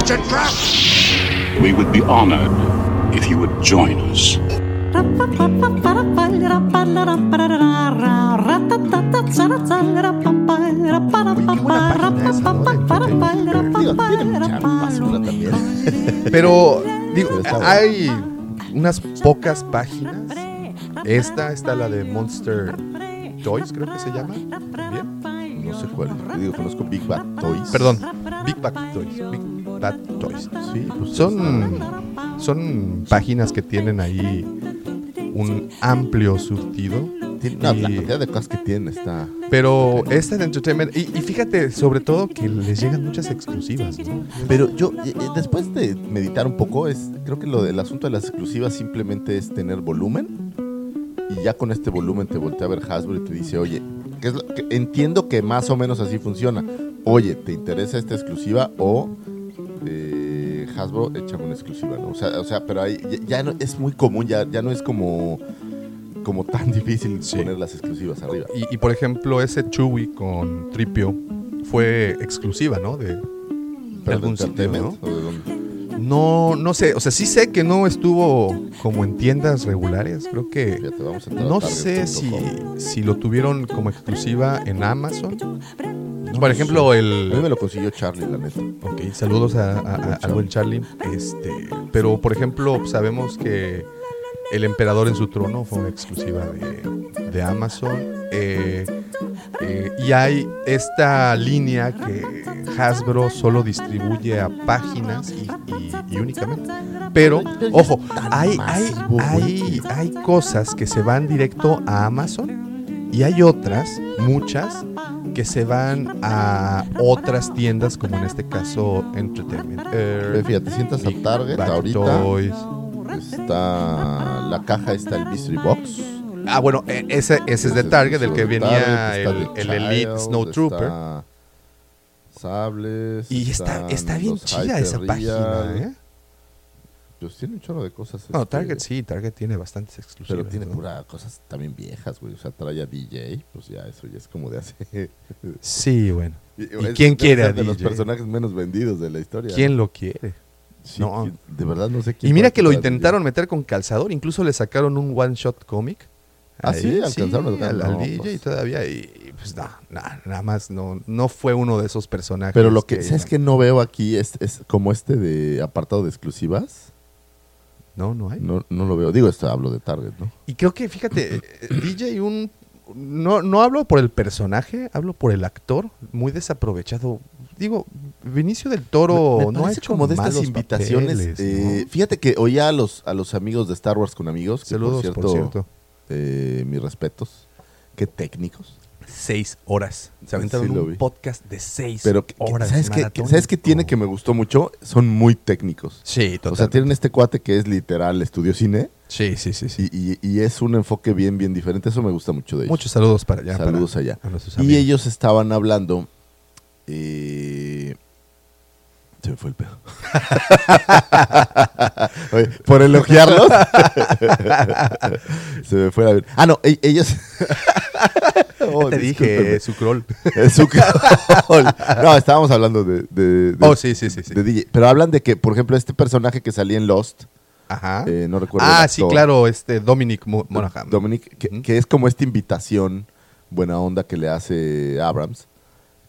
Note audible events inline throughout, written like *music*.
It's a trap! We would be honored if you would join us. Pero, digo, hay unas pocas páginas. Esta está la de Monster Toys, creo que se llama. Bien. No sé cuál. Digo, conozco Big Bad Toys. Perdón, Big Bad Toys. Big Bad Toys. Sí, pues Son, son páginas que tienen ahí un amplio surtido. Tiene- no, la Y- cantidad de cosas que tiene está. Pero esta de Entertainment, y, y fíjate sobre todo que les llegan muchas exclusivas, ¿no? Pero yo, eh, eh, después de meditar un poco, es creo que lo del asunto de las exclusivas simplemente es tener volumen. Y ya con este volumen te voltea a ver Hasbro y te dice, oye, ¿qué es lo que- entiendo que más o menos así funciona. Oye, ¿te interesa esta exclusiva? O eh, Hasbro, échame una exclusiva, ¿no? O sea, o sea pero ahí ya, ya no, es muy común, ya, ya no es como, como tan *laughs* difícil Sí. poner las exclusivas arriba. Y, y, por ejemplo, ese Chewie con Tripio fue exclusiva, ¿no? De, de algún sitio, ¿no? ¿o de dónde? No, no sé, o sea, sí sé que no estuvo como en tiendas regulares, creo que... Fíjate, vamos a entrar a No sé si, si lo tuvieron como exclusiva en Amazon. No por lo ejemplo, el... A mí me lo consiguió Charlie, la neta. Ok, saludos a, a- buen Charlie. Este, pero, por ejemplo, sabemos que El Emperador en su trono fue una exclusiva de, de Amazon. Eh, eh, y hay esta línea que Hasbro solo distribuye a páginas y, y- y únicamente. Pero, ojo, hay, hay, hay, hay cosas que se van directo a Amazon y hay otras, muchas, que se van a otras tiendas, como en este caso Entertainment Earth, Fíjate, sientas a Target ahorita. Toys. Está la caja, está el Mystery Box. Ah, bueno, e- ese, ese es de Target, del que venía el, el Elite Snowtrooper. Sables. Y está, está bien chida esa página. ¿eh? Pues tiene un chorro de cosas. No, este, Target sí, Target tiene bastantes exclusivas. Pero tiene ¿no? pura cosas también viejas, güey. O sea, trae a DJ. Pues ya, eso ya es como de hace. *laughs* Sí, bueno. ¿Y quién quiere *laughs* a de los personajes menos vendidos de la historia. ¿Quién lo quiere? Sí, No. De verdad no sé quién. Y mira que lo intentaron meter con calzador, incluso le sacaron un one shot cómic. ¿Ah, Ahí, sí? ¿Alcanzaron a al, al No, DJ pues. todavía y pues no, nada más no, no fue uno de esos personajes. Pero lo que, ¿sabes que no veo aquí? Es, es como este de apartado de exclusivas. No, no hay. No, no lo veo. Digo, esto hablo de Target, ¿no? Y creo que, fíjate, eh, *clears throat* DJ un... No, no hablo por el personaje, hablo por el actor, muy desaprovechado. Digo, Vinicio del Toro Me- me no ha hecho como de estas invitaciones. papeles, eh, ¿no? Fíjate que oía a los, a los amigos de Star Wars con amigos. Que Saludos, por por cierto, eh, mis respetos. Qué técnicos. Seis horas. Se aventaron Sí, un podcast de seis Pero, horas. ¿sabes qué. ¿sabes qué tiene que me gustó mucho? Son muy técnicos. Sí, O sea, total. tienen este cuate que es literal estudio cine Sí, sí, sí. sí. y, y- y es un enfoque bien, bien diferente. Eso me gusta mucho de ellos. Muchos saludos para allá. Saludos para- allá. a Y ellos estaban hablando. eh, se me fue el pedo. *laughs* Oye, por elogiarlos. *laughs* se me fue la vida. Ah, no, e- ellos. *laughs* Oh, Te dije, su crawl. Su crawl. No, estábamos hablando de, de- de- Oh, sí, sí, sí. sí. de DJ. Pero hablan de que, por ejemplo, este personaje que salía en Lost, Ajá. eh, no recuerdo. ah, sí, claro, este Dominic Mo- Monaghan. Dominic, que es como esta invitación buena onda que le hace Abrams,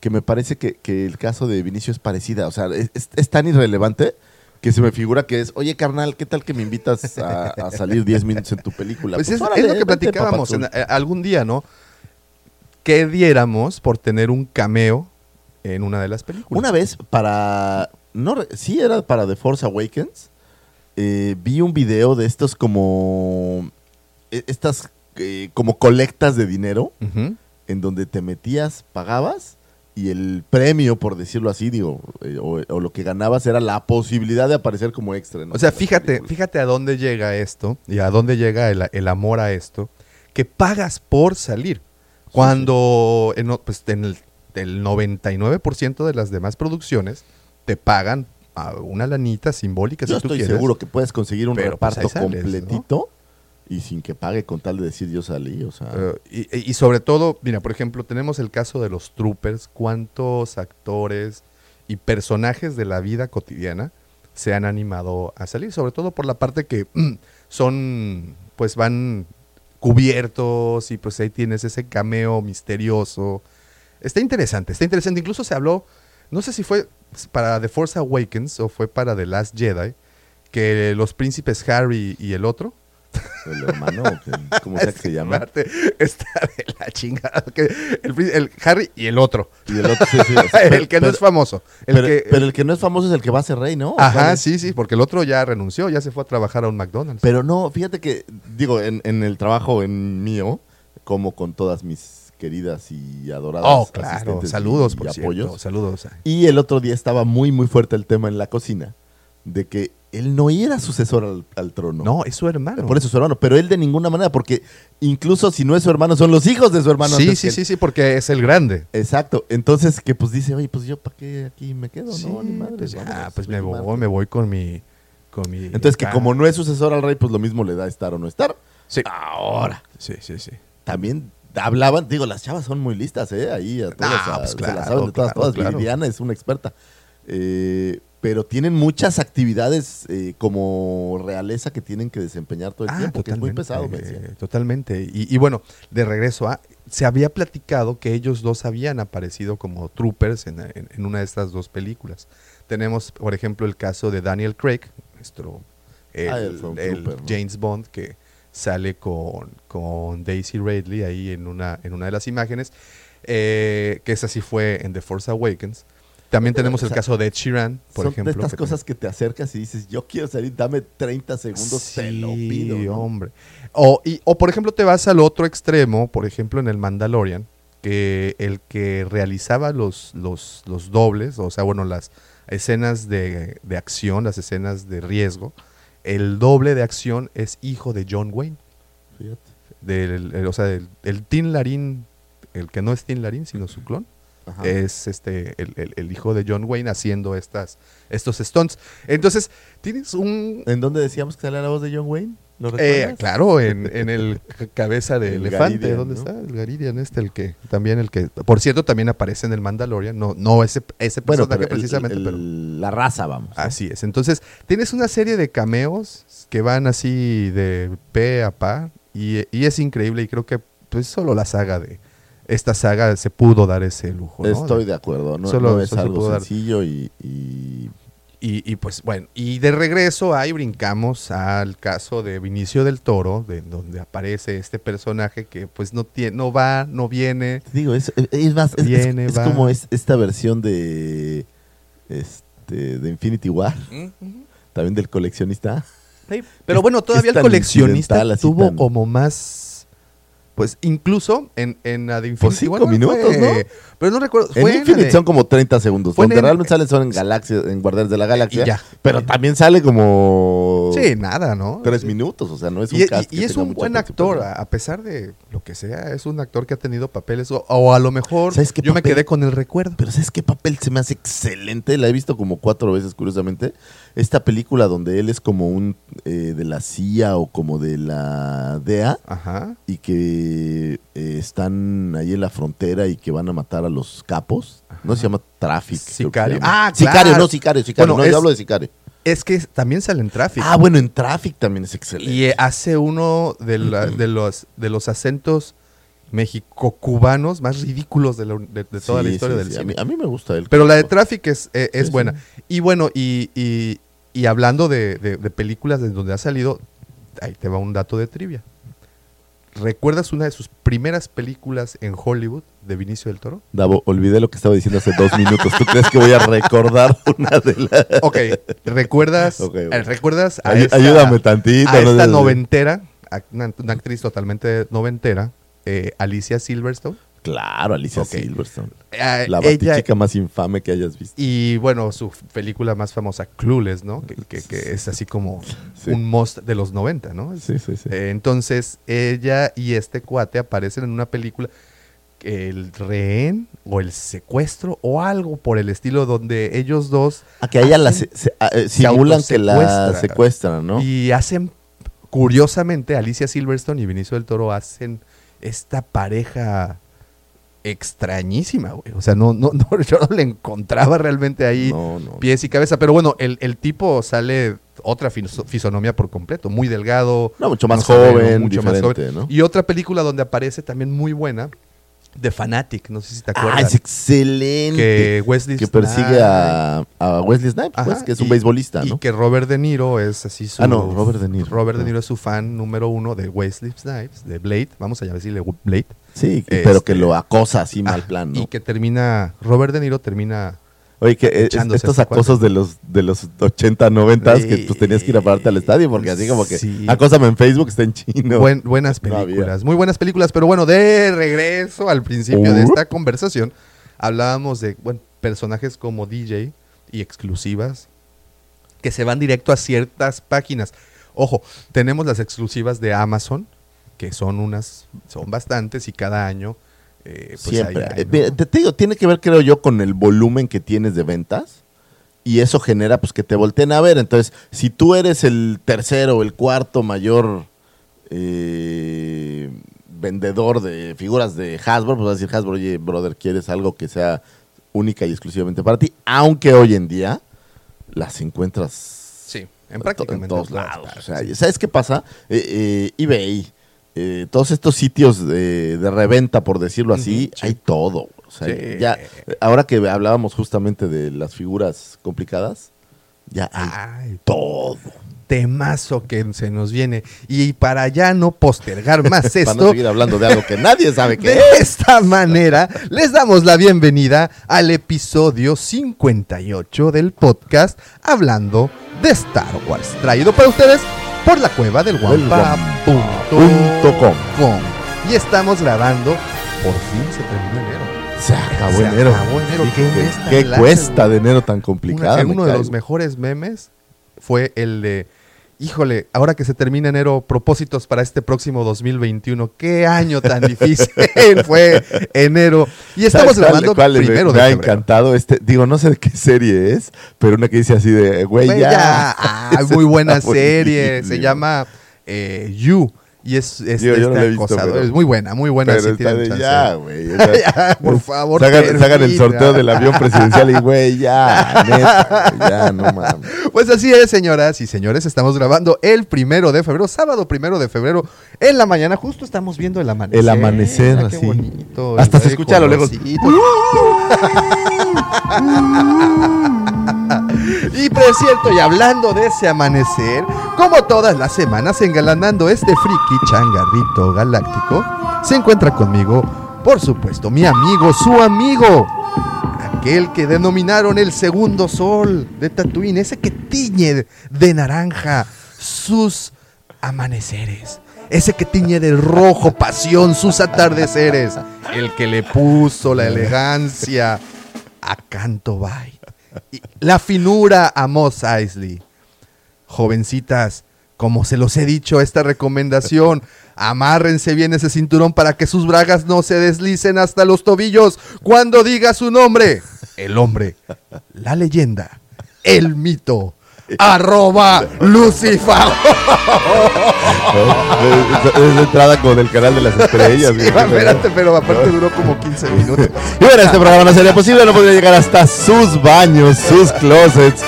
que me parece que, que el caso de Vinicio es parecida. O sea, es, es- es tan irrelevante que se me figura que es, oye, carnal, ¿qué tal que me invitas a, a salir 10 minutos en tu película? Pues, es, órale, es lo que platicábamos en- eh, algún día, ¿no? ¿Qué diéramos por tener un cameo en una de las películas? Una vez para... No, sí era para The Force Awakens. eh, vi un video de estos como... e- Estas eh, como colectas de dinero en donde te metías, pagabas y el premio, por decirlo así, digo, eh, o, o lo que ganabas era la posibilidad de aparecer como extra. ¿no? O sea, fíjate, fíjate a dónde llega esto y a dónde llega el, el amor a esto, que pagas por salir. Cuando en, pues, en el, el 99% de las demás producciones te pagan a una lanita simbólica si Yo tú estoy quieres. seguro que puedes conseguir un Pero, pues, reparto sales, completito y sin que pague con tal de decir yo salí, o sea... Eh, y, y sobre todo, mira, por ejemplo, tenemos el caso de los troopers, cuántos actores y personajes de la vida cotidiana se han animado a salir, sobre todo por la parte que *clears throat* son, pues van cubiertos y pues ahí tienes ese cameo misterioso. Está interesante, está interesante. Incluso se habló, no sé si fue para The Force Awakens o fue para The Last Jedi, que los príncipes Harry y el otro, El hermano, como sea que se llama. Aparte, Está de la chingada. que el, Harry y el otro. Y el otro, sí, sí, *laughs* o sea, el que no es famoso. El pero, que, pero el que no es famoso es el que va a ser rey, ¿no? Ajá, sí, sí, porque el otro ya renunció, ya se fue a trabajar a un McDonald's. Pero no, fíjate que, digo, en, en el trabajo en mío, como con todas mis queridas y adoradas oh, claro. Saludos, y, por y cierto. apoyos. Saludos. Y el otro día estaba muy, muy fuerte el tema en la cocina de que él no era sucesor al, al trono. No, es su hermano. Por eso es su hermano, pero él de ninguna manera, porque incluso si no es su hermano, son los hijos de su hermano. sí, sí, sí, sí, porque es el grande. Exacto. Entonces, que pues dice, oye, pues yo para qué aquí me quedo, Sí, no, ni madre. pues ya, vámonos, pues me voy, me voy con mi... Con mi Entonces, que como no es sucesor al rey, pues lo mismo le da estar o no estar. Sí. Ahora, Sí, sí, sí. también hablaban, digo, las chavas son muy listas, ¿eh? Ahí a todas, Ah, pues se claro, las saben de todas, claro, todas. claro. Liliana es una experta. Eh, pero tienen muchas actividades eh, como realeza que tienen que desempeñar todo el tiempo, que es muy pesado. Ah, Totalmente. Y, y bueno, de regreso a. Se había platicado que ellos dos habían aparecido como troopers en, en- en una de estas dos películas. Tenemos, por ejemplo, el caso de Daniel Craig, nuestro. El, Ah, el trooper, ¿no? James Bond que sale con, con Daisy Ridley ahí en una, en una de las imágenes. eh, que esa sí fue en The Force Awakens. También tenemos O el sea, caso de Ed Sheeran, por Son ejemplo. de estas cosas que te acercas y dices, yo quiero salir, dame 30 segundos, te lo Sí, pido. ¿no? hombre. O, y- o por ejemplo te vas al otro extremo, por ejemplo en el Mandalorian, que el que realizaba los, los, los dobles, o sea, bueno, las escenas de, de acción, las escenas de riesgo, el doble de acción es hijo de John Wayne. Fíjate. Del, el- o sea, el, el Tin Larín, el que no es Tin Larín, sino su clon, Ajá. es este el, el- el hijo de John Wayne haciendo estas, estos stunts. Entonces, tienes un, ¿En dónde decíamos que salía la voz de John Wayne? ¿Lo eh, claro, en, en el *laughs* ca- cabeza de El elefante, Garidian, ¿dónde ¿no? está? El Garidian este, el que también el que, por cierto, también aparece en el Mandalorian, no, no ese, ese Bueno, personaje pero precisamente, pero la raza, vamos. así es. Entonces, tienes una serie de cameos que van así de pe a pa y, y es increíble y creo que pues solo la saga de esta saga se pudo dar ese lujo, ¿no? Estoy de acuerdo, no, Solo- no es solo algo sencillo y, y Y, y, pues bueno, y de regreso ahí brincamos al caso de Vinicio del Toro, de donde aparece este personaje que pues no tiene, no va, no viene. te digo, es, es más, es, Viene, es va. como es esta versión de este de Infinity War, también del coleccionista. Pero bueno, todavía el coleccionista tuvo tan- como más, pues incluso en, en la de Infinity Por cinco War, minutos, fue- ¿no? Pero no recuerdo, En fue en Infinite de- son como 30 segundos. en Donde el- realmente salen son en Galaxia, en Guardianes de la Galaxia. Y ya. Pero también sale como Sí, nada, ¿no? tres minutos. O sea, no es un Y, y- cast y que es un buen actor, a pesar de lo que sea, es un actor que ha tenido papeles, o, o a lo mejor ¿Sabes qué yo me quedé con el recuerdo. Pero ¿sabes qué papel se me hace excelente? La he visto como cuatro veces, curiosamente. Esta película donde él es como un eh, de la CIA o como de la DEA Ajá. y que eh, están ahí en la frontera y que van a matar a los capos. No se llama Traffic. Sicario. llama. Ah, Sicario, claro. no Sicario, Sicario. Bueno, no, es- yo hablo de Sicario. Es que también sale en tráfico. Ah, bueno, en Traffic también es excelente. y eh, hace uno de, la- de los, de los acentos mexico-cubanos más ridículos de, la- de- de toda Sí, la historia sí, del sí. A cine. mí, a mí me gusta él. Pero la de Traffic es, eh, es buena. Y bueno, y, y- y hablando de, de- de películas de donde ha salido, ahí te va un dato de trivia. ¿Recuerdas una de sus primeras películas en Hollywood de Vinicio del Toro? Davo, olvidé lo que estaba diciendo hace dos minutos. ¿Tú crees que voy a recordar una de las... *laughs* Ok, ¿recuerdas, ¿recuerdas a Ay- esta, ayúdame tantito, a esta noventera, una actriz totalmente noventera, eh, Alicia Silverstone? Claro, Alicia. Silverstone. Eh, La ella- batichica más infame que hayas visto. Y bueno, su película más famosa, Clueless, ¿no? Que, que- que es así como Sí. un most de los 90, ¿no? Sí, sí, sí. Eh, entonces, ella y este cuate aparecen en una película, el rehén o el secuestro o algo por el estilo donde ellos dos A que a ella la se- se- a- eh, simulan que la secuestran, ¿no? y hacen, curiosamente, Alicia Silverstone y Vinicio del Toro hacen esta pareja extrañísima, güey. O sea, no, no, *laughs* no, yo no le encontraba realmente ahí No, no. pies y cabeza. Pero bueno, el, el tipo sale otra fiso- fisonomía por completo, muy delgado. No, mucho más joven, mucho más joven. Y otra película donde aparece también muy buena, The Fanatic, no sé si te acuerdas. Ah, es excelente. que Wesley que persigue a, a Wesley Snipes, pues, Ajá, que es un y- beisbolista, Y ¿no? que Robert De Niro es así su... Ah, no, Robert De Niro. Robert De Niro es su fan número uno de Wesley Snipes, de Blade, vamos a decirle Blade. Sí, Este- pero que lo acosa así mal Ah, plan, ¿no? Y que termina, Robert De Niro termina... Oye, que eh, echándose estos acosos de los de los 80, 90 que pues tenías que ir a pararte al estadio porque así como que Sí. acósame en Facebook está en chino. Buen- buenas No películas, muy buenas películas, pero bueno, de regreso al principio de esta conversación, hablábamos de bueno, personajes como DJ y exclusivas que se van directo a ciertas páginas. Ojo, tenemos las exclusivas de Amazon, que son unas, son bastantes y cada año eh, pues Siempre. hay, Eh, te, te digo, tiene que ver, creo yo, con el volumen que tienes de ventas. Y eso genera pues que te volteen a ver. Entonces, si tú eres el tercero o el cuarto mayor eh, vendedor de figuras de Hasbro, pues vas a decir Hasbro, oye, brother, ¿quieres algo que sea única y exclusivamente para ti? Aunque hoy en día las encuentras Sí, en en, prácticamente todos todas lados. O sea. ¿Sabes qué pasa? Eh, eBay, eh, todos estos sitios de, de reventa, por decirlo así, sí. hay todo. O sea, Sí. ya, ahora que hablábamos justamente de las figuras complicadas, ya hay Ay, todo. temazo que se nos viene. Y para ya no postergar *laughs* más Para no esto, seguir hablando de algo que nadie sabe *laughs* qué de es. esta manera, les damos la bienvenida al episodio 58 del podcast Hablando de Star Wars, traído para ustedes por la cueva del Guampa.com. Y estamos grabando, por fin se terminó enero. Se acabó Se enero. acabó enero. Qué ¿Qué, cuesta de enero tan? Una- me uno de los mejores memes fue el de, híjole, ahora que se termina enero, propósitos para este próximo 2021. Qué año tan *laughs* difícil fue enero. Y estamos ¿Sabes cuál- grabando cuál me- primero me, de ha encantado este, digo, no sé de qué serie es, pero una que dice así de, güey, ya. ya. Ah, muy buena *laughs* serie. Se llama eh, You. Y es, es Yo- yo no este la he visto, acosador. pero- Es muy buena, muy buena. Pero si está tienen de chance. ya, güey. *laughs* o sea, Ya, por favor, Sagan, sagan el termina. sorteo del avión presidencial y, güey, ya, *laughs* neta, güey, ya, no mames. Pues así es, señoras y señores, estamos grabando el primero de febrero, sábado primero de febrero, en la mañana, justo estamos viendo el amanecer. El amanecer, Ah, qué así. bonito. Hasta se escucha a lo lejos. colorcito. *laughs* y por cierto, y hablando de ese amanecer, como todas las semanas engalanando este friki changarrito galáctico, se encuentra conmigo, por supuesto, mi amigo, su amigo, aquel que denominaron el segundo sol de Tatooine, ese que tiñe de naranja sus amaneceres, ese que tiñe de rojo pasión sus atardeceres, el que le puso la elegancia a Canto Bight, y la finura a Moss Eisley. Jovencitas, como se los he dicho, esta recomendación, amárrense bien ese cinturón para que sus bragas no se deslicen hasta los tobillos cuando diga su nombre. El hombre, la leyenda, el mito, arroba Lucifer. Es, la entrada con el canal de las estrellas. Espérate, pero aparte duró como 15 minutos. Y bueno, este programa no sería posible, no podría llegar hasta sus baños, sus closets,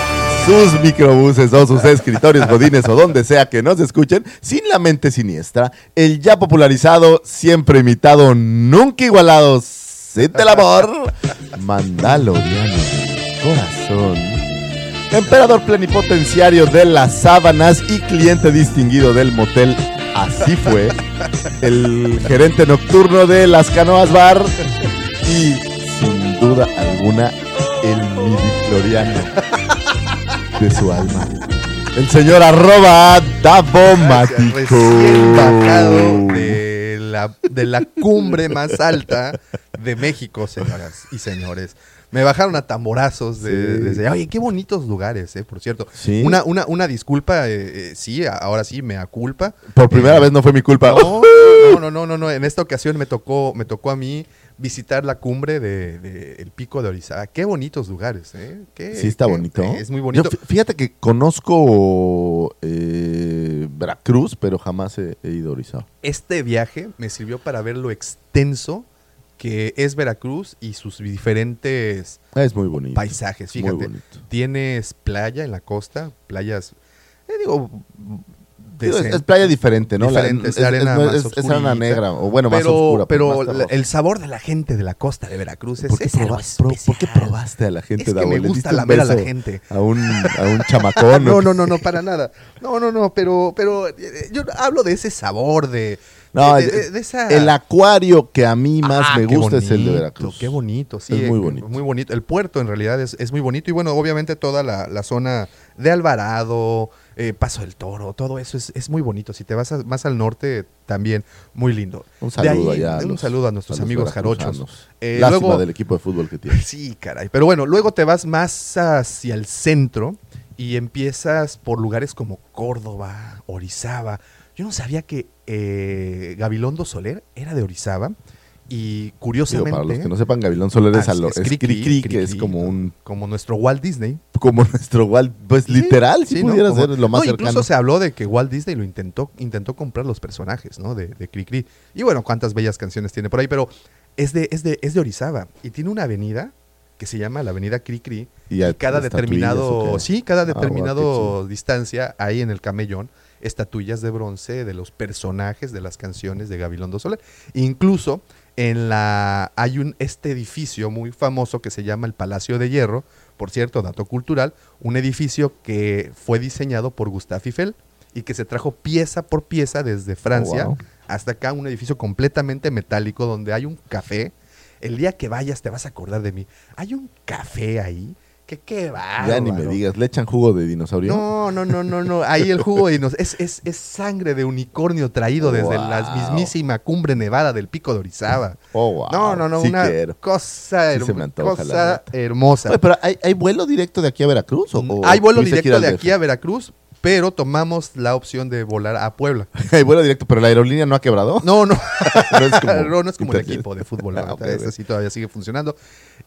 sus microbuses o sus escritorios, godines o donde sea que nos escuchen, sin la mente siniestra, el ya popularizado, siempre imitado, nunca igualado, Cid del amor, Mandaloriano corazón, emperador plenipotenciario de las sábanas y cliente distinguido del motel Así fue, el gerente nocturno de las canoas bar y sin duda alguna el midicloriano de su alma. El señor arroba Davomático. Bajado de la, de la cumbre más alta de México, señoras y señores. Me bajaron a tamborazos de, Sí. desde, oye, qué bonitos lugares, eh, por cierto. Sí. Una, una, una disculpa, eh, eh, sí, ahora sí, me culpa. Por primera Eh, vez no fue mi culpa. No, *laughs* no, no, no, no, no. En esta ocasión me tocó, me tocó a mí visitar la cumbre de, de el pico de Orizaba. Qué bonitos lugares, ¿eh? Qué- Sí, está qué- bonito. Es muy bonito. Yo, fí- fíjate que conozco eh, Veracruz, pero jamás he, he ido a Orizaba. Este viaje me sirvió para ver lo extenso que es Veracruz y sus diferentes Es muy bonito. paisajes. Muy Fíjate, bonito. tienes playa en la costa, playas, eh, digo, Digo, es, playa diferente, ¿no? La- Diferente, es es, arena es- más es- es arena negra, o bueno, más pero, oscura. pero más la- terrosa. el sabor de la gente de la costa de Veracruz es, ¿Por qué, es proba- pro- ¿Por qué probaste a la gente Es de que me gusta lamer a la gente. A un, a un *laughs* chamacón. No, ¿o no, no, no, para nada. No, no, no, pero, pero eh, yo hablo de ese sabor, de, No, de, el- de- de esa... El acuario que a mí más Ah, me qué gusta es el de Veracruz. Qué bonito, sí. Es eh, muy bonito. Muy bonito. El puerto en realidad es, es muy bonito. Y bueno, obviamente toda la, la zona de Alvarado, eh, Paso del Toro, todo eso es, es muy bonito. Si te vas a- más al norte, también muy lindo. Un De saludo ahí, allá. a Un saludo a nuestros los amigos jarochos. Eh, Lástima luego- del equipo de fútbol que tiene. *laughs* Sí, caray. Pero bueno, luego te vas más hacia el centro y empiezas por lugares como Córdoba, Orizaba. Yo no sabía que eh, Gabilondo Soler era de Orizaba. Y Digo, curiosamente. para los que no sepan, Gavilón Soler es, Ah, es es Cricri, que es como un como nuestro Walt Disney. *laughs* como nuestro Walt, pues literal, si ¿no? pudiera Como- ser lo más no, cercano. Incluso se habló de que Walt Disney lo intentó, intentó comprar los personajes, ¿no? De, de Cricri. Y bueno, cuántas bellas canciones tiene por ahí, pero es de, es de, es de Orizaba. Y tiene una avenida que se llama la avenida Cricri. Y Y, cada determinado, sí, cada Ah, determinado distancia, ahí en el camellón, estatuillas de bronce de los personajes de las canciones de Gabilondo Soler. Incluso en la hay un este edificio muy famoso que se llama el Palacio de Hierro, por cierto, dato cultural, un edificio que fue diseñado por Gustave Eiffel y que se trajo pieza por pieza desde Francia wow. hasta acá, un edificio completamente metálico donde hay un café. El día que vayas te vas a acordar de mí. Hay un café ahí que qué va. Ya ni me digas, ¿le echan jugo de dinosaurio? No, no, no, no, no. Ahí el jugo de dinos- es, es, es sangre de unicornio traído desde la mismísima cumbre nevada del pico de Orizaba. Oh, wow. No, no, no, Sí una quiero. cosa, Sí antoja, la cosa hermosa. Oye, pero ¿hay, hay vuelo directo de aquí a Veracruz? ¿O, o Hay vuelo directo de aquí a Veracruz, pero tomamos la opción de volar a Puebla. *laughs* Vuelo directo, pero la aerolínea no ha quebrado. No, no. *laughs* No es como *laughs* no, no es como el equipo de fútbol. Ah, ¿no? ok, Ese ok. sí todavía sigue funcionando.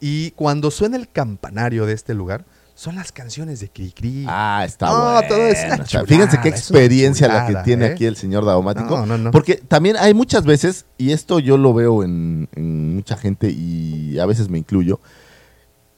Y cuando suena el campanario de este lugar, son las canciones de Cricri. Ah, está No, bueno. todo es una Está- chulada, Fíjense qué experiencia la que tiene ¿eh? aquí el señor Daumático. No, no, no. Porque también hay muchas veces, y esto yo lo veo en, en mucha gente y a veces me incluyo,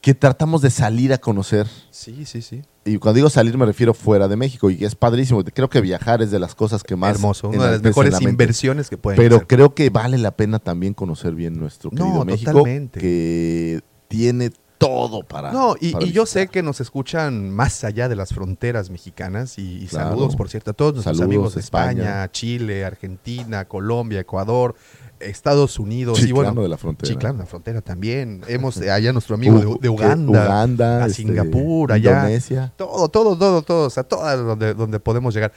que tratamos de salir a conocer. Sí, sí, sí. Y cuando digo salir me refiero fuera de México y es padrísimo. Creo que viajar es de las cosas que más... Hermoso. Una de las mejores la inversiones que pueden Pero hacer. creo que vale la pena también conocer bien nuestro No, querido México, totalmente. que tiene todo para. No, y, para y yo sé que nos escuchan más allá de las fronteras mexicanas y, y Claro. saludos, por cierto, a todos nuestros Saludos, amigos de España. España, Chile, Argentina, Colombia, Ecuador, Estados Unidos. y Chiclano bueno, de la frontera. Chiclano, la frontera también. Hemos eh, allá nuestro amigo de, U- de que- Uganda, Uganda, a este, Singapur, allá. Indonesia. Todo, todo, todo, todo, o sea, todo donde, donde podemos llegar.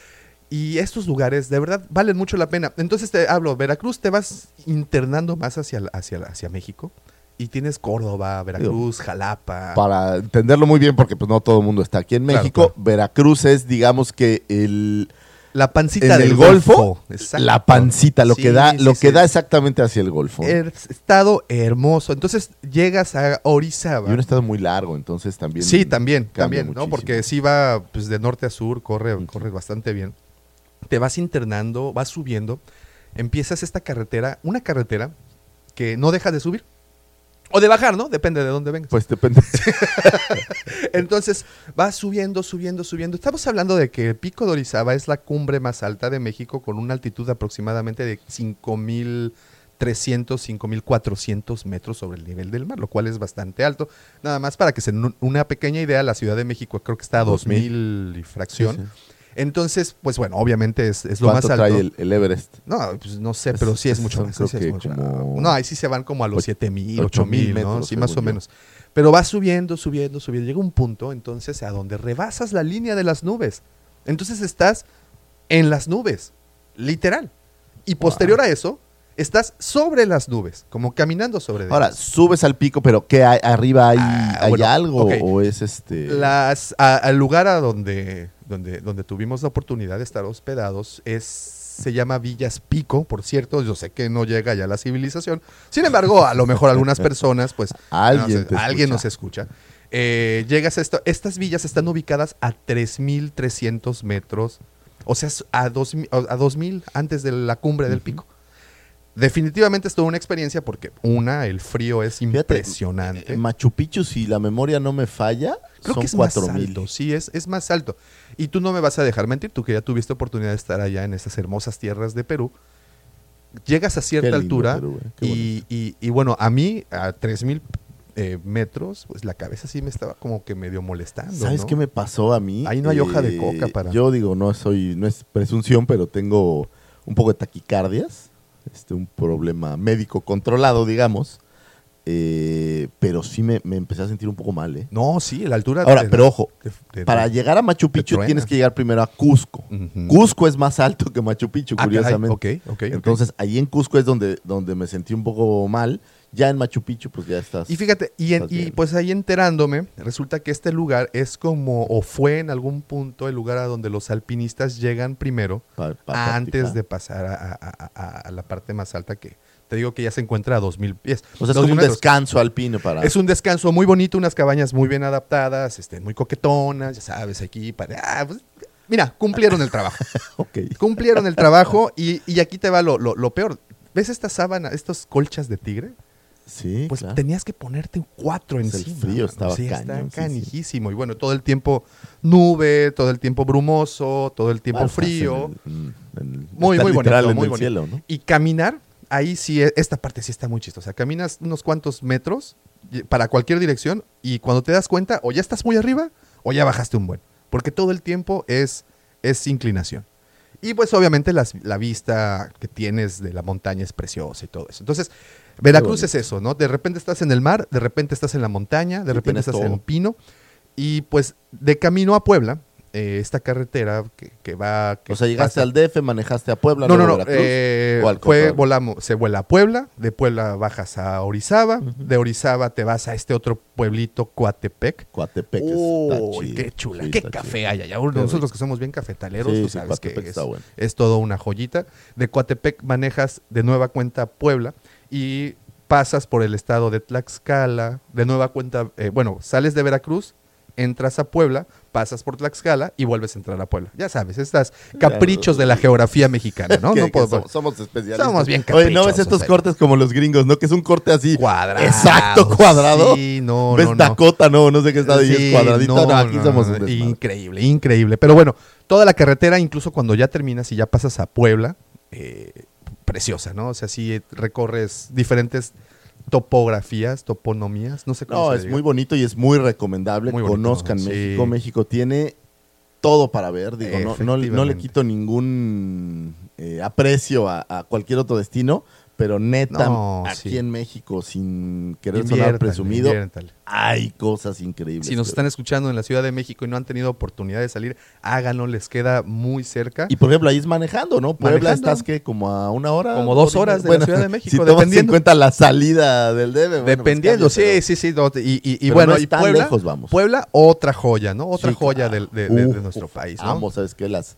Y estos lugares de verdad valen mucho la pena. Entonces te hablo, Veracruz te vas internando más hacia, hacia, hacia México. Y tienes Córdoba, Veracruz, Jalapa. Para entenderlo muy bien, porque pues no todo el mundo está aquí en Claro, México, claro. Veracruz es, digamos que el La pancita en del el Golfo, la pancita, lo Sí, que da, sí, lo sí. que da exactamente hacia el Golfo. Es estado hermoso. Entonces llegas a Orizaba. y un estado muy largo, entonces también. Sí, también, también, ¿no? Porque sí va pues, de norte a sur, corre, corre bastante bien. Te vas internando, vas subiendo, empiezas esta carretera, una carretera que no deja de subir. O de bajar, ¿no? Depende de dónde vengas. Pues depende. *laughs* Entonces, vas subiendo, subiendo, subiendo. Estamos hablando de que el Pico de Orizaba es la cumbre más alta de México con una altitud aproximadamente de 5.300, 5.400 metros sobre el nivel del mar, lo cual es bastante alto. Nada más para que se den una pequeña idea, la Ciudad de México creo que está a 2.000 y fracción. Sí, sí. Entonces, pues bueno, obviamente es, es lo más ¿Cuánto alto. trae el, el Everest? No, pues no sé, pero sí es es- mucho más. sí es que mucho- como No, ahí sí se van como a los och- 7 mil, ocho 8 mil, ¿no? metros, Sí, más o menos. Pero va subiendo, subiendo, subiendo. Llega un punto, entonces, a donde rebasas la línea de las nubes. Entonces estás en las nubes, literal. Y posterior a eso, Estás sobre las nubes, como caminando sobre Ahora, ellas. subes al pico, pero ¿qué hay? ¿Arriba hay, Ah, hay bueno, algo? ¿O es este...? Las, a- al lugar a donde, donde, donde tuvimos la oportunidad de estar hospedados es, se llama Villas Pico, por cierto, yo sé que no llega ya la civilización, sin embargo, a lo mejor algunas personas, pues, *laughs* Alguien no alguien escucha. nos escucha. Eh, llegas a esto, estas villas están ubicadas a 3.300 metros, o sea, a 2.000 a 2.000 antes de la cumbre del pico. Definitivamente es toda una experiencia porque, una, el frío es Fíjate, impresionante. eh, Machu Picchu, si la memoria no me falla, Creo son que es más 4000. alto, sí, es, es más alto. Y tú no me vas a dejar mentir, tú que ya tuviste oportunidad de estar allá en esas hermosas tierras de Perú. Llegas a cierta lindo altura Perú, eh, y, y- y bueno, a mí, a 3000 eh, metros, pues la cabeza sí me estaba como que medio molestando. ¿Sabes ¿no? qué me pasó a mí? Eh, Ahí no hay hoja de coca para- Yo digo, no soy, no es presunción, pero tengo un poco de taquicardias, este, un problema médico controlado, digamos. Eh, pero sí me, me empecé a sentir un poco mal, ¿eh? No, sí, la altura. Ahora, pero ojo, Para llegar a Machu Picchu tienes que llegar primero a Cusco. Cusco es más alto que Machu Picchu, Ah, curiosamente. ok, ok, ok. Entonces, ahí en Cusco es donde, donde me sentí un poco mal. Ya en Machu Picchu, pues ya estás. Y fíjate, y, en- y pues ahí enterándome, resulta que este lugar es como, o fue en algún punto el lugar a donde los alpinistas llegan primero, pa- pa antes practicar. de pasar a, a- a- a la parte más alta que te digo que ya se encuentra a 2000 pies. O sea, es 2000 como un descanso alpino para. Es un descanso muy bonito, unas cabañas muy bien adaptadas, este, muy coquetonas, ya sabes, aquí para... ah, pues, mira, cumplieron el trabajo. *laughs* Ok. cumplieron el trabajo y, y aquí te va lo, lo- lo peor. ¿Ves esta sábana, estos colchas de tigre? Sí, Pues claro. tenías que ponerte cuatro Pues el encima. frío mano. estaba sí, está cañón, sí, sí. canijísimo. Y bueno, todo el tiempo nube, todo el tiempo brumoso, todo el tiempo Bueno, frío. en el- en- en- Muy, muy bonito, muy el bonito. cielo, ¿no? Y caminar, ahí sí, e- esta parte sí está muy chistosa. Caminas unos cuantos metros para cualquier dirección y cuando te das cuenta, o ya estás muy arriba o ya bajaste un buen. Porque todo el tiempo es, es inclinación. Y pues obviamente las- la vista que tienes de la montaña es preciosa y todo eso. Entonces, Veracruz es eso, ¿no? De repente estás en el mar, de repente estás en la montaña, de repente estás en todo. Pino. Y pues de camino a Puebla, eh, esta carretera que, que va... que O sea, llegaste pasa- al DF, manejaste a Puebla, no, no, no. Veracruz, eh, al fue, volamos, se vuela a Puebla, de Puebla bajas a Orizaba, de Orizaba te vas a este otro pueblito, Coatepec. Coatepec está chido. qué chula, Sí, qué café chido. hay allá. Nosotros rico. que somos bien cafetaleros, Sí, tú sí, sabes que es, bueno. es todo una joyita. De Coatepec manejas de nueva cuenta a Puebla y pasas por el estado de Tlaxcala, de nueva cuenta, eh, bueno, sales de Veracruz, entras a Puebla, pasas por Tlaxcala y vuelves a entrar a Puebla. Ya sabes, estas caprichos de la geografía mexicana, ¿no? *laughs* No puedo- somos, somos especialistas. Somos bien Oye, ¿no ves caprichosos, estos eh. cortes como los gringos, no? Que es un corte así. Cuadrado. Exacto, cuadrado. Sí, no, ¿Ves no, no. Dakota? No, no sé qué estado y Sí, es cuadradito. No, aquí no, somos un desmadre. increíble, increíble. Pero bueno, toda la carretera, incluso cuando ya terminas y ya pasas a Puebla, eh, preciosa, ¿no? O sea, sí recorres diferentes topografías, toponomías, no sé cómo No, se es diga. muy bonito y es muy recomendable. Muy bonito, Conozcan sí. México. México tiene todo para ver. Digo, no, no, no le quito ningún eh, aprecio a, a cualquier otro destino, pero neta, No, aquí sí. en México, sin querer sonar Inviértale, presumido, inviértale. hay cosas increíbles. Si nos están escuchando en la Ciudad de México y no han tenido oportunidad de salir, háganlo, les queda muy cerca. Y por ejemplo, ahí es manejando, ¿no? Puebla Manejando. estás que como a una hora. Como dos horas de la Ciudad de *laughs* México, Si tomas en dependiendo. cuenta la salida del DF. bueno, pues Dependiendo, pero- sí, sí, sí. y, y- bueno, no y Puebla, lejos, vamos. Puebla, otra joya, ¿no? Otra Sí, joya claro. del- de, de- nuestro país, ¿no? Amo, ¿sabes qué? Las,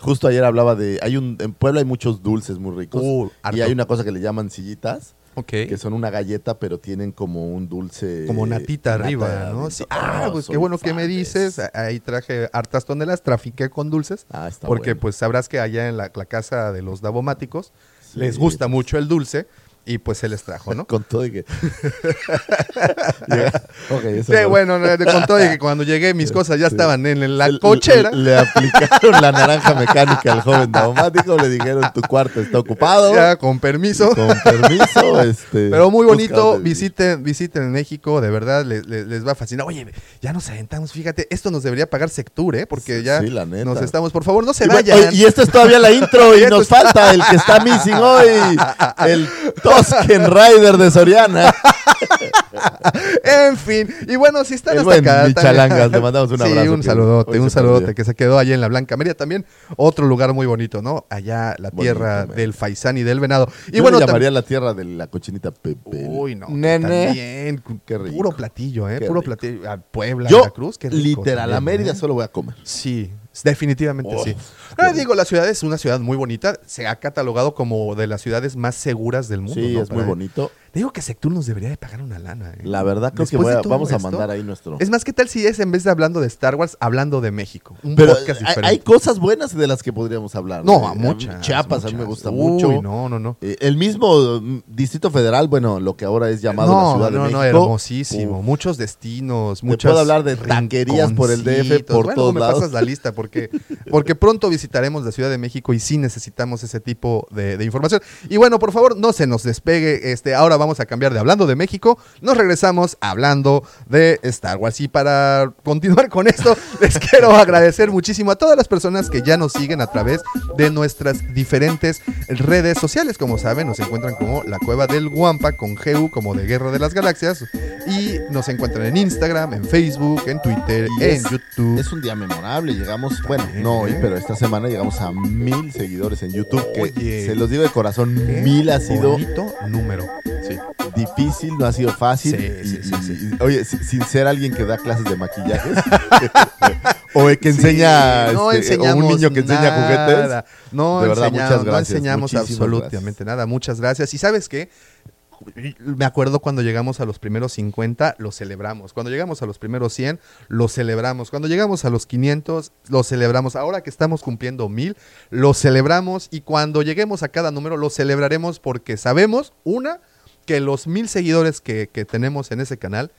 justo ayer hablaba de. hay un En Puebla hay muchos dulces muy ricos. Uh, y hay una cosa que le llaman sillitas, Ok. que son una galleta, pero tienen como un dulce. Como natita arriba. ¿no? Sí. Ah, pues qué bueno que me dices. Ahí traje hartas toneladas, trafiqué con dulces. Ah, está porque bueno. pues sabrás que allá en la, la casa de los davomáticos Sí, les gusta mucho el dulce y pues se les trajo, ¿no? *laughs* Con todo y que. *laughs* Llega- ok, eso Sí, no. bueno, con todo y que cuando llegué mis cosas ya Sí. estaban en la cochera. Le, le aplicaron la naranja mecánica al joven daumático, le dijeron tu cuarto está ocupado. Ya, con permiso. Con permiso, este. Pero muy bonito, visiten, visiten México, de verdad le- le- les va a fascinar. Oye, ya nos aventamos, fíjate, esto nos debería pagar Sectur, ¿eh? Porque ya sí, la neta. nos estamos, por favor, no se Y, vayan. oye, y esto es todavía la intro y *laughs* nos falta el que está missing hoy, el Tosken Rider de Soriana. *laughs* en fin, y bueno, si están El hasta buen acá. también- Michalangas, le mandamos un *laughs* Sí, abrazo, un que saludote, un saludote perdió. que se quedó allá en la Blanca María también. Otro lugar muy bonito, ¿no? Allá, la Bonito, tierra man. del faisán y del venado. Y Yo bueno, le llamaría la tierra de la cochinita Pepe. Uy, no. Nene. También. Qué rico. Puro platillo, ¿eh? Qué Puro rico. platillo. A Puebla, Yo, Veracruz, qué rico literal, a también, Mérida ¿eh? solo voy a comer. Sí, definitivamente Oh, sí. Ahora digo, la ciudad es una ciudad muy bonita. Se ha catalogado como de las ciudades más seguras del mundo. Sí, ¿no? es muy bonito. Digo que Sectur nos debería de pagar una lana. ¿eh? La verdad, creo Después que voy a- vamos a mandar ahí nuestro. Es más, ¿qué tal si es en vez de hablando de Star Wars, hablando de México? Un Pero podcast hay, diferente. hay cosas buenas de las que podríamos hablar. No, ¿eh? a muchas. Chiapas a mí me gusta Uy, mucho. no, no, no. Eh, el mismo mm, Distrito Federal, bueno, lo que ahora es llamado la No, Ciudad de no, no, México. hermosísimo. Uf, Muchos destinos, Te muchas puedo hablar de taquerías por el DF, por Bueno, todos me lados. pasas la lista porque, *laughs* porque pronto visitaremos la Ciudad de México y sí necesitamos ese tipo de, de información. Y bueno, por favor, no se nos despegue. Este, ahora vamos a cambiar de hablando de México. Nos regresamos hablando de Star Wars. Y para continuar con esto, *laughs* les quiero agradecer muchísimo a todas las personas que ya nos siguen a través de nuestras diferentes redes sociales. Como saben, nos encuentran como la Cueva del Guampa con GU como de Guerra de las Galaxias. Y nos encuentran en Instagram, en Facebook, en Twitter, Y en es- YouTube. Es un día memorable. Llegamos, bueno, También, no hoy, ¿eh? pero esta semana llegamos a mil seguidores en YouTube. Que Oye. se los digo de corazón, Qué mil ha sido bonito número. Sí. Difícil, no ha sido fácil. Sí, Y- sí, sí, sí. y- oye, si- sin ser alguien que da clases de maquillajes *laughs* o que Sí, enseña no este, o un niño que enseña nada. juguetes. No, De verdad, enseñamos, muchas no enseñamos muchísimas absolutamente nada. Muchas gracias. Y sabes qué? Me acuerdo cuando llegamos a los primeros 50, lo celebramos. Cuando llegamos a los primeros 100, lo celebramos. Cuando llegamos a los 500, lo celebramos. Ahora que estamos cumpliendo 1000, lo celebramos. Y cuando lleguemos a cada número, lo celebraremos porque sabemos, una, que los 1000 seguidores que, que tenemos en ese canal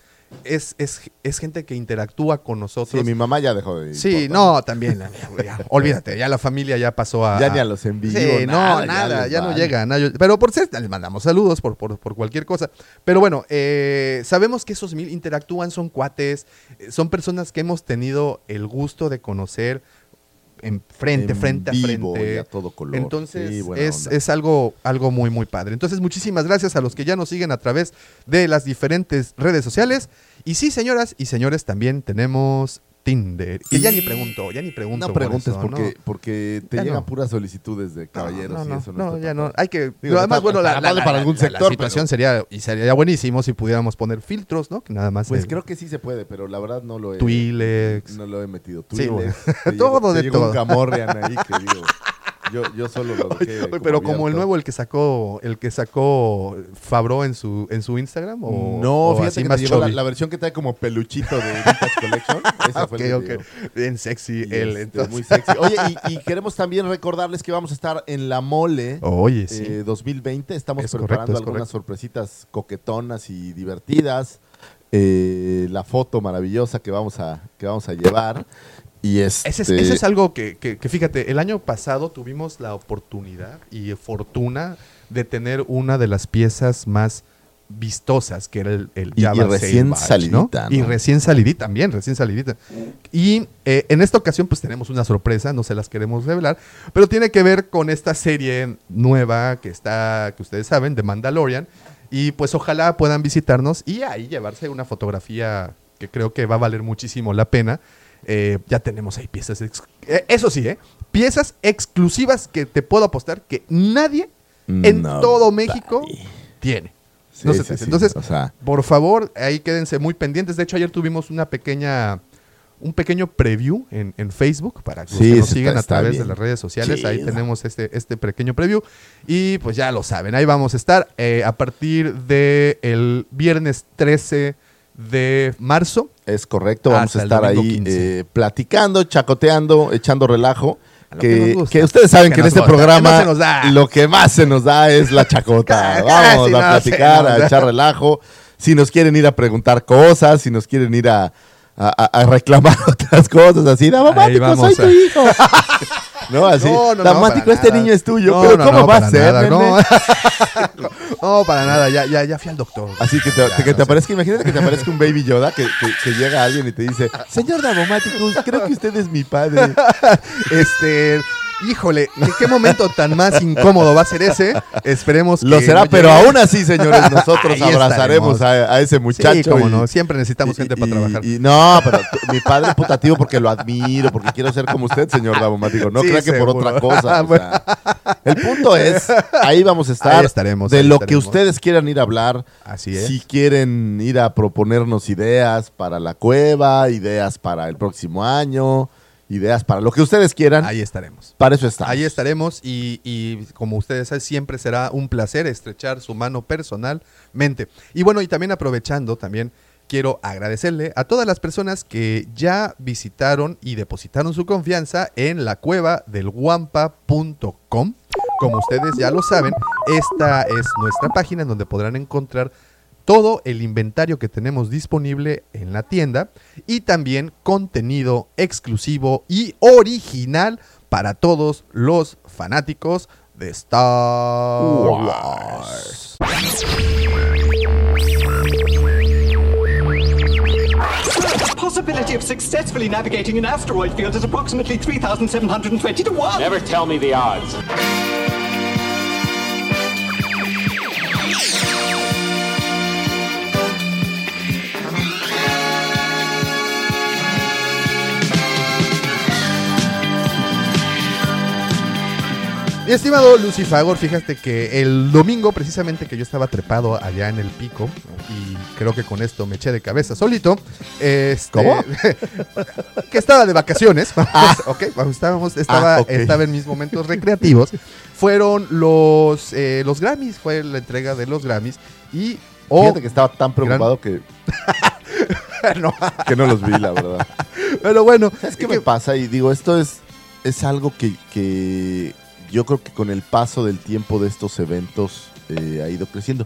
es, es, es gente que interactúa con nosotros. Sí, mi mamá ya dejó de Sí, importar. no, también. la- ya, *laughs* olvídate, ya la familia ya pasó a. Ya ni a los en vivo, Sí, nada, no, nada, ya, no llega. nada, pero por ser, les mandamos saludos por, por, por cualquier cosa. Pero bueno, eh, sabemos que esos mil interactúan, son cuates, eh, son personas que hemos tenido el gusto de conocer en frente, En frente a frente. y a todo color. Entonces Sí, es, es algo, algo muy, muy padre. Entonces, muchísimas gracias a los que ya nos siguen a través de las diferentes redes sociales. Y sí, señoras y señores, también tenemos Tinder. Que ya ni pregunto, ya ni pregunto. No por preguntes eso, porque, ¿no? porque te Ya llegan no. puras solicitudes de caballeros no, y eso no, no, ya no. Hay que. Digo, además, está- bueno, la, la- para algún la- la sector, situación pero- sería y sería buenísimo si pudiéramos poner filtros, ¿no? Que nada más. Pues creo que sí se puede, pero la verdad no lo he Twilex. No lo he metido. Sí, Twilex. bueno. Te *laughs* Todo de un todo. Camorrian ahí que digo. *laughs* Yo, yo solo lo dejé. *laughs* Pero como el nuevo el que sacó el que sacó Fabro en su en su Instagram o No, o fíjate así que más llegó la, versión que trae como peluchito de Vintage Collection. *laughs* Esa fue Ok, el que ok. llegó. Bien sexy Y, él, este. Muy sexy. Oye, y, y *laughs* queremos también recordarles que vamos a estar en la Mole Oye, sí. eh, 2020. Estamos Es preparando correcto, es algunas correcto. sorpresitas coquetonas y divertidas. Eh, la foto maravillosa que vamos a, que vamos a llevar. Y este, Ese es, ese es algo que, que- que, fíjate, el año pasado tuvimos la oportunidad y fortuna de tener una de las piezas más vistosas, que era el, el Y- y Java recién salidita, Y ¿no? recién salidita también, recién salidita. Y eh, en esta ocasión pues tenemos una sorpresa, no se las queremos revelar, pero tiene que ver con esta serie nueva que está, que ustedes saben, de Mandalorian. Y pues ojalá puedan visitarnos y ahí llevarse una fotografía que creo que va a valer muchísimo la pena. Eh, ya tenemos ahí piezas, eh, eso sí, ¿eh? piezas exclusivas que te puedo apostar que nadie en No, todo México tiene. Sí, No sé, sí, sí. entonces, O sea, por favor, ahí quédense muy pendientes. De hecho, ayer tuvimos una pequeña, un pequeño preview en, en Facebook para Sí, que nos siguen a través bien de las redes sociales. Ahí tenemos este, este pequeño preview. Y pues ya lo saben, ahí vamos a estar eh, a partir del el viernes 13 de marzo. es correcto. Vamos a estar ahí 15. eh, platicando, chacoteando, echando relajo. Que Que, ustedes saben Que que, en este gusta, programa no lo que más se nos da es la chacota. *laughs* Casi Vamos no a platicar, a echar relajo. Si nos quieren ir a preguntar cosas, si nos quieren ir a, a- reclamar *laughs* otras cosas, así, Davomático, vamos soy a- tu hijo. *laughs* no, así, No, no, para este nada. niño es tuyo. No, pero ¿cómo va a ser, nada, *laughs* no. Para nada, ya, ya, ya fui al doctor. Así que te, Ya, que te aparezca, imagínate que te aparezca un baby Yoda que, que- que llega alguien y te dice, señor Davomático, creo que usted es mi padre. *laughs* Este, Híjole, ¿en qué momento tan más incómodo va a ser ese? Esperemos que. Lo será, no pero llegue. aún así, señores, *laughs* nosotros Ahí abrazaremos a, a ese muchacho. Sí, cómo y- no, siempre necesitamos y- gente para trabajar. y no, pero mi padre putativo porque lo admiro, porque quiero ser como usted, señor Davomático. No Sí, crea que por otra cosa. *laughs* o sea, el punto es, ahí vamos a estar. Ahí estaremos, De ahí lo estaremos. que ustedes quieran ir a hablar. Así es. Si quieren ir a proponernos ideas para la cueva, ideas para el próximo año, ideas para lo que ustedes quieran, Ahí estaremos. para eso está. Ahí estaremos y, y como ustedes saben, siempre será un placer estrechar su mano personalmente. Y bueno, y también aprovechando, también quiero agradecerle a todas las personas que ya visitaron y depositaron su confianza en la cueva del guampa.com. Como ustedes ya lo saben, esta es nuestra página en donde podrán encontrar todo el inventario que tenemos disponible en la tienda y también contenido exclusivo y original para todos los fanáticos de Star Wars. Possibility of successfully navigating an asteroid field is approximately 3,720 to 1. Never tell me the odds. Mi estimado Lucifagor, fíjate que el domingo precisamente que yo estaba trepado allá en el pico y creo que con esto me eché de cabeza solito. este, ¿Cómo? *laughs* que estaba de vacaciones. *laughs* vamos, ok, vamos, estábamos, estaba, Ah, estaba en mis momentos recreativos. Fueron los, eh, los Grammys, fue la entrega de los Grammys y... oh, Fíjate que estaba tan preocupado que, *laughs* no, que no los vi, la verdad. pero bueno, ¿Sabes qué me pasa? Y digo, esto es, es algo que, que yo creo que con el paso del tiempo de estos eventos eh, ha ido creciendo.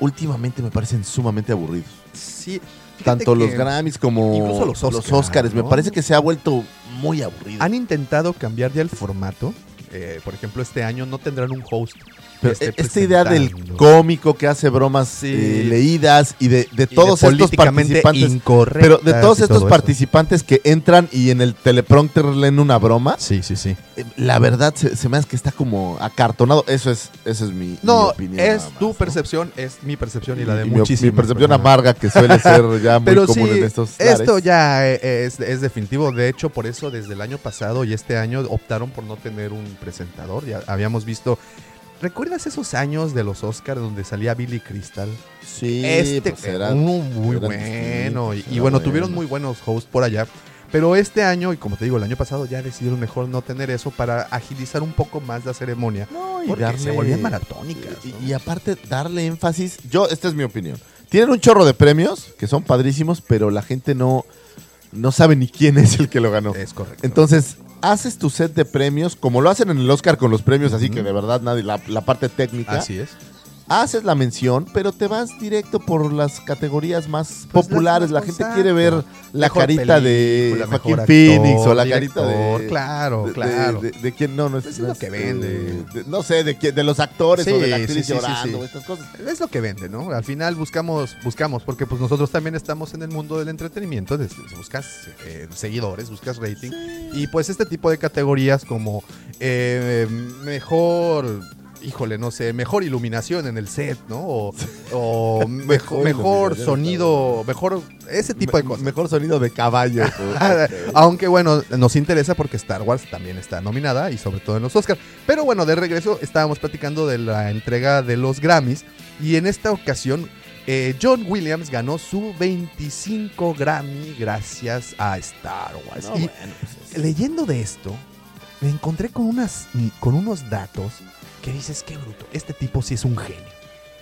Últimamente me parecen sumamente aburridos. sí, Tanto los Grammys como incluso los los Oscar, Oscars. Me parece que se ha vuelto muy aburrido. Han intentado cambiar ya el formato. Eh, por ejemplo, este año no tendrán un host. Pero e- esta idea del cómico que hace bromas Sí. eh, leídas y de, de Y de todos estos participantes. Pero de todos estos todo eso. participantes que entran y en el teleprompter leen una broma, Sí, sí, sí. eh, la verdad se, se me hace que está como acartonado. Eso es, esa es mi, mi No, opinión. es más, tu ¿no? percepción, es mi percepción y la de Y mi, muchísimas mi percepción personas. amarga que suele ser *laughs* ya muy Pero común sí, en estos esto ya eh, es, es definitivo. De hecho, por eso desde el año pasado y este año optaron por no tener un presentador. Ya habíamos visto. ¿Recuerdas esos años de los Oscars donde salía Billy Crystal? Sí, este pues eran- uno muy bueno. Y, era bueno, bueno. tuvieron muy buenos hosts por allá. Pero este año, y como te digo, el año pasado ya decidieron mejor no tener eso para agilizar un poco más la ceremonia. No, y Porque darle- se volvían maratónicas. Y, ¿no? y aparte, darle énfasis. Yo, esta es mi opinión. Tienen un chorro de premios que son padrísimos, pero la gente no, no sabe ni quién es el que lo ganó. Es correcto. Entonces, haces tu set de premios, como lo hacen en el Oscar con los premios, así que de verdad nadie, la, la parte técnica. Así es. Haces la mención, pero te vas directo por las categorías más Pues populares. La gente quiere ver la Mejor carita de Joaquín Phoenix o la director, carita de. Claro, de- claro. De, de quién no, no es, Pues es no lo que vende. de- no sé, de, quién- de los actores Sí, o de la actriz sí, sí, llorando, estas cosas. Es lo que vende, ¿no? Al final buscamos, buscamos, porque pues nosotros también estamos en el mundo del entretenimiento, des- buscas eh, seguidores, buscas rating, y pues este tipo de categorías como eh, mejor, híjole, no sé, mejor iluminación en el set, ¿no? O, o *laughs* mejor, Mejor sonido, mejor, ese tipo de cosas. Mejor sonido de caballo. *laughs* Aunque bueno, nos interesa porque Star Wars también está nominada y sobre todo en los Oscars. Pero bueno, de regreso estábamos platicando de la entrega de los Grammys y en esta ocasión eh, John Williams ganó su 25 Grammy gracias a Star Wars. No, y bueno, pues, es- leyendo de esto, me encontré con, unas, con unos datos que dices, qué bruto, este tipo sí es un genio.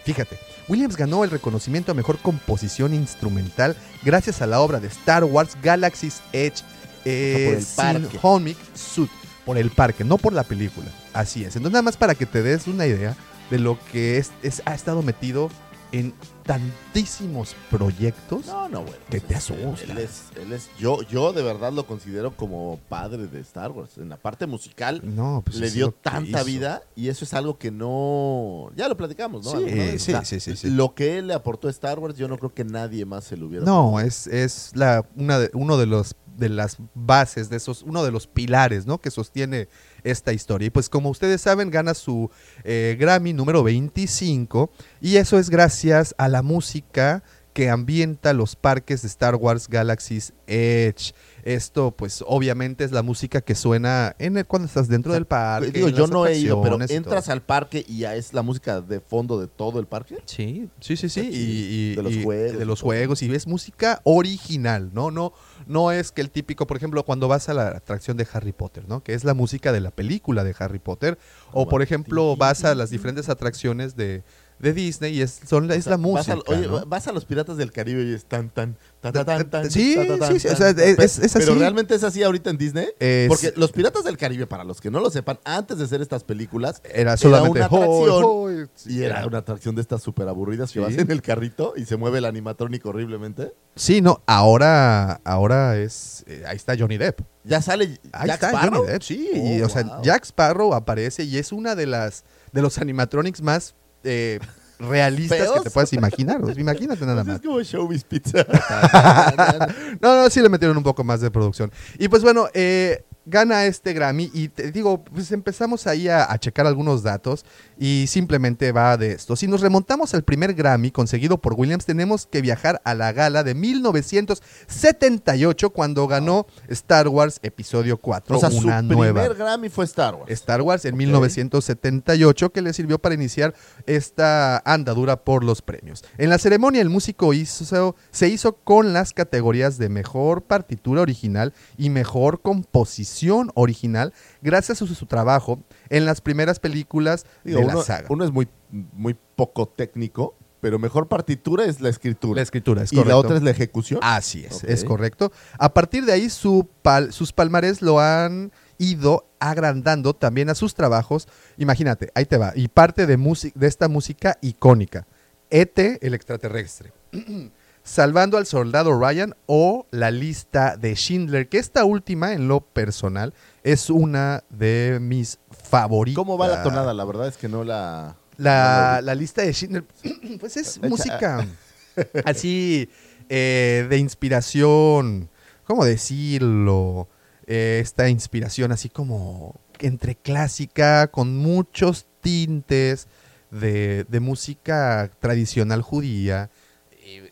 Fíjate, Williams ganó el reconocimiento a mejor composición instrumental gracias a la obra de Star Wars Galaxy's Edge eh, por el parque. Symphonic Suite, por el parque, no por la película. Así es. Entonces, nada más para que te des una idea de lo que es, es- ha estado metido en tantísimos proyectos. No, no, bueno. Que te pues, asusta. Él es, él es, yo, yo de verdad lo considero como padre de Star Wars. En la parte musical No, pues le dio tanta vida y eso es algo que no... Ya lo platicamos, ¿no? Sí, sí, sí, sí. Lo que él le aportó a Star Wars yo no creo que nadie más se lo hubiera No, es, es la, una de, uno de los de las bases, de esos, uno de los pilares, ¿no? Que sostiene esta historia. Y pues como ustedes saben, gana su eh, Grammy número 25 y eso es gracias a la música que ambienta los parques de Star Wars Galaxy's Edge. Esto, pues, obviamente es la música que suena en el- cuando estás dentro del parque. Digo, yo no he ido, pero entras al parque y ya es la música de fondo de todo el parque. Sí, sí, sí, sí. Y, y- De los y- juegos De los todo. juegos. Y es música original, ¿no? No, no es que el típico, por ejemplo, cuando vas a la atracción de Harry Potter, ¿no? Que es la música de la película de Harry Potter. O, por ejemplo, vas a las diferentes atracciones de, de Disney y es, son, es O sea, la vas música. a- oye, ¿no? vas a los Piratas del Caribe y es tan, tan, tan, Ta- tan, ta- tan, sí, sí, o sea, es- Pero realmente es así ahorita en Disney. Es- Porque los Piratas del Caribe, para los que no lo sepan, antes de hacer estas películas, Era solamente una "Hoy, atracción. hoy", sí, Y era una atracción de estas súper aburridas que Sí. vas en el carrito y se mueve el animatrónico horriblemente. Sí, no, ahora, ahora es. eh, ahí está Johnny Depp. Ya sale Ahí Jack está Sparrow. Johnny Depp, sí. y, Oh, o sea. Jack Sparrow aparece y es una de las de los animatronics más eh, realistas que te puedas imaginar. Imagínate nada más. es como Showbiz Pizza. *laughs* No, no, sí le metieron un poco más de producción. Y pues bueno, eh, gana este Grammy y te digo, pues empezamos ahí a, a checar algunos datos y simplemente va de esto. Si nos remontamos al primer Grammy conseguido por Williams, tenemos que viajar a la gala de 1978 cuando ganó Star Wars Episodio 4, o sea, su primer. Grammy fue Star Wars. Star Wars en Ok. 1978 que le sirvió para iniciar esta andadura por los premios. En la ceremonia el músico hizo, se hizo con las categorías de mejor partitura original y mejor composición original gracias a su, su trabajo en las primeras películas Digo, de uno, la saga. uno es muy, muy poco técnico, pero mejor partitura es la escritura. la escritura es y correcto. la otra es la ejecución. Así es, es correcto. A partir de ahí, su pal- sus palmares lo han ido agrandando también a sus trabajos. Imagínate, ahí te va. Y parte de, de esta música icónica. E.T., el extraterrestre. *clears throat* Salvando al soldado Ryan o la lista de Schindler, que esta última, en lo personal, es una de mis favoritas. ¿Cómo va la tonada? La verdad es que no la... La, lista de Schindler, *clears throat* pues es Echa- música *laughs* así eh, de inspiración, ¿cómo decirlo? Eh, esta inspiración así como entre clásica, con muchos tintes de, de música tradicional judía.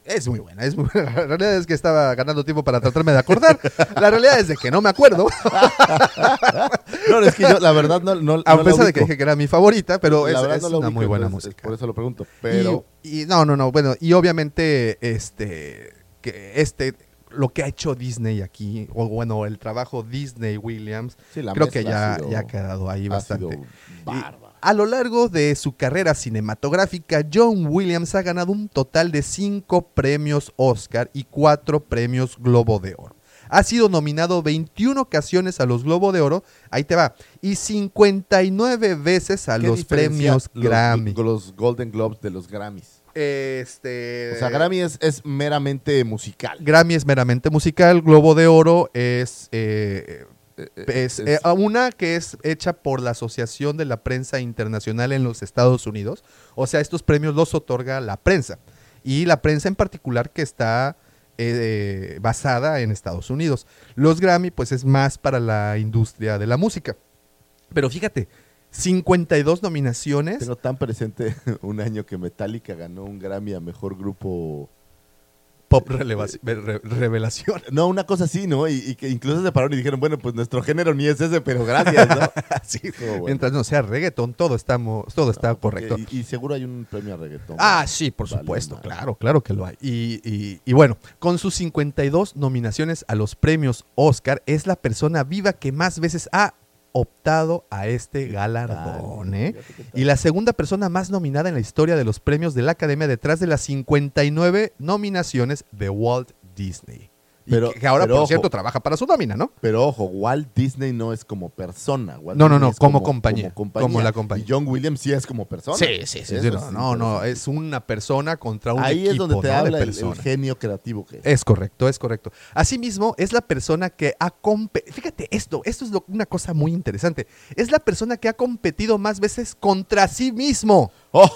Es muy buena, es muy buena. La realidad es que estaba ganando tiempo para tratarme de acordar. La realidad es de que no me acuerdo. *laughs* No, es que yo la verdad no, no, A no pesar de que dije que era mi favorita, pero La es, verdad es no la una ubico, muy buena entonces, música. Por eso lo pregunto. Pero... Y, y- no, no, no, bueno, y obviamente este que este lo que ha hecho Disney aquí, o bueno, el trabajo Disney Williams, Sí, creo que ya, ya ha quedado ahí ha bastante. sido. A lo largo de su carrera cinematográfica, John Williams ha ganado un total de cinco premios Oscar y cuatro premios Globo de Oro. Ha sido nominado 21 ocasiones a los Globo de Oro, ahí te va, y 59 veces a ¿Qué los premios los- Grammy. Los Golden Globes de los Grammys. Este, O sea, Grammy es, es meramente musical. Grammy es meramente musical, Globo de Oro es, eh, es, eh, una que es hecha por la Asociación de la Prensa Internacional en los Estados Unidos. O sea, estos premios los otorga la prensa. Y la prensa en particular que está eh, basada en Estados Unidos. Los Grammy pues es más para la industria de la música. Pero fíjate, 52 nominaciones. Tengo tan presente *laughs* un año que Metallica ganó un Grammy a mejor grupo. Pop *laughs* revelación. *laughs* No, una cosa así, ¿no? Y, y que incluso se pararon y dijeron, bueno, pues nuestro género ni es ese, pero gracias, ¿no? *laughs* Sí, bueno. Mientras no sea reggaeton, todo, estamos, todo está correcto. Y, y seguro hay un premio a reggaetón. Ah, sí, por Vale, supuesto, madre. claro, claro que lo hay. Y, y- y bueno, con sus 52 nominaciones a los premios Oscar, es la persona viva que más veces ha optado a este galardón. ¿eh? Y la segunda persona más nominada en la historia de los premios de la Academia detrás de las 59 nominaciones de Walt Disney. Pero- que, que ahora, pero por ojo. cierto, trabaja para su nómina, ¿no? Pero ojo, Walt Disney no es como persona. Walt No, no, no, como compañía, como la compañía. Y John Williams sí es como persona. Sí, sí, sí. Eso no, no, es una persona contra un Ahí equipo es donde te ¿no? habla el, el genio creativo que es. Es correcto, es correcto. Asimismo, es la persona que ha competido. Fíjate esto, esto es lo- una cosa muy interesante. Es la persona que ha competido más veces contra sí mismo. Oh,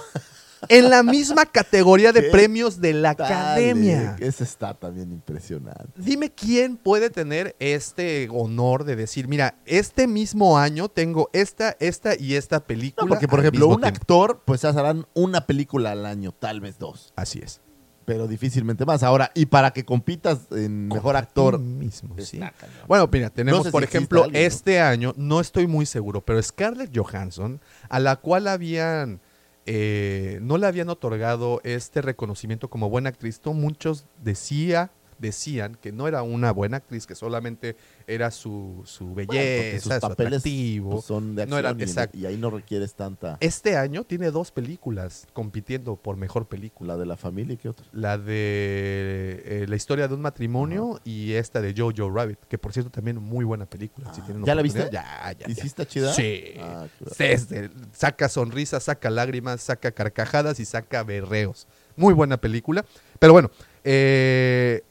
en la misma categoría de ¿Qué premios de la Dale, academia. Ese está también impresionante. Dime quién puede tener este honor de decir, mira, este mismo año tengo esta, esta y esta película. No, porque, por ejemplo, un tiempo. actor, pues harán una película al año, tal vez dos, Así es. pero difícilmente más. Ahora, y para que compitas en mejor actor, mismo, sí. Bueno, mira, tenemos, No sé si por ejemplo, alguien, ¿no? este año, no estoy muy seguro, pero Scarlett Johansson, a la cual habían, eh, no le habían otorgado este reconocimiento como buena actriz, to- muchos decía, decían que no era una buena actriz, que solamente era su, su Bueno, belleza, sus su papeles atractivo. pues, son de no acción era- y- exacto. y, ahí no requieres tanta... Este año tiene dos películas compitiendo por mejor película. La de la familia y qué otra. La de eh, la historia de un matrimonio y esta de Jojo Rabbit, que por cierto también muy buena película. Ah, ¿ya la viste? Ya, ya. ¿Y ya. sí está chida? Sí. Ah, bueno. Desde- saca sonrisas, saca lágrimas, saca carcajadas y saca berreos. Muy buena película. Pero bueno, eh,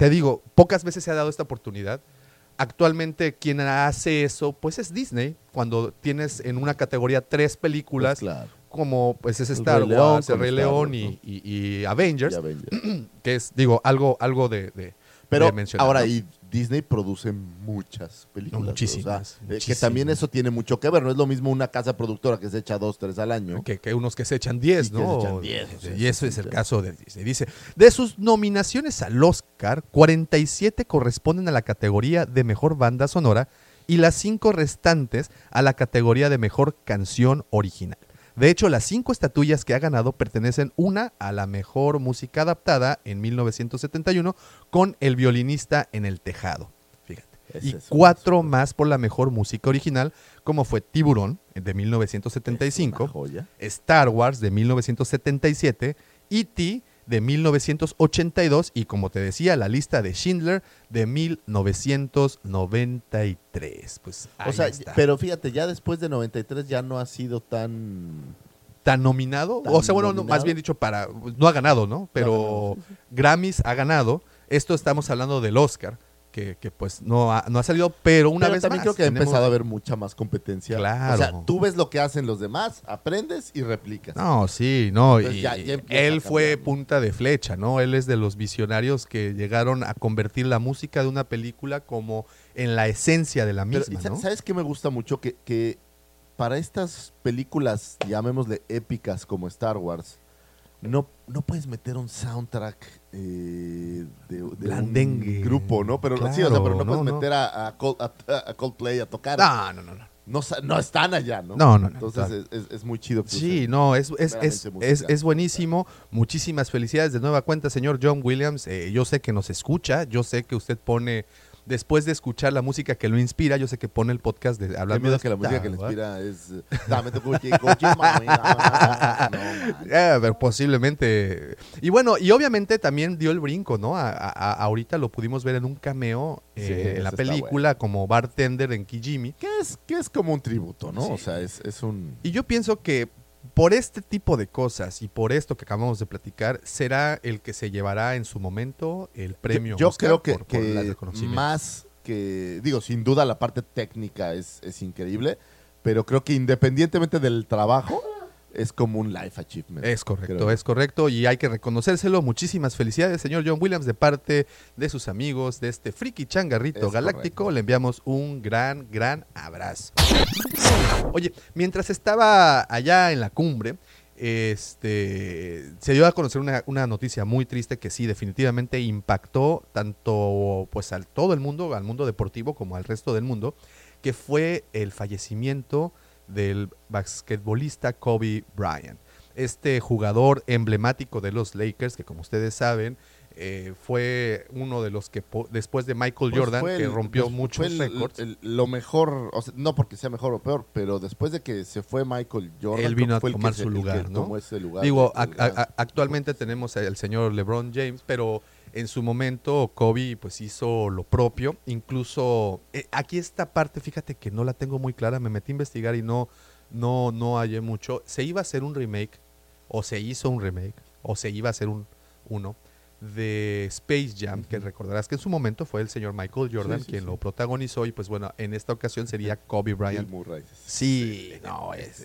te digo, pocas veces se ha dado esta oportunidad. Actualmente quien hace eso, pues es Disney. Cuando tienes en una categoría tres películas, Pues claro. como pues es Star Rey León Wars, El Rey León Wars, y, ¿no? y- y Avengers, Y Avengers. *clears throat* que es, digo, algo, algo de, de- Pero de ahora, ¿no? y Disney produce muchas películas. No, o sea, muchísimas, eh, que también eso tiene mucho que ver. No es lo mismo una casa productora que se echa dos, tres al año. Que, que unos que se echan 10, Y que ¿no? se echan 10, o sea, y eso es el caso de Disney. Dice, de sus nominaciones al Oscar, 47 corresponden a la categoría de mejor banda sonora y las cinco restantes a la categoría de mejor canción original. De hecho, las cinco estatuillas que ha ganado pertenecen una a la mejor música adaptada en 1971 con El violinista en el tejado. Fíjate. Y cuatro más por la mejor música original, como fue Tiburón de Es 1975, una joya. Star Wars de 1977, E.T. de 1982 y como te decía, la lista de Schindler de 1993. Pues O ahí sea, está. pero fíjate, ya después de 93 ya no ha sido tan... ¿Tan nominado? Tan o sea, bueno, no, más bien dicho, para no ha ganado, ¿no? Pero ganado, Grammys ha ganado. Esto estamos hablando del Oscar, que, que pues no ha, no ha salido, pero una Pero vez también más. creo que ha empezado a haber mucha más competencia. Claro. O sea, tú ves lo que hacen los demás, aprendes y replicas. No, sí, no. Y ya- ya empieza él fue punta de flecha, ¿no? Él es de los visionarios que llegaron a convertir la música de una película como en la esencia de la misma, ¿y sa- ¿no? ¿Sabes qué me gusta mucho? Que, que para estas películas, llamémosle épicas como Star Wars, no, no puedes meter un soundtrack eh, de, un grupo, ¿no? Pero sí, o sea, pero no, no, puedes no. meter a, a, Col- a- a Coldplay a tocar. No, no, no, no. No, no están allá, ¿no? No, no, no, Entonces claro. es, es- es muy chido. Sí, no, es, es, es buenísimo. Muchísimas felicidades de nueva cuenta, señor John Williams. Eh, yo sé que nos escucha, yo sé que usted pone, después de escuchar la música que lo inspira, yo sé que pone el podcast de hablando miedo de que la música que le inspira es... Dame tu. *laughs* Eh, pero posiblemente. Y bueno, y obviamente también dio el brinco, ¿no? A- a- ahorita lo pudimos ver en un cameo eh, en la película como bartender en Kijimi. Que es, que es como un tributo, ¿no? Sí. O sea, es, es un... Y yo pienso que por este tipo de cosas y por esto que acabamos de platicar, será el que se llevará en su momento el premio. Yo, yo Oscar creo que, por- por que reconocimiento. más que, digo, sin duda la parte técnica es, es increíble, pero creo que independientemente del trabajo, es como un life achievement. Es correcto, creo. es correcto y hay que reconocérselo. Muchísimas felicidades, señor John Williams, de parte de sus amigos de este friki changarrito Es galáctico. correcto. Le enviamos un gran, gran abrazo. Oye, mientras estaba allá en la cumbre, este, se dio a conocer una, una noticia muy triste que sí, definitivamente impactó tanto pues al todo el mundo, al mundo deportivo como al resto del mundo, que fue el fallecimiento del basquetbolista Kobe Bryant. Este jugador emblemático de los Lakers, que como ustedes saben, eh, fue uno de los que después de Michael Pues Jordan, que rompió pues muchos récords, lo mejor, o sea, no porque sea mejor o peor, pero después de que se fue Michael Jordan, Él vino a fue el que tomar su lugar, ¿no? lugar Digo, a- actualmente tenemos al señor LeBron James, pero en su momento Kobe pues hizo lo propio. Incluso eh, aquí esta parte, fíjate que no la tengo muy clara, me metí a investigar y no, no, no hallé mucho. Se iba a hacer un remake, o se hizo un remake, o se iba a hacer un uno de Space Jam, que recordarás que en su momento fue el señor Michael Jordan Sí, sí, quien sí. lo protagonizó y pues bueno, en esta ocasión sería *laughs* Kobe Bryant. Sí, no, es,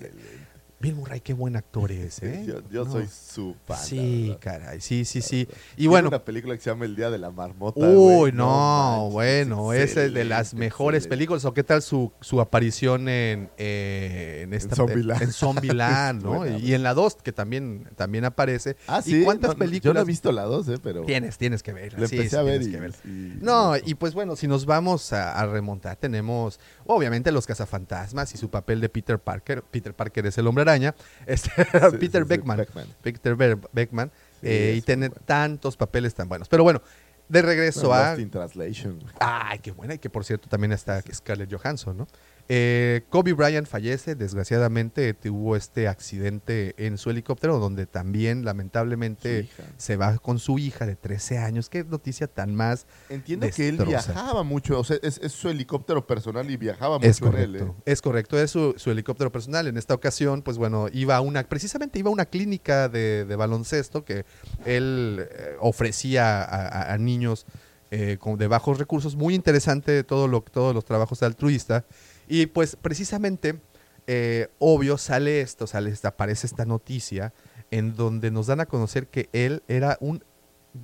Bill Murray, qué buen actor es, ¿eh? *laughs* Yo, yo No. soy su fan. Sí, caray, sí, sí, sí. Y bueno, una película que se llama El Día de la Marmota. uy, no, bueno, esa es de las mejores excelente. películas. ¿O qué tal su, su aparición en, eh, en, esta, Zombieland. en Zombieland, *laughs* ¿no? Buena, y en la 2, que también, también aparece. Ah, ¿Y sí. cuántas no, no, películas? Yo no he visto la 2, ¿eh? Pero. Tienes, tienes que verla. La sí, empecé sí, a ver y, que verla. y- No, y pues bueno, si nos vamos a, a remontar, tenemos obviamente los cazafantasmas y su papel de Peter Parker. Peter Parker es el hombre araña. *laughs* Este, Sí, Peter sí, Beckman. Beckman. Peter Be- Beckman. Eh, y tiene bueno. tantos papeles tan buenos. Pero bueno, de regreso a. Lost in Translation. Ay, qué buena. Y que por cierto también está Scarlett Johansson, ¿no? Eh, Kobe Bryant fallece, desgraciadamente tuvo este accidente en su helicóptero donde también lamentablemente se va con su hija de 13 años. Qué noticia tan más Entiendo que él viajaba mucho. O sea, es, es su helicóptero personal y viajaba mucho Es en correcto, él. ¿eh? es correcto, es su, su helicóptero personal. En esta ocasión, pues bueno, iba a una, precisamente iba a una clínica de, de baloncesto que él eh, ofrecía a, a- a niños eh, con- de bajos recursos. Muy interesante todo lo, todos los trabajos altruistas. Y pues precisamente, eh, obvio, sale esto, sale, aparece esta noticia en donde nos dan a conocer que él era un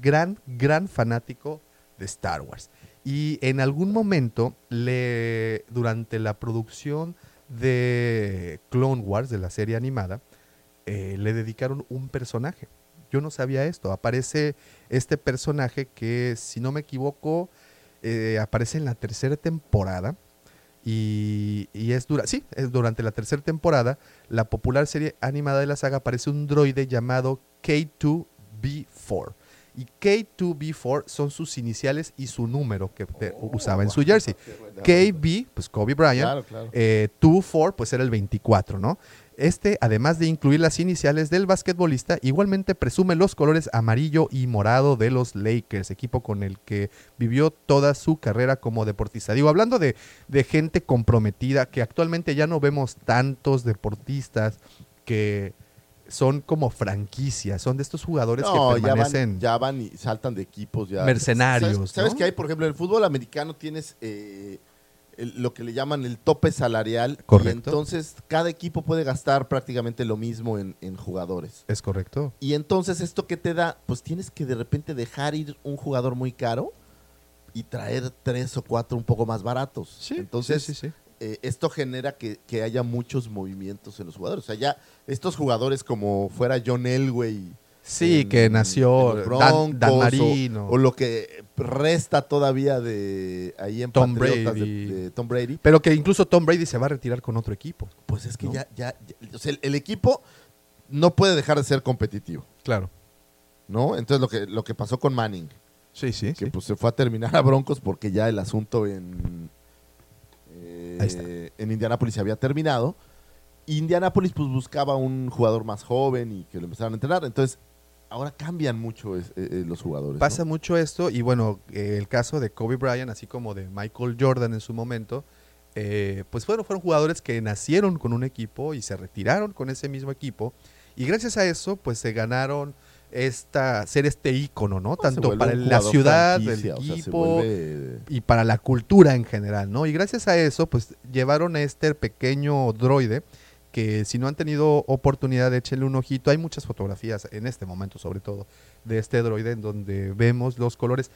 gran, gran fanático de Star Wars. Y en algún momento, le, durante la producción de Clone Wars, de la serie animada, eh, le dedicaron un personaje. Yo no sabía esto. Aparece este personaje que, si no me equivoco, eh, aparece en la tercera temporada. Y, y es dura, sí, es durante la tercera temporada, la popular serie animada de la saga aparece un droide llamado K2B4. Y K2B4 son sus iniciales y su número que te- usaba en su jersey. KB, pues Kobe Bryant, Claro, claro. eh, 2-4, pues era el 24, ¿no? Este, además de incluir las iniciales del basquetbolista, igualmente presume los colores amarillo y morado de los Lakers, equipo con el que vivió toda su carrera como deportista. Digo, hablando de, de gente comprometida, que actualmente ya no vemos tantos deportistas que son como franquicias, son de estos jugadores No, que ya permanecen... van, ya van y saltan de equipos. Ya. Mercenarios, ¿Sabes, sabes ¿no? que hay, por ejemplo, en el fútbol americano tienes eh, el- lo que le llaman el tope salarial. Y Correcto. entonces cada equipo puede gastar prácticamente lo mismo en, en jugadores. Es correcto. Y entonces esto que te da, pues tienes que de repente dejar ir un jugador muy caro y traer tres o cuatro un poco más baratos. entonces sí, sí, sí. eh, esto genera que, que haya muchos movimientos en los jugadores. O sea, ya estos jugadores como fuera John Elway. Sí, en- que nació en Dan- Dan Broncos, o- Marino. O, lo que resta todavía de ahí en Tom Patriotas Brady. de Tom Brady. Pero que incluso Tom Brady se va a retirar con otro equipo. Pues es que ¿No? ya, ya, ya- o sea, el, el equipo no puede dejar de ser competitivo, Claro. ¿no? Entonces lo que, lo que pasó con Manning, Sí, sí. que pues se fue a terminar a Broncos porque ya el asunto en, eh, Ahí está. en Indianápolis se había terminado. Indianápolis pues buscaba un jugador más joven y que lo empezaran a entrenar. Entonces ahora cambian mucho es- eh, eh, los jugadores. ¿no? Pasa mucho esto y bueno, eh, el caso de Kobe Bryant, así como de Michael Jordan en su momento, eh, pues fueron, fueron jugadores que nacieron con un equipo y se retiraron con ese mismo equipo y gracias a eso pues se ganaron esta ser este ícono, ¿no? Tanto para la ciudad, o sea, se equipo vuelve- y para la cultura en general, ¿no? Y gracias a eso pues llevaron a este pequeño droide que si no han tenido oportunidad echarle un ojito, hay muchas fotografías en este momento sobre todo de este droide en donde vemos los colores.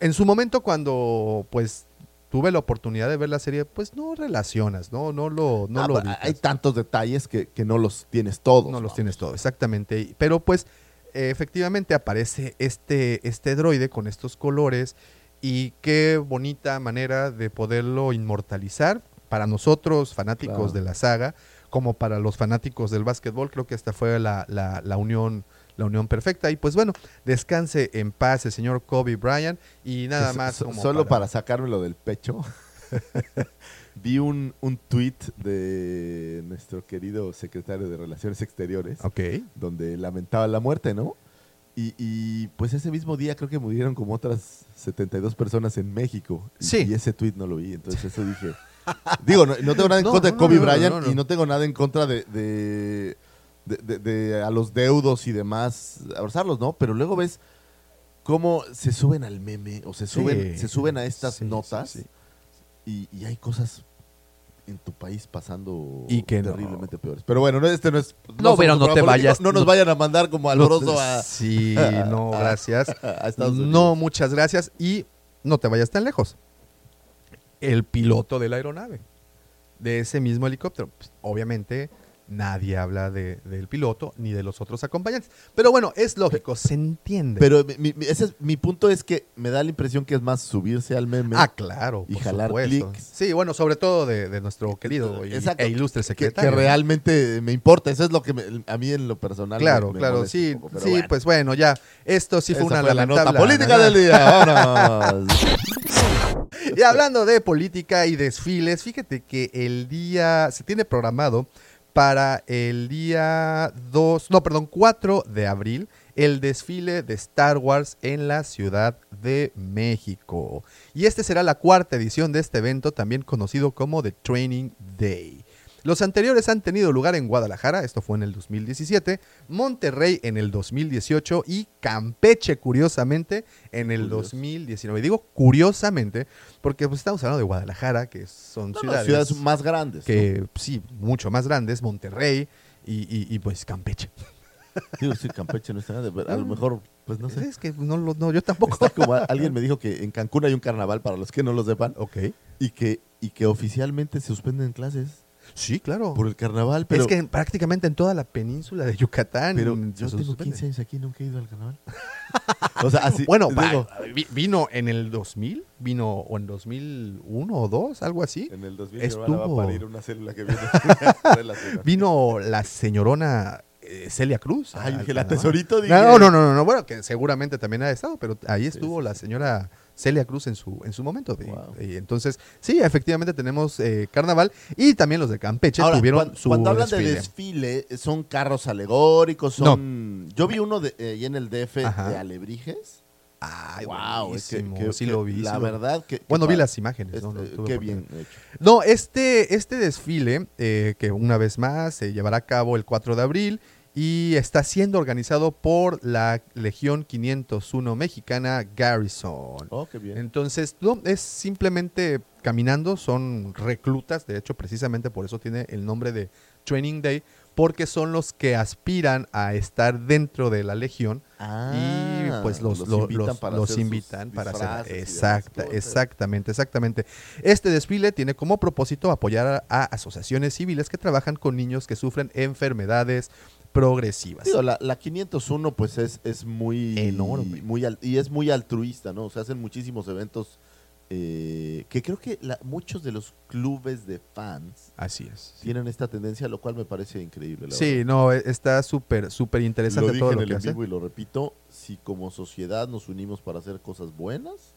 En su momento cuando pues tuve la oportunidad de ver la serie, pues no relacionas, no no lo no Ah, lo ubicas. hay tantos detalles que, que no los tienes todos. no los tienes todos, exactamente. Pero pues efectivamente aparece este este droide con estos colores y qué bonita manera de poderlo inmortalizar para nosotros fanáticos Claro. de la saga como para los fanáticos del básquetbol creo que esta fue la, la- la unión la unión perfecta y pues bueno descanse en paz el señor Kobe Bryant y nada más so- como solo para... sacármelo del pecho. *laughs* Vi un, un tweet de nuestro querido secretario de Relaciones Exteriores, ok donde lamentaba la muerte, ¿no? Y, y, pues ese mismo día creo que murieron como otras 72 personas en México. Y, Sí. y ese tweet no lo vi, entonces eso dije. *laughs* Digo, no, no tengo nada en No, contra no, de Kobe no, no, Bryant no, no. y no tengo nada en contra de, de, de- a los deudos y demás, abrazarlos, ¿no? Pero luego ves cómo se suben al meme o se suben, Sí. se suben a estas Sí, notas sí. Y, y hay cosas en tu país pasando Y que no. terriblemente peores. Pero bueno, no, este no es. No, somos pero no te vayas- No nos no- vayan a mandar como No, a. Sí, no, *laughs* gracias. *laughs* a Estados Unidos. No, muchas gracias. Y no te vayas tan lejos. El piloto de la aeronave, de ese mismo helicóptero. Pues, obviamente, nadie habla de- del piloto ni de los otros acompañantes. Pero bueno, es lógico, se entiende. Pero mi, mi- ese es- mi punto es que me da la impresión que es más subirse al meme. ah, claro. y por jalar supuesto. clics. Sí, bueno, sobre todo de, de nuestro querido y, Exacto. e ilustre que, secretario. que realmente me importa. Eso es lo que me- a mí en lo personal. me- Claro, me claro, molesta sí, un poco, pero sí, bueno. pues bueno, ya. Esto sí fue Esa una fue la lamentable nota política del día. Vámonos. *laughs* *laughs* Y hablando de política y desfiles, fíjate que el día se tiene programado para el día 2, no, perdón, 4 de abril, el desfile de Star Wars en la Ciudad de México. Y este será la cuarta edición de este evento, también conocido como The Training Day. Los anteriores han tenido lugar en Guadalajara, esto fue en el 2017, Monterrey en el 2018 y Campeche, curiosamente, en el Curioso. 2019. Digo curiosamente porque pues, estamos hablando de Guadalajara, que son No, ciudades, ciudades más grandes. que sí, mucho más grandes, Monterrey y, y- y, pues Campeche. *laughs* Digo, sí, Campeche no está grande, pero a lo mejor, pues no sé. Es que no, lo- no, yo tampoco. Está como *laughs* alguien me dijo que en Cancún hay un carnaval, para los que no lo sepan, ok. y que, y que oficialmente se suspenden clases Sí, claro. por el carnaval. Pero, es que en- prácticamente en toda la península de Yucatán. pero yo tengo suspende. 15 años aquí y nunca he ido al carnaval. *laughs* o sea, así. Bueno, digo, va- vi- vino en el 2000, vino o en 2001 o 2, algo así. en el 2000 Estuvo- va a parir una célula que viene. *laughs* Vino la señorona eh, Celia Cruz. Ay, dije, la tesorito. Dije, No, no, no, no, no, bueno, que seguramente también ha estado, pero ahí estuvo la señora Celia Cruz en su, en su momento. de- Wow. y entonces, sí, efectivamente tenemos eh, carnaval y también los de Campeche Ahora, tuvieron cuan- su cuando hablan desfile. de desfile, son carros alegóricos, son... Yo vi uno de, eh, ahí en el DF Ajá. de Alebrijes. Ay, wow, es que, sí lo vi. La sí lo- verdad que... que Bueno, vi las imágenes. es- no, no eh, tuve qué bien hecho. No, este, este desfile, eh, que una vez más se llevará a cabo el 4 de abril y está siendo organizado por la Legión 501 mexicana Garrison. Oh, qué bien. Entonces, no, es simplemente caminando, son reclutas, de hecho, precisamente por eso tiene el nombre de Training Day, porque son los que aspiran a estar dentro de la Legión y pues los, lo- los- para los hacer invitan para hacer demás exacta, exactamente, exactamente. Este desfile tiene como propósito apoyar a, a asociaciones civiles que trabajan con niños que sufren enfermedades progresivas. Digo, la, la 501 pues es, es muy Enorme. muy al- y es muy altruista, ¿no? O sea, hacen muchísimos eventos eh, que creo que la- muchos de los clubes de fans Así es. tienen esta tendencia, lo cual me parece increíble. la Sí, no, e- está súper, súper Lo interesante dije todo en lo el que hace. y lo repito, si como sociedad nos unimos para hacer cosas buenas,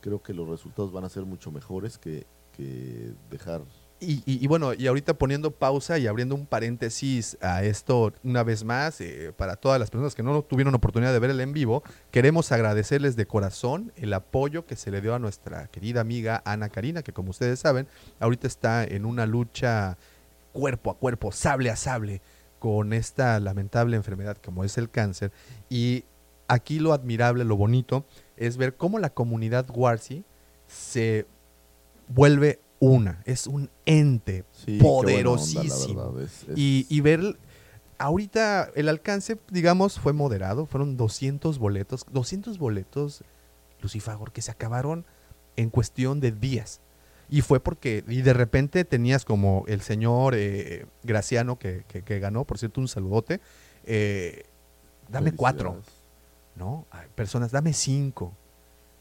creo que los resultados van a ser mucho mejores que, que dejar... Y, y- bueno, y ahorita poniendo pausa y abriendo un paréntesis a esto una vez más, eh, para todas las personas que no tuvieron oportunidad de ver el en vivo, queremos agradecerles de corazón el apoyo que se le dio a nuestra querida amiga Ana Karina, que como ustedes saben, ahorita está en una lucha cuerpo a cuerpo, sable a sable, con esta lamentable enfermedad como es el cáncer. Y aquí lo admirable, lo bonito, es ver cómo la comunidad Warsi se vuelve una, es un ente Sí, onda, poderosísimo. verdad, es- es- Y, y ver, ahorita el alcance, digamos, fue moderado, fueron 200 boletos, 200 boletos, Lucifagor, que se acabaron en cuestión de días. Y fue porque, y de repente tenías como el señor eh, Graciano que, que- que ganó, por cierto, un saludote, eh, dame cuatro. ¿no? Ay, Personas, dame cinco.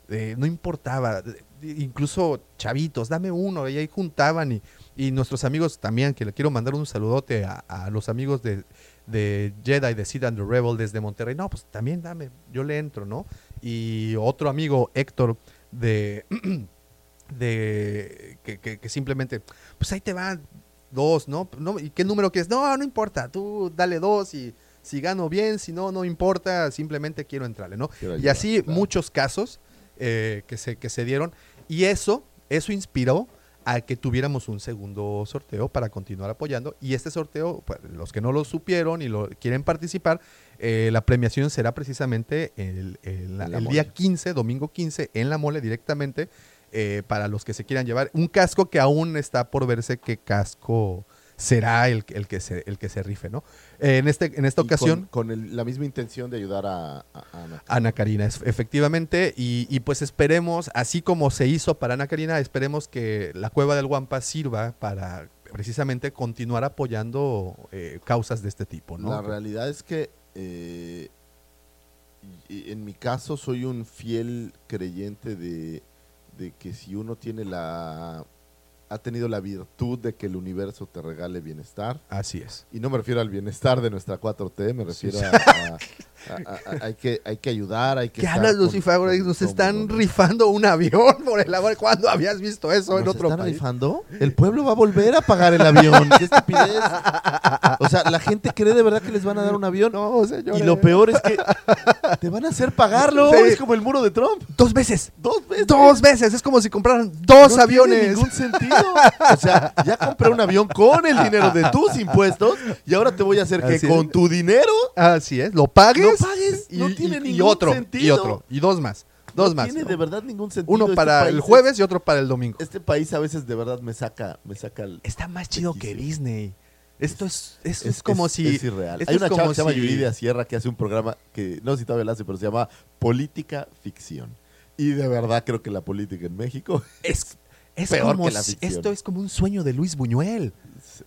Eh, no importaba, incluso chavitos, dame uno, y ahí juntaban y, y nuestros amigos también, que le quiero mandar un saludote a, a los amigos de, de Jedi, de Sid and the Rebel desde Monterrey, no, pues también dame, yo le entro, ¿no? Y otro amigo, Héctor, de, *clears throat* de que, que- que simplemente, pues ahí te van dos, ¿no? ¿no? ¿Y qué número quieres? No, no importa, tú dale dos y si gano bien, si no, no importa, simplemente quiero entrarle, ¿no? Quiero Y ayudar, así claro. muchos casos eh, que, se, que se dieron. Y eso, eso inspiró a que tuviéramos un segundo sorteo para continuar apoyando. Y este sorteo, pues, los que no lo supieron y lo quieren participar, eh, la premiación será precisamente el, el- día mole. 15, domingo 15, en la mole directamente. eh, para los que se quieran llevar. Un casco que aún está por verse qué casco será el, el que se el que se rife, ¿no? Eh, en este en esta Y ocasión Con, con el- la misma intención de ayudar a, a- a Ana. Ana Karina, efectivamente, y, y pues esperemos, así como se hizo para Ana Karina, esperemos que la Cueva del Guampa sirva para precisamente continuar apoyando eh, causas de este tipo, ¿no? La realidad es que eh, en mi caso soy un fiel creyente de, de que si uno tiene la ha tenido la virtud de que el universo te regale bienestar Así es. y no me refiero al bienestar de nuestra 4T, me refiero Sí. a, a- a- a- hay que hay que ayudar, hay que ¿Qué hablas, con- Nos están con- rifando un avión por el amor. ¿Cuándo habías visto eso en ¿Nos otro están país? rifando? El pueblo va a volver a pagar el avión. ¡Qué estupidez! O sea, la gente cree de verdad que les van a dar un avión. No, señor. Y lo peor es que te van a hacer pagarlo. Sí. Es como el muro de Trump. Dos veces. Dos veces. Dos veces. Es como si compraran dos No aviones. tiene ningún sentido. O sea, ya compré un avión con el dinero de tus impuestos y ahora te voy a hacer que con tu dinero Así es. Lo pagues. Lo pagues, Y, no y- tiene y ningún otro. Y otro. Y dos más. Dos no más. tiene ¿no? de verdad ningún sentido. Uno Este para el es- jueves y otro para el domingo. Este país a veces de verdad me saca, me saca el, Está más chido que. Disney. Esto es, esto es, como si. es irreal. Hay es una chava que se llama Yuridia Sierra que hace un programa que no sé si todavía la hace, pero se llama Política Ficción. Y de verdad creo que la política en México Es, es Peor como que la ficción. esto es como un sueño de Luis Buñuel.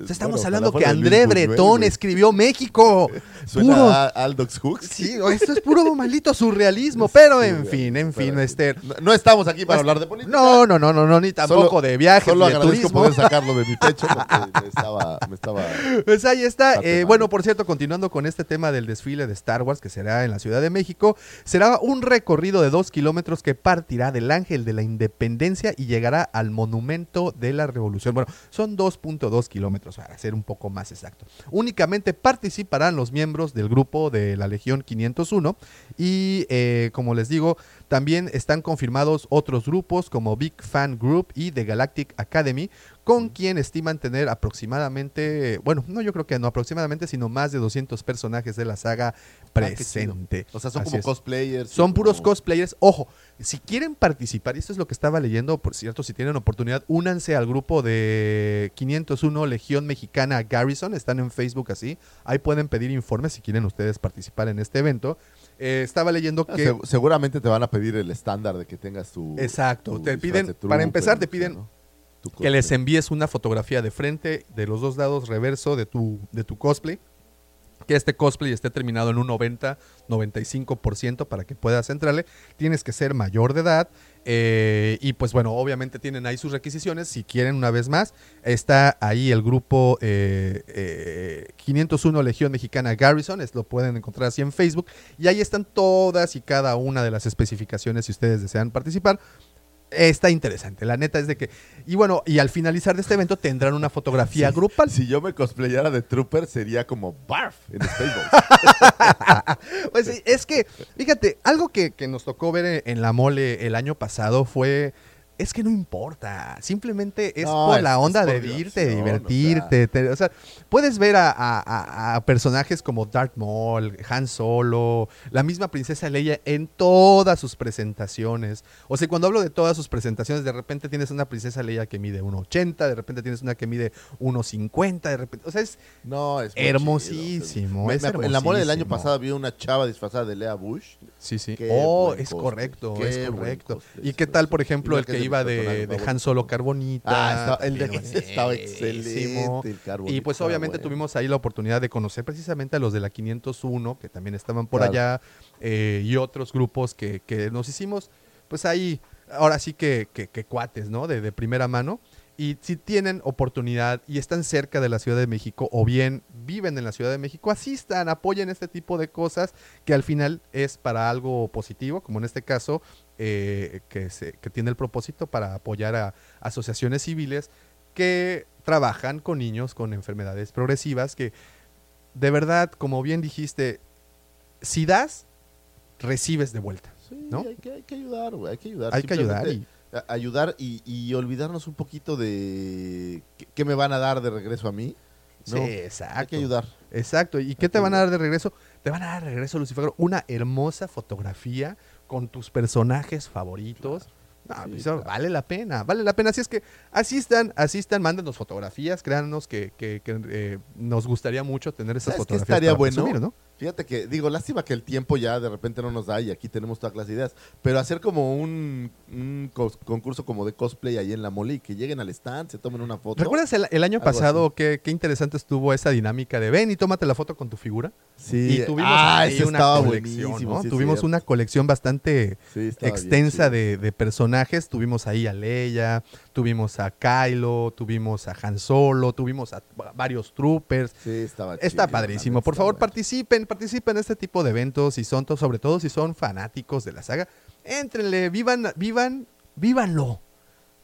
Estamos bueno, hablando que de André Bretón escribió México. *laughs* Suena Puro- a Aldous Hooks. Sí, esto es puro maldito surrealismo, pero en fin, en fin, este. No, no estamos aquí para hablar de política. No, no, no, no, no, ni tampoco Solo- de viajes, Solo de agradezco turismo. poder sacarlo de mi pecho *laughs* porque me estaba, me estaba Pues ahí está. Eh, bueno, por cierto, continuando con este tema del desfile de Star Wars que será en la Ciudad de México, será un recorrido de dos kilómetros que partirá del Ángel de la Independencia y llegará al Monumento de la Revolución. Bueno, son 2.2 kilómetros, para ser un poco más exacto. Únicamente participarán los miembros del grupo de la Legión 501 y, eh, como les digo, también están confirmados otros grupos como Big Fan Group y The Galactic Academy, con quien estiman tener aproximadamente, bueno, no yo creo que no aproximadamente, sino más de 200 personajes de la saga Ah, presente. O sea, son Así como es. cosplayers. Son puros cosplayers. Ojo, si quieren participar, y esto es lo que estaba leyendo, por cierto, si tienen oportunidad, únanse al grupo de 501 Legión Mexicana Garrison. Están en Facebook así. Ahí pueden pedir informes si quieren ustedes participar en este evento. Eh, estaba leyendo que... seg- seguramente te van a pedir el estándar de que tengas tu. Exacto, tu te piden- de para empezar, te piden que les envíes una fotografía de frente de los dos lados reverso de tu, de tu cosplay. Que este cosplay esté terminado en un 90-95% para que puedas entrarle. Tienes que ser mayor de edad. eh, y pues bueno, obviamente tienen ahí sus requisiciones. Si quieren una vez más, está ahí el grupo eh, eh, 501 Legión Mexicana Garrison. Lo pueden encontrar así en Facebook. Y ahí están todas y cada una de las especificaciones si ustedes desean participar. Está interesante, la neta es de que... Y bueno, y al finalizar de este evento tendrán una fotografía Sí, grupal. Si yo me cosplayara de Trooper sería como Barf en Spaceballs. *laughs* Pues sí, es que, fíjate, algo que, que nos tocó ver en, en la mole el año pasado fue... Es que no importa, simplemente es No, por es- la onda es de irte, divertirte. te- o sea, puedes ver a, a- personajes como Darth Maul, Han Solo, la misma princesa Leia en todas sus presentaciones. O sea, cuando hablo de todas sus presentaciones, de repente tienes una princesa Leia que mide 1.80, de repente tienes una que mide 1.50, de repente... O sea, es... No, es Hermosísimo, es Me- me- En la mole del año pasado había una chava disfrazada de Lea Bush. Sí, sí. Qué oh, es correcto, es correcto. ¿Y qué tal, por ejemplo, el que que de Han. Solo Carbonita? Ah, está- el de estaba excelente, el Carbonita Y pues obviamente bueno. tuvimos ahí la oportunidad de conocer precisamente a los de la 501, que también estaban por Claro. allá, eh, y otros grupos que, que nos hicimos, pues ahí, ahora sí que, que- que cuates, ¿no? De, de primera mano. Y si tienen oportunidad y están cerca de la Ciudad de México o bien viven en la Ciudad de México, asistan, apoyen este tipo de cosas que al final es para algo positivo, como en este caso, eh, que, se, que tiene el propósito para apoyar a asociaciones civiles que trabajan con niños con enfermedades progresivas, que de verdad, como bien dijiste, si das, recibes de vuelta. Sí, ¿no? hay, que, hay que ayudar, güey, hay que ayudar. Hay que ayudar y- ayudar y, y olvidarnos un poquito de qué, me van a dar de regreso a mí. No, Sí, Hay exacto. que ayudar. Exacto. ¿Y qué te van a dar de regreso? Te van a dar de regreso, Lucifer, una hermosa fotografía con tus personajes favoritos. Sí, pues, claro. Vale la pena, vale la pena. Así es que asistan, asistan, mándenos fotografías, créanos que, que- que, eh, nos gustaría mucho tener esas ¿Sabes qué fotografías. estaría para bueno? presumir, ¿no? Fíjate que, digo, lástima que el tiempo ya de repente no nos da y aquí tenemos toda clase de ideas, pero hacer como un, concurso como de cosplay ahí en la mole y que lleguen al stand, se tomen una foto. ¿Recuerdas el, el año pasado qué, qué interesante estuvo esa dinámica de ven y tómate la foto con tu figura? Sí, y tuvimos ah, ahí una estaba colección, tuvimos una colección bastante Sí, estaba bien extensa de, de personajes. Tuvimos ahí a Leia, tuvimos a Kylo, tuvimos a Han Solo, tuvimos a varios troopers. Sí, estaba Está chido, padrísimo. Por favor, participen, participen en este tipo de eventos y son, sobre todo si son fanáticos de la saga. Éntrenle, vivan, vivan, vívanlo.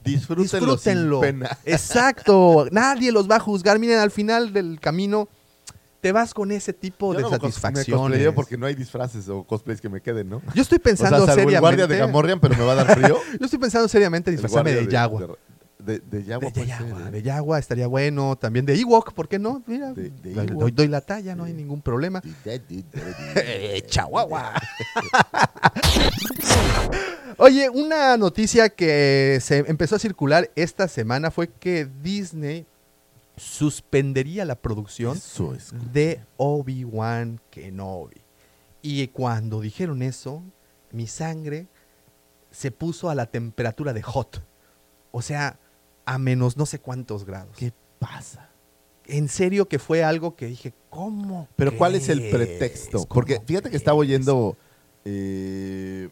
Disfrútenlo, Disfrútenlo. sin pena. *laughs* Exacto. Nadie los va a juzgar. Miren, al final del camino te vas con ese tipo Yo de no Me satisfacciones. porque no hay disfraces o cosplays que me queden, ¿no? Yo estoy O sea, pensando el seriamente. guardia de Gamorrean, pero me va a dar frío. *laughs* Yo estoy pensando seriamente disfrazarme de, Yagua. De, de, de Yagua De, puede Yagua, ser, ¿eh? de Yagua estaría bueno. También de Ewok, ¿por qué no? Mira, De- doy, la talla, no hay ningún problema. *laughs* Eh, Chihuahua. *laughs* Oye, una noticia que se empezó a circular esta semana fue que Disney suspendería la producción Eso es. de Obi-Wan Kenobi. Y cuando dijeron eso, mi sangre se puso a la temperatura de hot. O sea, a menos no sé cuántos grados. ¿Qué pasa? En serio que fue algo que dije, ¿cómo? Pero ¿cuál es el pretexto? ¿Cómo Porque fíjate que estaba oyendo eh,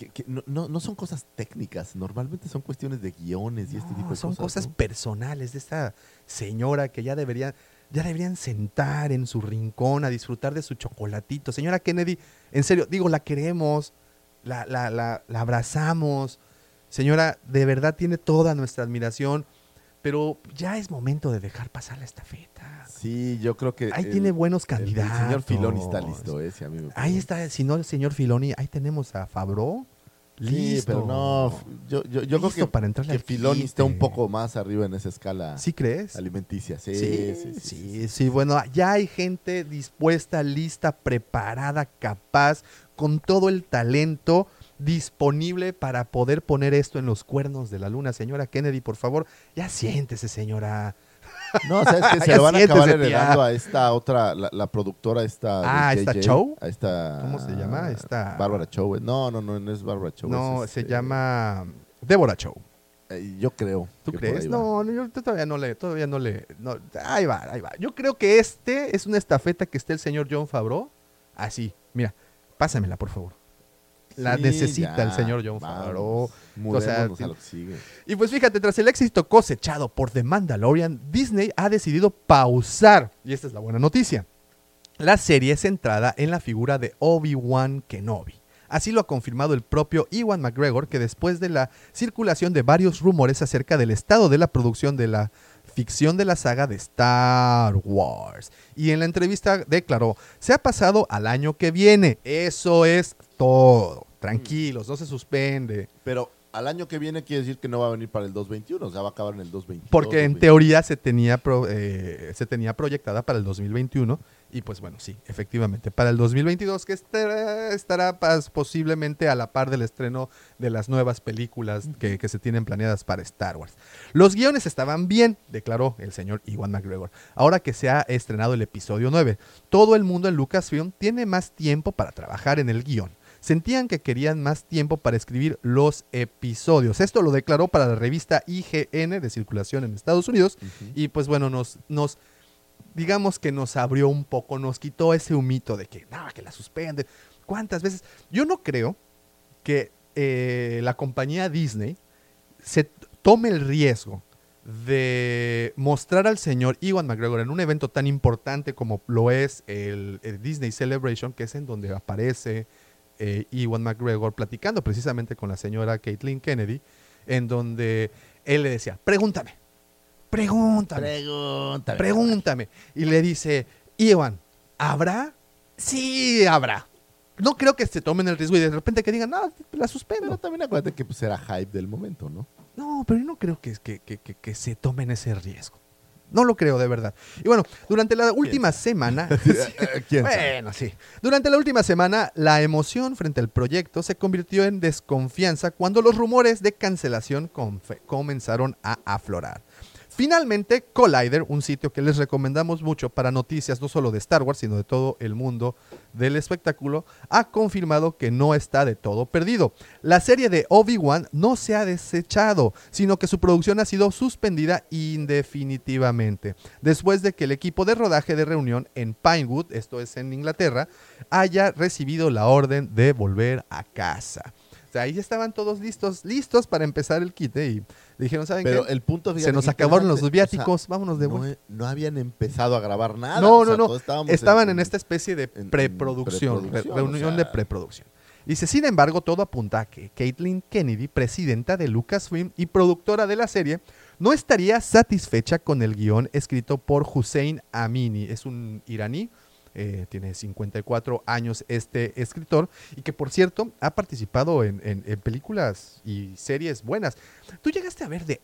que, que no, no- no son cosas técnicas, normalmente son cuestiones de guiones y este tipo de son cosas. cosas ¿no? personales de esta señora que ya deberían, ya deberían sentar en su rincón a disfrutar de su chocolatito. Señora Kennedy, en serio, digo, la queremos, la, la, la, la abrazamos. Señora, de verdad tiene toda nuestra admiración, pero ya es momento de dejar pasar la estafeta. Sí, yo creo que. Ahí el- tiene buenos el- el candidatos. señor Filoni está listo, ¿eh? Si a mí me Ahí está, si no el señor Filoni, ahí tenemos a Fabro. Sí, Listo. pero no. Yo, yo, yo creo que, para que Filoni está un poco más arriba en esa escala ¿Sí crees? alimenticia. Sí, Sí, sí, sí. sí, sí, bueno, ya hay gente dispuesta, lista, preparada, capaz, con todo el talento disponible para poder poner esto en los cuernos de la luna. Señora Kennedy, por favor, ya siéntese, señora. No, ¿sabes qué? *laughs* Se lo van a acabar heredando a esta otra, la, la productora esta. de Ah, ¿esta JJ, Chow? A esta. ¿Cómo se llama? Esta- Bárbara Chow. No, no, no, no es Bárbara Chow. No, es se este, llama Débora Show. eh, yo creo. ¿Tú que crees? No, no, yo todavía no le, todavía no le, no, ahí va, ahí va. Yo creo que este es una estafeta que esté el señor John Favreau. Así, mira, pásamela, por favor. La Sí, necesita ya, el señor John Favreau. O sea, a lo que sigue. Y pues fíjate, tras el éxito cosechado por The Mandalorian, Disney ha decidido pausar, y esta es la buena noticia, la serie centrada en la figura de Obi-Wan Kenobi. Así lo ha confirmado el propio Ewan McGregor, que después de la circulación de varios rumores acerca del estado de la producción de la ficción de la saga de Star Wars. Y en la entrevista declaró, se ha pasado al año que viene, eso es todo. Tranquilos, no se suspende. Pero al año que viene quiere decir que no va a venir para el 221, o sea, va a acabar en el 222. Porque en 222. teoría se tenía, pro- eh, se tenía proyectada para el 2021 y pues bueno, sí, efectivamente, para el 2022 que estará, estará pas- posiblemente a la par del estreno de las nuevas películas que, que se tienen planeadas para Star Wars. Los guiones estaban bien, declaró el señor Iwan McGregor, ahora que se ha estrenado el episodio 9. Todo el mundo en Lucasfilm tiene más tiempo para trabajar en el guion sentían que querían más tiempo para escribir los episodios. Esto lo declaró para la revista IGN de circulación en Estados Unidos y pues bueno, nos, nos digamos que nos abrió un poco, nos quitó ese humito de que, no, que la suspende. ¿Cuántas veces? Yo no creo que eh, la compañía Disney se tome el riesgo de mostrar al señor Iwan McGregor en un evento tan importante como lo es el, el Disney Celebration, que es en donde aparece eh, Iwan McGregor platicando precisamente con la señora Caitlin Kennedy, en donde él le decía, pregúntame, pregúntame, Pregúntame. pregúntame. Y le dice, Iwan, ¿habrá? Sí, habrá. No creo que se tomen el riesgo y de repente que digan, no, la Pero suspendo. también acuérdate que pues, era hype del momento, ¿no? No, pero yo no creo que, que, que, que- que se tomen ese riesgo. No lo creo, de verdad. Y bueno, durante la última semana... *laughs* *laughs* Bueno, sí. Durante la última semana, la emoción frente al proyecto se convirtió en desconfianza cuando los rumores de cancelación comenzaron a aflorar. Finalmente, Collider, un sitio que les recomendamos mucho para noticias no solo de Star Wars, sino de todo el mundo del espectáculo, ha confirmado que no está de todo perdido. La serie de Obi-Wan no se ha desechado, sino que su producción ha sido suspendida indefinitivamente, después de que el equipo de rodaje de reunión en Pinewood, esto es en Inglaterra, haya recibido la orden de volver a casa. O sea, ahí estaban todos listos, listos para empezar el kit y dijeron, ¿saben Pero qué? el punto Se nos acabaron los viáticos, o sea, vámonos de vuelta. no habían empezado a grabar nada. No, o sea, no, no. Estaban en, en- esta especie de preproducción, re- preproducción, reunión o de preproducción. Dice, sin embargo, todo apunta a que Caitlin Kennedy, presidenta de Lucasfilm y productora de la serie, no estaría satisfecha con el guion escrito por Hussein Amini. Es un iraní, eh, tiene 54 años este escritor, y que por cierto ha participado en, películas y series buenas. ¿Tú llegaste a ver de,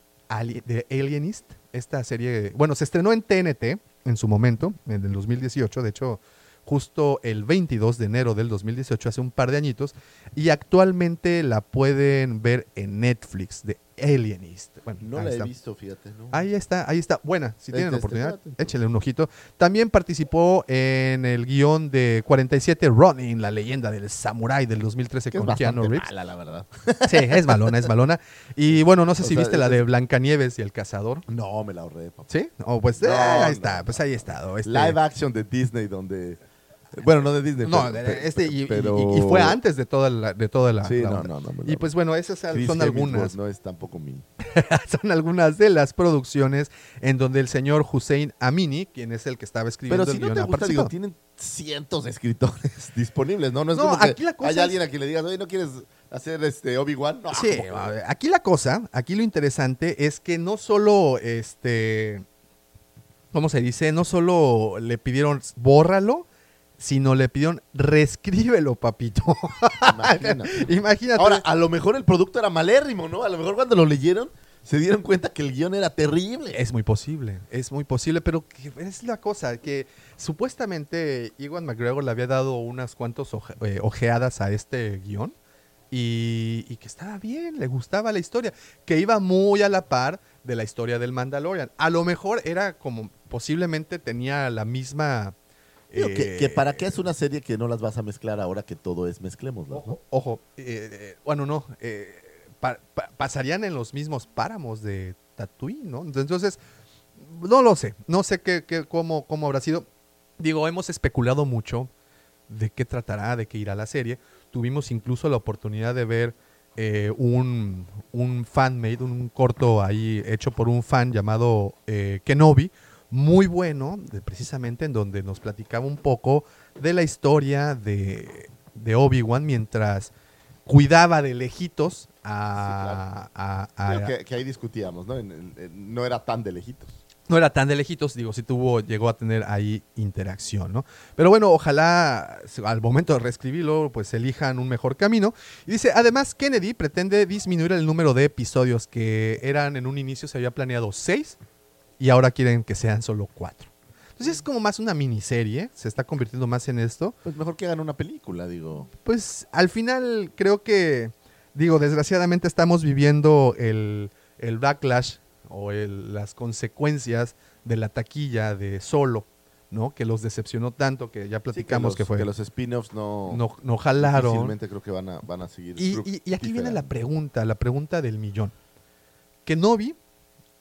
de Alienist? Esta serie, bueno, se estrenó en TNT en su momento, en el 2018, de hecho justo el 22 de enero del 2018, hace un par de añitos, y actualmente la pueden ver en Netflix, de Alienist. Bueno, No la he está. visto, fíjate. ¿no? Ahí está, ahí está. Buena, si Este, tienen este, oportunidad, espérate. échale un ojito. También participó en el guion de 47 Ronin, la leyenda del samurái del 2013 Que es con Keanu bastante Reeves. mala, la verdad. *laughs* Sí, es malona, es malona. Y bueno, no sé O si sea, viste la es- de Blancanieves y el cazador. No, me la ahorré, papá. ¿Sí? Oh, pues No, eh, ahí no, está, pues ahí está. este- Live action de Disney donde... Bueno, no de Disney. No, pero- este, y, y- pero- y fue antes de toda la, de toda la, Sí, la no, no, no Y pues bueno, esas son algunas, no es tampoco mi... *laughs* son algunas de las producciones en donde el señor Hussein Amini, quien es el que estaba escribiendo Pero si el no guion, te ha gusta, digo, tienen cientos de escritores *laughs* disponibles, ¿no? No es como que aquí la cosa hay es- alguien a quien le digas, oye, ¿no quieres hacer este Obi-Wan? No, Sí, *laughs* aquí la cosa, aquí lo interesante es que no solo, este, ¿cómo se dice? No solo le pidieron bórralo, sino le pidieron reescríbelo, papito. Imagínate. *laughs* Imagínate. Ahora, a lo mejor el producto era malérrimo, ¿no? A lo mejor cuando lo leyeron se dieron cuenta que el guion era terrible. Es muy posible, es muy posible, pero es la cosa, que supuestamente Iwan McGregor le había dado unas cuantas oje- eh, ojeadas a este guion y, y que estaba bien, le gustaba la historia, que iba muy a la par de la historia del Mandalorian. A lo mejor era como, posiblemente tenía la misma... Digo, que, eh, que para qué es una serie que no las vas a mezclar ahora que todo es mezclemos, ¿no? Ojo, ojo, eh, eh, bueno, no, eh, pa- pa- pasarían en los mismos páramos de Tatooine, ¿no? Entonces, no lo sé, no sé qué, qué- cómo, cómo habrá sido. Digo, hemos especulado mucho de qué tratará, de qué irá la serie. Tuvimos incluso la oportunidad de ver eh, un, un fan-made, un corto ahí hecho por un fan llamado eh, Kenobi, muy bueno, de- precisamente en donde nos platicaba un poco de la historia de, de Obi-Wan mientras cuidaba de lejitos a... a- a- Digo, que, que ahí discutíamos, ¿no? En- en- en- no era tan de lejitos. no era tan de lejitos, digo, sí tuvo, llegó a tener ahí interacción, ¿no? Pero bueno, ojalá al momento de reescribirlo, pues elijan un mejor camino. Y dice, además, Kennedy pretende disminuir el número de episodios que eran en un inicio, se había planeado seis, y ahora quieren que sean solo cuatro. Entonces es como más una miniserie, se está convirtiendo más en esto. Pues mejor que hagan una película, digo. Pues al final creo que, digo, desgraciadamente estamos viviendo el, el backlash o el- las consecuencias de la taquilla de Solo, ¿no? Que los decepcionó tanto que ya Sí, platicamos los, que, fue. los spin-offs no, no, no jalaron. difícilmente creo que van a, van a seguir. Y, y- y aquí viene la pregunta, la pregunta del millón. Kenobi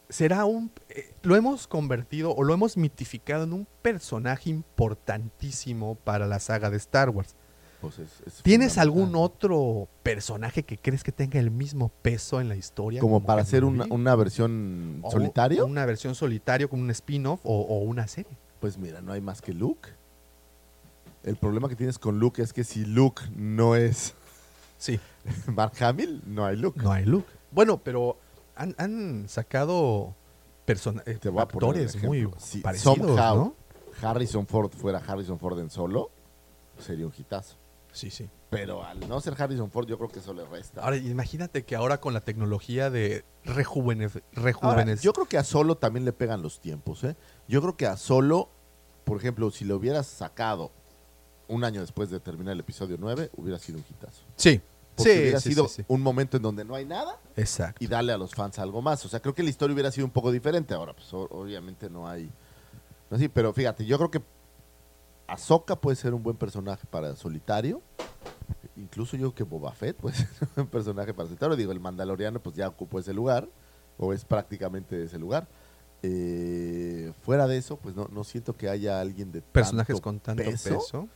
será un... eh, lo hemos convertido o lo hemos mitificado en un personaje importantísimo para la saga de Star Wars. Pues es- es ¿Tienes algún otro personaje que crees que tenga el mismo peso en la historia? Como para hacer una, una versión O solitario? Una versión solitario como un spin-off o, o una serie. Pues mira, no hay más que Luke. El problema que tienes con Luke es que si Luke no es Sí. *laughs* Mark Hamill, no hay Luke. No hay Luke. Bueno, pero han, han sacado persona- eh, actores muy. Si parecidos, somehow ¿no? Harrison Ford fuera Harrison Ford en solo, sería un hitazo. Sí, sí. Pero al no ser Harrison Ford, yo creo que eso le resta. Ahora, imagínate que ahora con la tecnología de rejuvenec- Ahora, rejuvenec- yo creo que a Solo también le pegan los tiempos, ¿eh? Yo creo que a Solo, por ejemplo, si lo hubieras sacado un año después de terminar el episodio 9, hubiera sido un hitazo. Sí, Porque sí, hubiera sí, sido sí, un momento en donde no hay nada Exacto. y darle a los fans algo más. O sea, creo que la historia hubiera sido un poco diferente. Ahora, pues obviamente no hay. No, sí, pero fíjate, yo creo que Ahsoka puede ser un buen personaje para solitario. Incluso yo creo que Boba Fett puede *laughs* ser un buen personaje para solitario. Digo, el Mandaloriano pues ya ocupó ese lugar, o es prácticamente ese lugar. Eh, fuera de eso, pues no, no siento que haya alguien de Personajes tanto con tanto peso.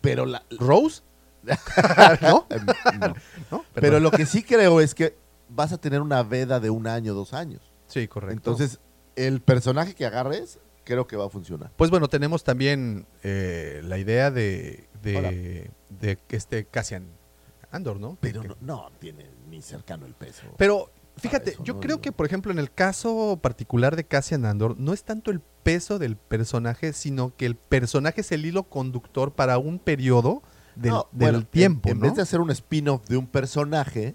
Pero la, ¿Rose? *laughs* ¿No? Em, no. ¿No? Pero lo que sí creo es que vas a tener una veda de un año, dos años. Sí, correcto. Entonces, el personaje que agarres, creo que va a funcionar. Pues bueno, tenemos también eh, la idea de, de, de que este Cassian Andor, ¿no? Pero no, no tiene ni cercano el peso. Pero fíjate, eso, yo ¿no? creo que, por ejemplo, en el caso particular de Cassian Andor, no es tanto el peso del personaje, sino que el personaje es el hilo conductor para un periodo del, No, del bueno, en- tiempo, En, ¿no? vez de hacer un spin-off de un personaje,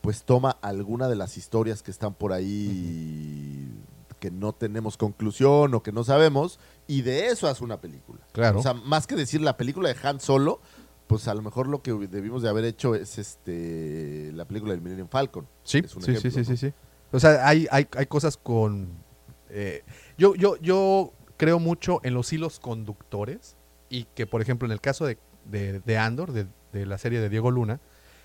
pues toma alguna de las historias que están por ahí que no tenemos conclusión o que no sabemos, y de eso hace una película. Claro. O sea, más que decir la película de Han Solo, pues a lo mejor lo que debimos de haber hecho es este la película del Millennium Falcon. Sí, sí, sí, ejemplo, sí, ¿no? sí, sí. O sea, hay, hay, hay cosas con... eh, yo, yo, yo creo mucho en los hilos conductores y que, por ejemplo, en el caso de, de, de Andor, de, de la serie de Diego Luna,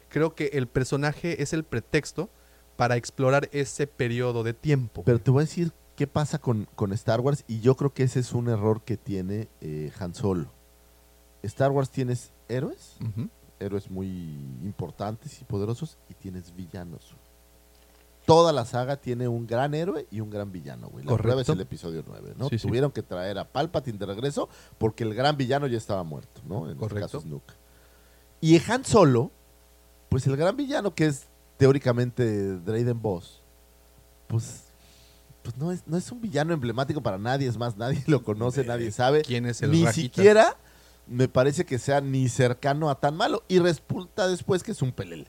creo que el personaje es el pretexto para explorar ese periodo de tiempo. Pero te voy a decir qué pasa con, con Star Wars y yo creo que ese es un error que tiene eh, Han Solo. Star Wars tienes héroes, héroes muy importantes y poderosos, y tienes villanos. Toda la saga tiene un gran héroe y un gran villano, güey. La Correcto. prueba es el episodio 9, ¿no? Sí, sí. Tuvieron que traer a Palpatine de regreso porque el gran villano ya estaba muerto, ¿no? En este Correcto. caso Snook. Y Han Solo, pues el gran villano que es teóricamente Drayden Boss, pues, pues no, es, no es un villano emblemático para nadie, es más, nadie lo conoce, Eh, nadie sabe. ¿Quién es el Ni Rajita? siquiera me parece que sea ni cercano a tan malo. Y resulta después que es un pelele.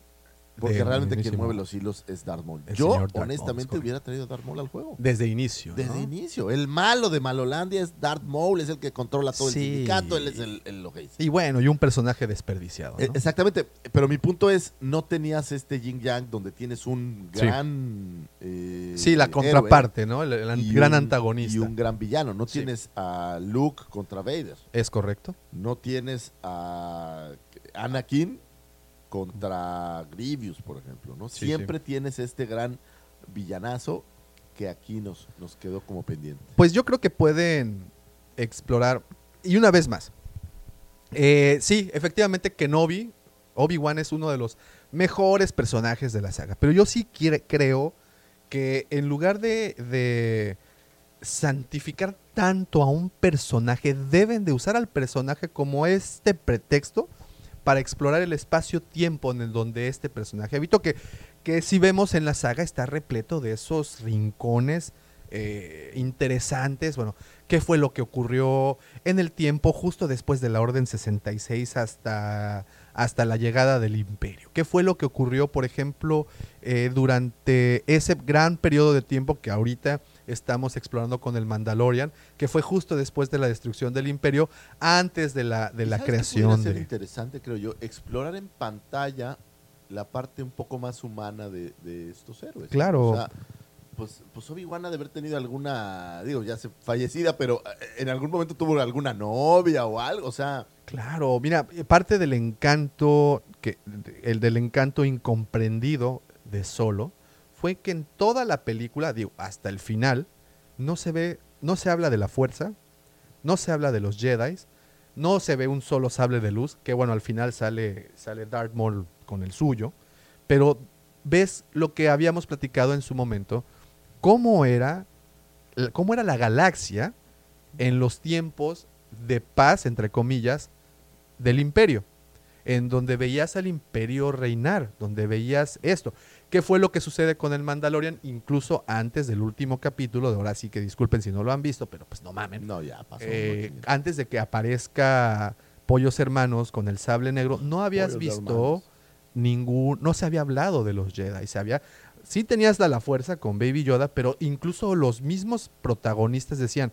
Porque De realmente quien mueve los hilos es Darth Maul. El Yo, Darth honestamente, hubiera traído a Darth Maul al juego. Desde inicio. Desde ¿no? inicio. El malo de Malolandia es Darth Maul, es el que controla todo Sí. el sindicato, él es el, el lo que dice. Y bueno, y un personaje desperdiciado. ¿no? Eh, Exactamente, pero mi punto es, no tenías este yin yang donde tienes un Sí. gran... eh, sí, la héroe contraparte, ¿no? El, gran un- antagonista. Y un gran villano. No Sí. tienes a Luke contra Vader. Es correcto. No tienes a Anakin contra Grievous, por ejemplo, ¿no? Sí, Siempre tienes este gran villanazo que aquí nos, nos quedó como pendiente. Pues yo creo que pueden explorar. Y una vez más. eh, sí, efectivamente, Kenobi, Obi-Wan es uno de los mejores personajes de la saga. Pero yo sí quiere- creo que en lugar de, de santificar tanto a un personaje, deben de usar al personaje como este pretexto para explorar el espacio-tiempo en el donde este personaje habitó. Que, que si vemos en la saga está repleto de esos rincones eh, interesantes. Bueno, ¿qué fue lo que ocurrió en el tiempo justo después de la Orden 66 hasta, hasta la llegada del Imperio? ¿Qué fue lo que ocurrió, por ejemplo, eh, durante ese gran periodo de tiempo que ahorita estamos explorando con el Mandalorian, que fue justo después de la destrucción del Imperio, antes de la, de ¿Y la sabes creación de... interesante, creo yo, explorar en pantalla la parte un poco más humana de, de estos héroes. Claro. O sea, pues, pues Obi-Wan ha de haber tenido alguna, digo, ya se fallecida, pero eh, en algún momento tuvo alguna novia o algo, o sea, Claro, mira, eh, parte del encanto, que, el del encanto incomprendido de Solo, fue que en toda la película, digo, hasta el final, no se ve, no se habla de la fuerza, no se habla de los Jedi, no se ve un solo sable de luz, que bueno, al final sale, sale Darth Maul con el suyo, pero ves lo que habíamos platicado en su momento, cómo era, cómo era la galaxia en los tiempos de paz, entre comillas, del imperio, en donde veías al imperio reinar, donde veías esto. ¿Qué fue lo que sucede con el Mandalorian incluso antes del último capítulo? De ahora sí que disculpen si no lo han visto, pero pues no mamen. no, ya pasó. Eh, antes de que aparezca pollos hermanos con el sable negro, no habías Pollos visto ningún, no se había hablado de los Jedi, se había, sí tenías la, la fuerza con Baby Yoda, pero incluso los mismos protagonistas decían,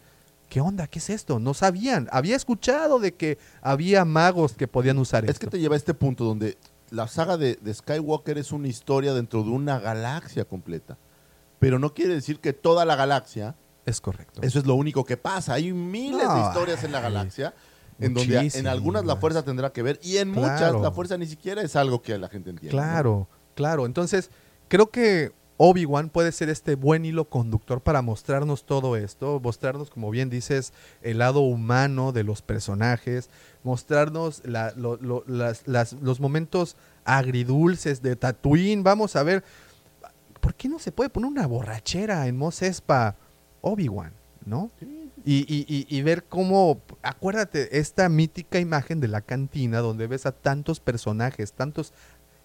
¿qué onda? ¿Qué es esto? No sabían, había escuchado de que había magos que podían usar Es esto. que te lleva a este punto donde la saga de, de Skywalker es una historia dentro de una galaxia completa. Pero no quiere decir que toda la galaxia, Es correcto. eso es lo único que pasa. Hay miles de historias en la ay, galaxia en donde en algunas la fuerza tendrá que ver y en muchas la fuerza ni siquiera es algo que la gente entiende. ¿no? Claro, claro. Entonces, creo que Obi-Wan puede ser este buen hilo conductor para mostrarnos todo esto, mostrarnos, como bien dices, el lado humano de los personajes, mostrarnos la- lo- lo- las- las- los momentos agridulces de Tatooine. Vamos a ver, ¿por qué no se puede poner una borrachera en Mos Espa Obi-Wan, no? Y, y- y- y ver cómo, acuérdate, esta mítica imagen de la cantina donde ves a tantos personajes, tantos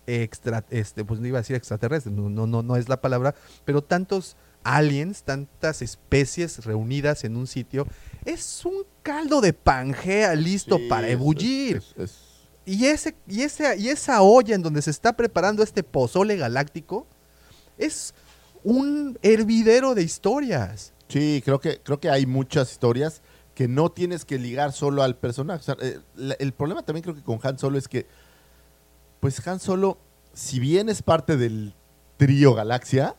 extra, este, pues no iba a decir extraterrestres, no, no, no, no es la palabra, pero tantos aliens, tantas especies reunidas en un sitio, es un caldo de pangea listo Sí, para ebullir. es- es- Y, ese, y, ese, y esa olla en donde se está preparando este pozole galáctico es un hervidero de historias. Sí, creo que, creo que hay muchas historias que no tienes que ligar solo al personaje. O sea, eh, el problema también creo que con Han Solo es que, pues Han Solo, si bien es parte del trío Galaxia,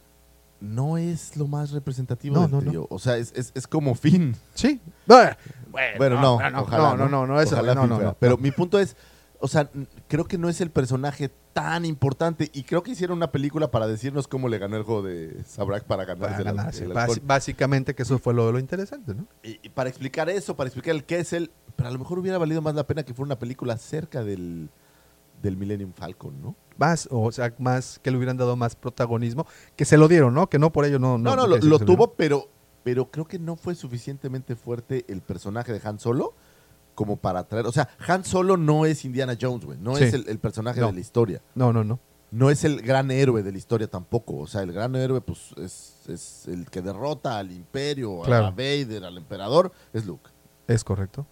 no es lo más representativo No, del no. O sea, es, es- es como Finn. Sí. Bueno, Bueno, no, no, ojalá, no, no, no, eso, Ojalá no, Finn no, fuera. no. Pero mi punto es, o sea, creo que no es el personaje tan importante y creo que hicieron una película para decirnos cómo le ganó el juego de Sabrak para ganarse Para el- ganarse. el alcohol. básicamente que eso fue lo, lo interesante, ¿no? Y, y para explicar eso, para explicar el qué es él, pero a lo mejor hubiera valido más la pena que fuera una película cerca del, del Millennium Falcon, ¿no? Más, o sea, más que le hubieran dado más protagonismo, que se lo dieron, ¿no? Que no por ello no. No, no, quiere lo, tuvo, pero, pero creo que no fue suficientemente fuerte el personaje de Han Solo como para traer. O sea, Han Solo no es Indiana Jones, güey. No Sí. es el, el personaje No. de la historia. No, no, no. No es el gran héroe de la historia tampoco. O sea, el gran héroe, pues, es, es el que derrota al imperio, Claro. a Vader, al emperador, es Luke. Es correcto.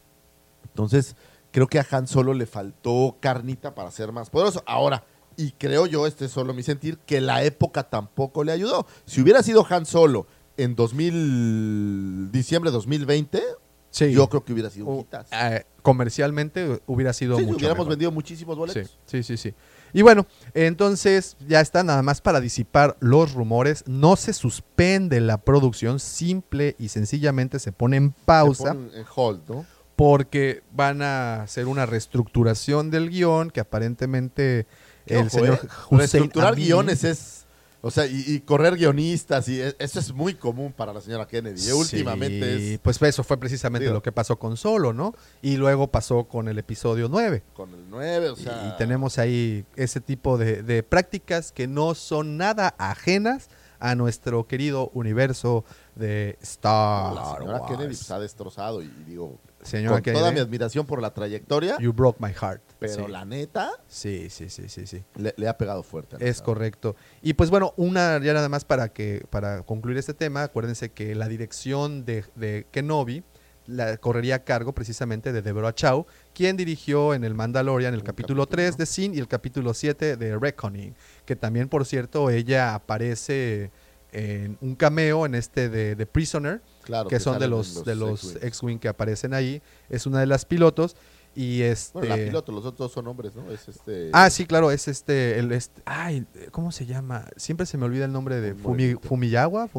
Entonces, creo que a Han Solo le faltó carnita para ser más poderoso. Ahora, y creo yo, este es solo mi sentir, que la época tampoco le ayudó. Si hubiera sido Han Solo en 2000, diciembre de 2020, Sí. yo creo que hubiera sido un eh, comercialmente hubiera sido Sí, mucho hubiéramos mejor. vendido muchísimos Sí, boletos. sí, sí, sí. Y bueno, entonces ya está nada más para disipar los rumores. No se suspende la producción, simple y sencillamente se pone en pausa Se ponen en hold, ¿no? Porque van a hacer una reestructuración del guion que aparentemente el ojo, señor ¿eh? Reestructurar guiones es... O sea, y, y correr guionistas, y eso es muy común para la señora Kennedy. ¿eh? Sí, Últimamente es Pues eso fue precisamente Digo. lo que pasó con Solo, ¿no? Y luego pasó con el episodio 9. con el 9, o sea... y tenemos ahí ese tipo de, de prácticas que no son nada ajenas a nuestro querido universo de Star La señora Wars. Kennedy pues, ha destrozado, y digo, Con toda mi admiración por la trayectoria, you broke my heart. pero sí. la neta sí, sí, sí, sí, sí. le, le ha pegado fuerte. Es correcto. Y pues bueno, una ya nada más para que para concluir este tema, acuérdense que la dirección de, de Kenobi la correría a cargo precisamente de Deborah Chow, quien dirigió en el Mandalorian el capítulo capítulo, 3 de Sin y el capítulo 7 de Reckoning, que también por cierto ella aparece en un cameo en este de, de Prisoner, Claro, que son de los, en de los. X-Wing que aparecen ahí, es una de las pilotos y este Bueno, la piloto, los otros son hombres, ¿no? Es este... Ah, sí, claro, es este, el este, ay, ¿cómo se llama? Siempre se me olvida el nombre de Fumi. Fumiyawa,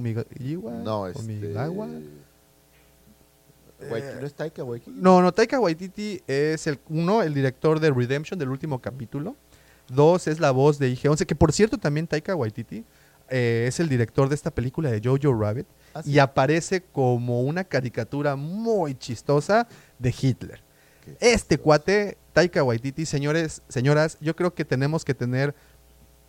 No, este... Fumigawa. Waititi, ¿No es Taika Waititi? No, no, Taika Waititi es el uno, el director de Redemption del último capítulo. Dos es la voz de IG-11, que por cierto también Taika Waititi eh, es el director de esta película de Jojo Rabbit Ah, sí. y aparece como una caricatura muy chistosa de Hitler. Qué Este chistoso. cuate, Taika Waititi, señores, señoras, yo creo que tenemos que tener,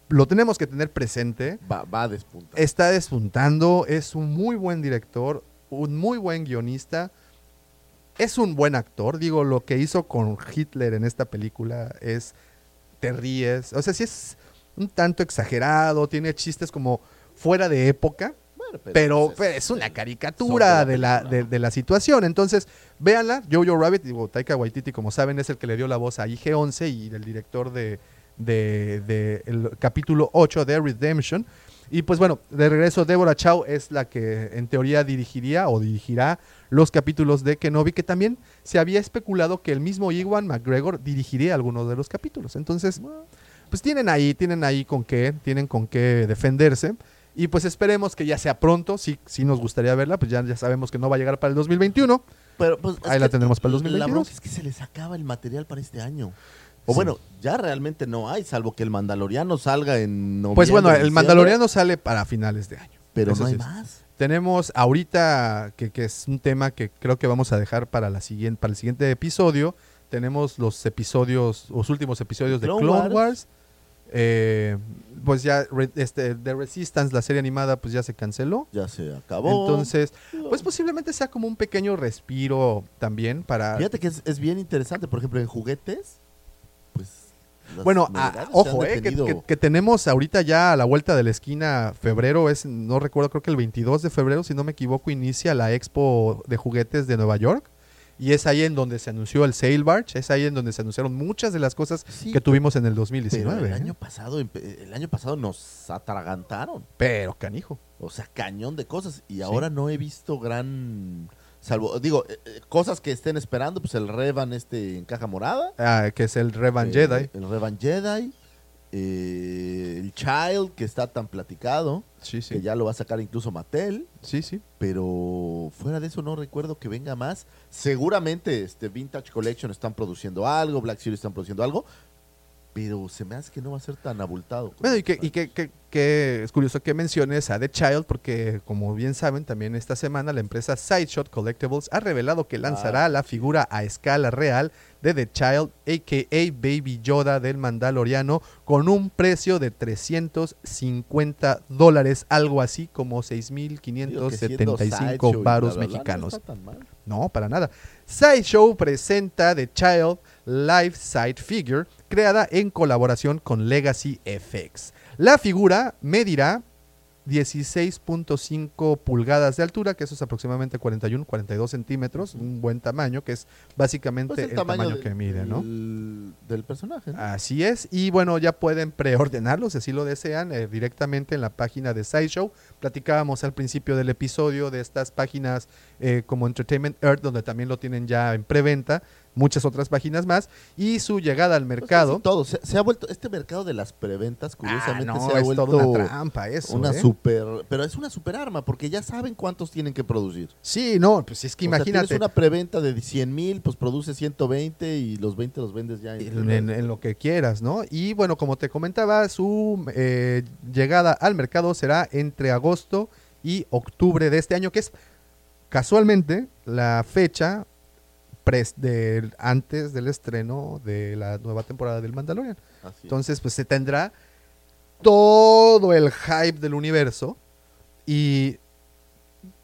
lo tenemos que tener presente. Va, va a despuntar. Está despuntando, es un muy buen director, un muy buen guionista, es un buen actor. Digo, lo que hizo con Hitler en esta película es, te ríes, o sea, sí es un tanto exagerado, tiene chistes como fuera de época, pero, pero, pues, es una caricatura de la de, de la situación. Entonces, véanla. Jojo Rabbit, digo, Taika Waititi, como saben, es el que le dio la voz a IG-11 y el director de, de- de el capítulo 8 de Redemption. Y pues bueno, de regreso, Deborah Chow es la que en teoría dirigiría o dirigirá los capítulos de Kenobi, que también se había especulado que el mismo Iwan McGregor dirigiría algunos de los capítulos. Entonces, pues tienen ahí, tienen ahí con qué, tienen con qué defenderse. Y pues esperemos que ya sea pronto, sí, sí nos gustaría verla, pues ya, ya sabemos que no va a llegar para el 2021. Pero, pues, es Ahí la tendremos para el La 2022. bronca es que se les acaba el material para este año. O Sí. bueno, ya realmente no hay, salvo que el Mandaloriano salga en noviembre. Pues bueno, el Mandaloriano sale para finales de año. Pero Eso no hay sí más. Tenemos ahorita, que, que es un tema que creo que vamos a dejar para, la siguiente, para el siguiente episodio, tenemos los episodios, los últimos episodios de Clone Clone Wars. Wars. Eh, pues ya, este, The Resistance, la serie animada, pues ya se canceló. Ya se acabó. Entonces, pues posiblemente sea como un pequeño respiro también para... Fíjate que es, es bien interesante. Por ejemplo, en juguetes, pues. Bueno, ojo, eh, que- que tenemos ahorita ya a la vuelta de la esquina, febrero es, no recuerdo, creo que el 22 de febrero, si no me equivoco, inicia la expo de juguetes de Nueva York. Y es ahí en donde se anunció el Sail Barge, es ahí en donde se anunciaron muchas de las cosas Sí, que tuvimos en el Pero 2019. el ¿eh? año pasado, el año pasado nos atragantaron. Pero, canijo. O sea, cañón de cosas. Y ahora no he visto gran. Salvo, digo, eh, eh, cosas que estén esperando, pues el Revan este en caja morada. Ah, que es el Revan eh, Jedi. El Revan Jedi. Eh, el Child, que está tan platicado. Sí, sí. Que ya lo va a sacar incluso Mattel. Sí, sí. Pero fuera de eso no recuerdo que venga más. Seguramente este Vintage Collection están produciendo algo, Black Series están produciendo algo. Pero se me hace que no va a ser tan abultado. Bueno, y que, y que, que- que es curioso que menciones a The Child, porque como bien saben, también esta semana la empresa Sideshot Collectibles ha revelado que lanzará Ah. la figura a escala real de The Child, a.k.a. Baby Yoda del Mandaloriano, con un precio de 350 dólares, algo así como Digo que siendo 6.575 Sideshow y varos mexicanos. No está tan mal. No, para nada. Sideshow presenta The Child Life Side Figure, creada en colaboración con Legacy FX. La figura medirá 16.5 pulgadas de altura, que eso es aproximadamente 41, 42 centímetros, un buen tamaño, que es básicamente Pues el, tamaño, del- que mide, ¿no? del- Del personaje. ¿no? Así es, y bueno, ya pueden preordenarlo si así lo desean eh, directamente en la página de SciShow. Platicábamos al principio del episodio de estas páginas eh, como Entertainment Earth, donde también lo tienen ya en preventa, muchas otras páginas más, y su llegada al mercado. todo. Se, se ha vuelto. Este mercado de las preventas, Ah, curiosamente, no, se ha es vuelto. toda una trampa eso. una ¿eh? super. Pero es una super arma, porque ya saben cuántos tienen que producir. Sí, no, pues es que O sea, imagínate. tienes una preventa de 100 mil, pues produce 120 y los 20 los vendes ya en, en- en lo que quieras, ¿no? Y bueno, como te comentaba, su eh, llegada al mercado será entre agosto y octubre de este año, que es casualmente la fecha pres- del- antes del estreno de la nueva temporada del Mandalorian. Así. Entonces, pues se tendrá todo el hype del universo y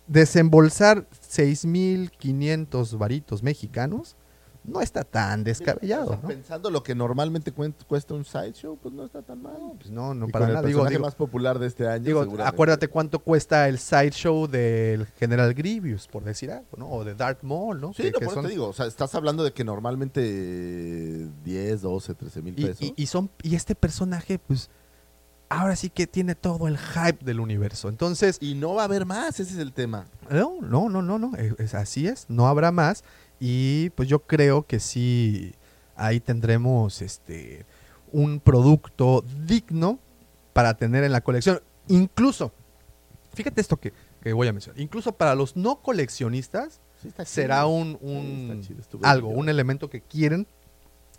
desembolsar 6.500 varitos mexicanos no está tan descabellado, O sea, ¿no? Pensando lo que normalmente cuesta un sideshow, pues no está tan mal. Pues no, no Y para con nada. el Digo, más popular de este año. digo, acuérdate cuánto cuesta el sideshow del General Grievous, por decir algo, ¿no? O de Darth Maul, ¿no? Sí, Que- no, que por eso son- te digo, o sea, estás hablando de que normalmente eh, 10, 12, 13 mil pesos. y- y son y este personaje, pues, ahora sí que tiene todo el hype del universo. Entonces, Y no va a haber más, ese es el tema. No, no, no, no, no, es, así es, no habrá más y pues yo creo que sí ahí tendremos este un producto digno para tener en la colección, incluso fíjate esto que, que voy a mencionar, incluso para los no coleccionistas Sí, será un, Sí, un- algo, un elemento que quieren.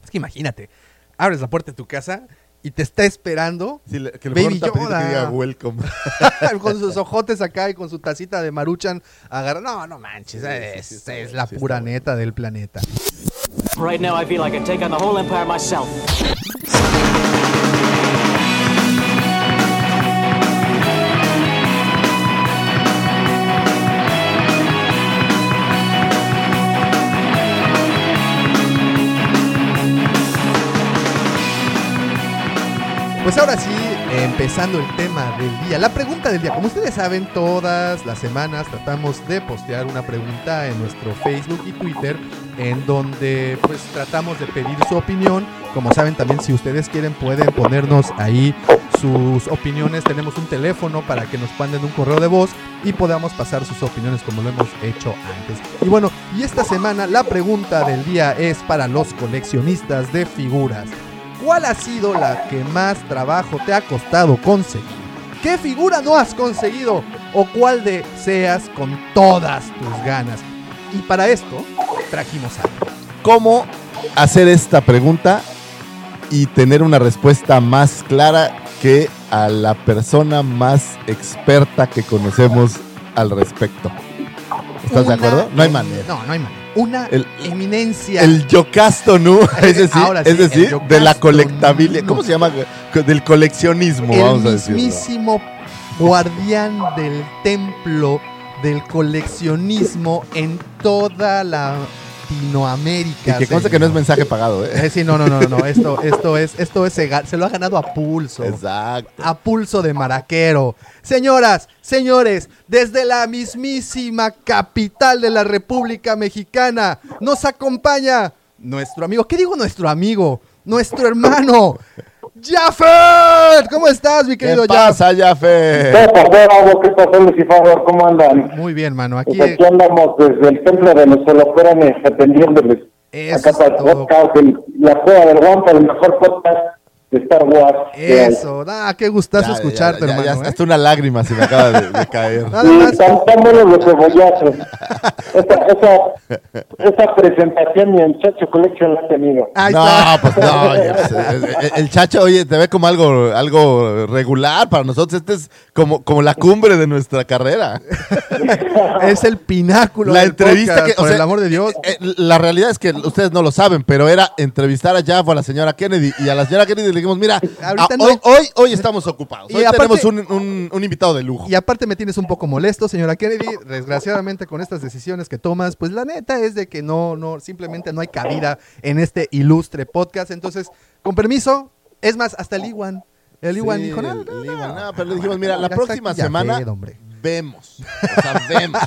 Es que imagínate, abres la puerta de tu casa y te está esperando Sí, que le Baby Yoda. que diga welcome. *laughs* con sus ojotes acá y con su tacita de maruchan agarra. No, no manches, Sí, sí, es, sí está es la sí pura bueno. neta del planeta. Right now, I feel I can take on the whole empire myself. Pues ahora sí, empezando el tema del día, la pregunta del día. Como ustedes saben, todas las semanas tratamos de postear una pregunta en nuestro Facebook y Twitter en donde pues tratamos de pedir su opinión. Como saben también si ustedes quieren pueden ponernos ahí sus opiniones. Tenemos un teléfono para que nos manden un correo de voz y podamos pasar sus opiniones como lo hemos hecho antes. Y bueno, y esta semana la pregunta del día es para los coleccionistas de figuras. ¿Cuál ha sido la que más trabajo te ha costado conseguir? ¿Qué figura no has conseguido? ¿O cuál deseas con todas tus ganas? Y para esto trajimos algo. ¿Cómo hacer esta pregunta y tener una respuesta más clara que a la persona más experta que conocemos al respecto? ¿Estás de Una acuerdo? No hay manera. No, no hay manera. Una El- eminencia. El yocasto nu, *laughs* es decir, Ahora sí, es decir el de la colectabilidad. ¿Cómo se llama? Del coleccionismo, el vamos a decirlo. mismísimo guardián del templo del coleccionismo en toda Latinoamérica. Y que conste que no es mensaje pagado, ¿eh? Eh, sí, no, no, no, no. Esto, esto es, esto es, se lo ha ganado a pulso. Exacto. A pulso de maraquero. Señoras, señores, desde la mismísima capital de la República Mexicana, nos acompaña nuestro amigo. ¿Qué digo nuestro amigo? Nuestro hermano. Jafet, ¿cómo estás, mi ¿Qué querido pasa, Yafe? ¿Qué ¿Qué pasó, Lucifer? ¿Cómo andan? Muy bien, mano. Aquí Pues aquí andamos desde el templo de los holoforanes atendiéndoles. Eso Acá es para el podcast, el- la cueva del guampa, el mejor podcast de Star Wars. Eso, ah, qué gustazo Ya, escucharte, ya, ya, hermano. ¿eh? hasta una lágrima se me acaba de, de caer. *laughs* Nada Sí, más. están tan buenos los cebollazos. *laughs* esa, esa, esa presentación ni en Chacho Collection la ha tenido. Ahí no, está. pues no, oye, pues, *laughs* el, el- el chacho, oye, te ve como algo, algo regular para nosotros. Este es como, como la cumbre de nuestra carrera. Es el pináculo. La del entrevista podcast, que, o por sea, el amor de Dios. eh, eh, la realidad es que ustedes no lo saben, pero era entrevistar a Jaff o a la señora Kennedy. Y a la señora Kennedy le dijimos, mira, Ahorita a- no. hoy, hoy, hoy estamos ocupados. Y Hoy aparte- tenemos un, un- un invitado de lujo. Y aparte me tienes un poco molesto, señora Kennedy. Desgraciadamente con estas decisiones que tomas, pues la neta es de que no, no, simplemente no hay cabida en este ilustre podcast. Entonces, con permiso, es más, hasta el Iwan. El Iwan Sí, dijo, no, no. Iwan, no, pero le dijimos, mira, la próxima semana hombre. vemos. O sea, vemos.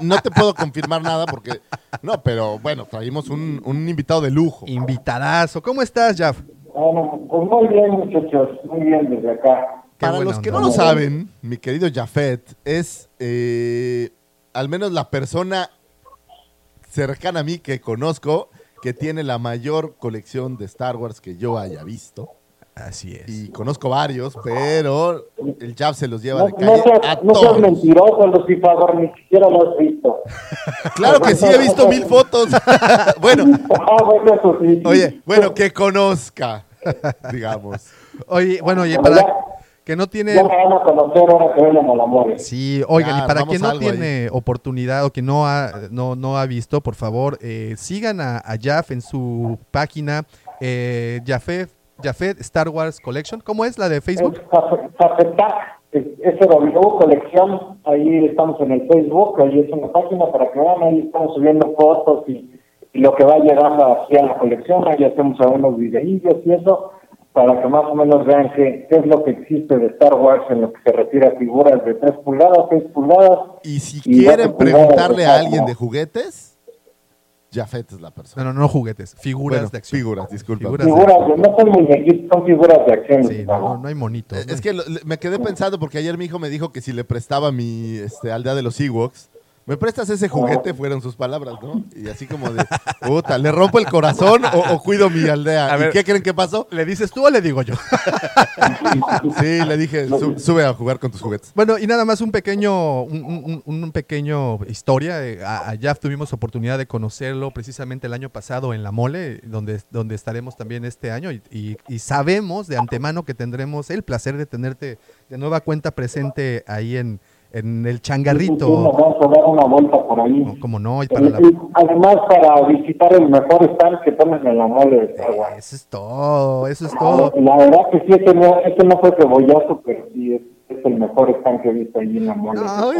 No te puedo confirmar nada porque. No, pero bueno, traímos un, un invitado de lujo. Invitadazo. ¿Cómo estás, Jaf? Bueno, pues muy bien, muchachos, muy bien desde acá. Qué Para los que onda. no lo saben, mi querido Jafet es eh, al menos la persona cercana a mí que conozco que tiene la mayor colección de Star Wars que yo haya visto. Así es. Y conozco varios, pero el Jaf se los lleva No, de no calle seas, a no seas mentiroso, Lucifer, ni siquiera lo has visto. *laughs* Claro que sí, he visto mil fotos. *laughs* bueno, Ah, bueno, eso sí. oye, bueno, que conozca, *laughs* digamos. Oye, bueno, oye, para que no tiene... Ya a conocer ahora que al amor. Sí, oigan, Ya, y para quien no tiene oportunidad o que no ha, no, no ha visto, por favor, eh, sigan a, a Jaf en su página eh, Jafet, Jafet Star Wars Collection. ¿Cómo es la de Facebook? SW Colección, ahí estamos en el Facebook, ahí es una página para que vean, ahí estamos subiendo fotos y, y lo que va llegando aquí a la colección, ahí hacemos algunos videillos y eso, para que más o menos vean qué, qué es lo que existe de Star Wars en lo que se refiere a figuras de 3 pulgadas, 6 pulgadas. Y si Y quieren preguntarle a alguien de juguetes, Jafet es la persona. No, no, no juguetes, figuras Bueno, de acción. figuras, disculpa. Figuras de Figuras, de- no son muñequitos, son figuras de acción. Sí, no, hay monitos. Eh, ¿no? Es que lo- le- me quedé pensando porque ayer mi hijo me dijo que si le prestaba mi este, aldea de los Ewoks, ¿me prestas ese juguete? Fueron sus palabras, ¿no? Y así como de, puta, ¿le rompo el corazón o, o cuido mi aldea? A ¿Y ver. qué creen que pasó? ¿Le dices tú o le digo yo? *laughs* Sí, le dije, "Su- sube a jugar con tus juguetes. Bueno, y nada más un pequeño, un, un- un pequeño historia. eh, A, a Jaf tuvimos oportunidad de conocerlo precisamente el año pasado en La Mole, donde, donde estaremos también este año. Y, y- y sabemos de antemano que tendremos el placer de tenerte de nueva cuenta presente ahí en, en el changarrito. vamos dar una vuelta por ahí. No, Como no, y para la... Y además para visitar el mejor stand que ponen en la mole de. Eso es todo, eso es todo. La verdad que sí, este no, este no fue cebollazo, pero sí, es- este el mejor stand que he visto ahí en la mole. No,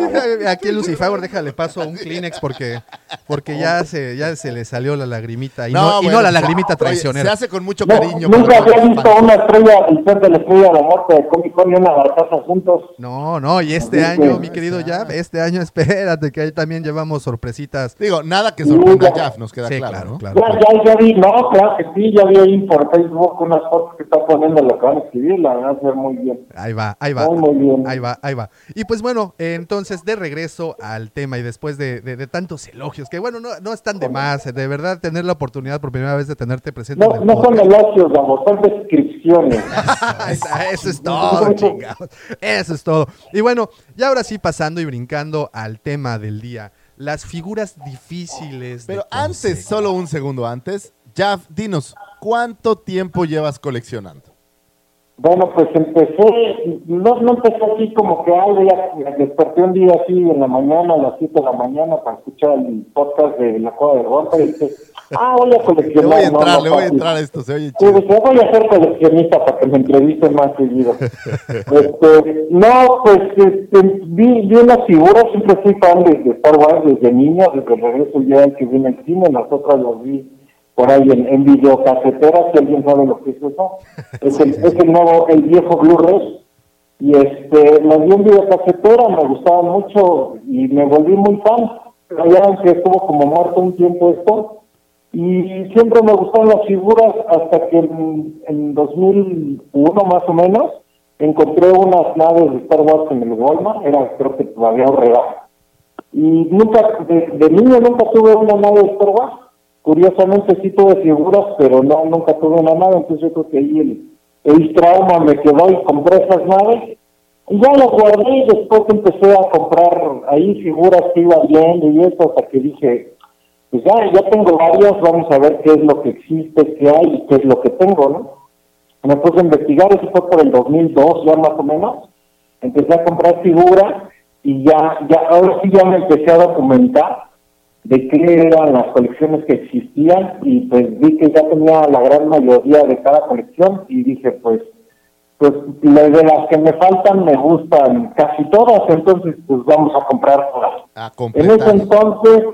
aquí Lucifer, déjale paso un Kleenex porque, porque ya se, ya se le salió la lagrimita. Y no, y no la lagrimita Oye, traicionera. se hace con mucho No, cariño. nunca pero- había visto una estrella, el ser de la estrella de la muerte de Comic Con y una barcaza juntos. No, no, y este Así año, que- mi querido Jab, este año *laughs* espérate que ahí también llevamos sorpresitas. Digo, nada que sorprenda a Nunca. Jaff, nos queda Sí, claro, claro, ¿no? claro. Ya, ya, ya vi, no, claro que sí, ya vi ahí por Facebook unas fotos que está poniendo lo que van a escribir, la van a hacer muy bien. Ahí va, ahí va. Muy, muy bien. Ahí va, ahí va. Y pues bueno, eh, entonces de regreso al tema y después de, de- de tantos elogios, que bueno, no, no están de más, de verdad tener la oportunidad por primera vez de tenerte presente No, no son elogios, vamos, son descripciones. *laughs* Eso, eso es todo, *laughs* chingados. Eso es todo. Y bueno, ya ahora sí pasando y brincando al tema del día, las figuras difíciles. de Pero antes, solo un segundo antes, Jaff, dinos, ¿cuánto tiempo llevas coleccionando? Bueno, pues empecé, no, no empecé así como que, ay, ya me desperté un día así en la mañana, a las 7 de la mañana, para escuchar el podcast de La Cueva de Gorka y dije, ah, voy a Le coleccionar. voy a entrar, no, le voy a entrar a esto, se oye Sí, chido. dije, voy a ser coleccionista para que me entrevisten más seguido. *laughs* este, no, pues este, vi, vi unas figuras, siempre fui fan de, de Star Wars desde niño, desde el regreso ya que vi en el cine, nosotros los vi por ahí en, en videocasetera, si alguien sabe lo que es eso. *laughs* Es el, es el nuevo, el viejo Blu-ray. Y este, los vi en videocasetera, me gustaban mucho y me volví muy fan. Pero ya que estuvo como muerto un tiempo esto, y siempre me gustaron las figuras hasta que en, en 2001 más o menos encontré unas naves de Star Wars en el Walmart, era creo que todavía horrera. Y nunca, de, de niño nunca tuve una nave de Star Wars. Curiosamente sí tuve figuras, pero no, nunca tuve una nave, entonces yo creo que ahí el, trauma me quedó y compré esas naves. Y ya las guardé y después empecé a comprar ahí figuras que iba viendo y eso, hasta que dije, pues ya, ya tengo varias, vamos a ver qué es lo que existe, qué hay y qué es lo que tengo, ¿no? Me puse a investigar, eso fue por el 2002 ya más o menos, empecé a comprar figuras y ya, ya, ahora sí ya me empecé a documentar de qué eran las colecciones que existían y pues vi que ya tenía la gran mayoría de cada colección y dije pues pues de las que me faltan me gustan casi todas, entonces pues vamos a comprar todas. En ese entonces,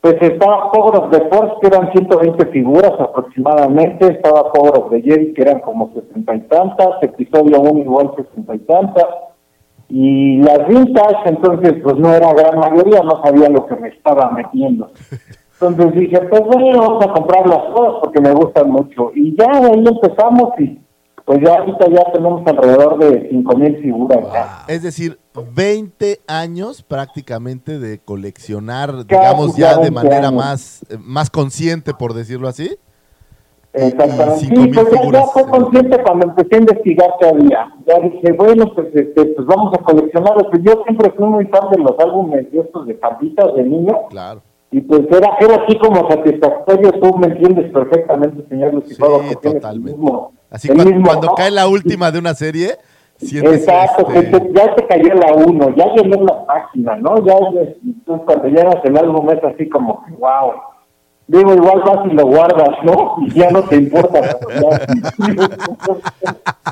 pues estaba Power of the Force, que eran 120 figuras aproximadamente, estaba Power of the Jedi, que eran como 60 y tantas, episodio 1 igual 60 y tantas, y las vintage, entonces pues no era gran mayoría, no sabía lo que me estaba metiendo. Entonces dije, pues bueno, vamos a comprar las todas porque me gustan mucho. Y ya ahí empezamos y pues ya ahorita ya tenemos alrededor de 5.000 figuras. Es decir, 20 años prácticamente de coleccionar, digamos, ya de 20 manera años. más, eh, más consciente, por decirlo así. Exactamente. y Sí, 5,000 pues ya, ya fue consciente cuando empecé a investigar qué había. Ya dije, bueno, pues, este, pues vamos a coleccionar. Pues yo siempre fui muy fan de los álbumes de estos de tapitas de niño. Claro. Y pues era, era así como satisfactorio. Tú me entiendes perfectamente, señor Lucifer. Sí, que totalmente. mismo- Así cuando, mismo, cuando ¿no? cae la última de una serie, Exacto, que este, te- ya te cayó la uno, ya llené la página, ¿no? Ya, ya- entonces cuando llegas el álbum es así como, wow. Digo, igual vas y lo guardas, ¿no? Y ya no te importa. Ya-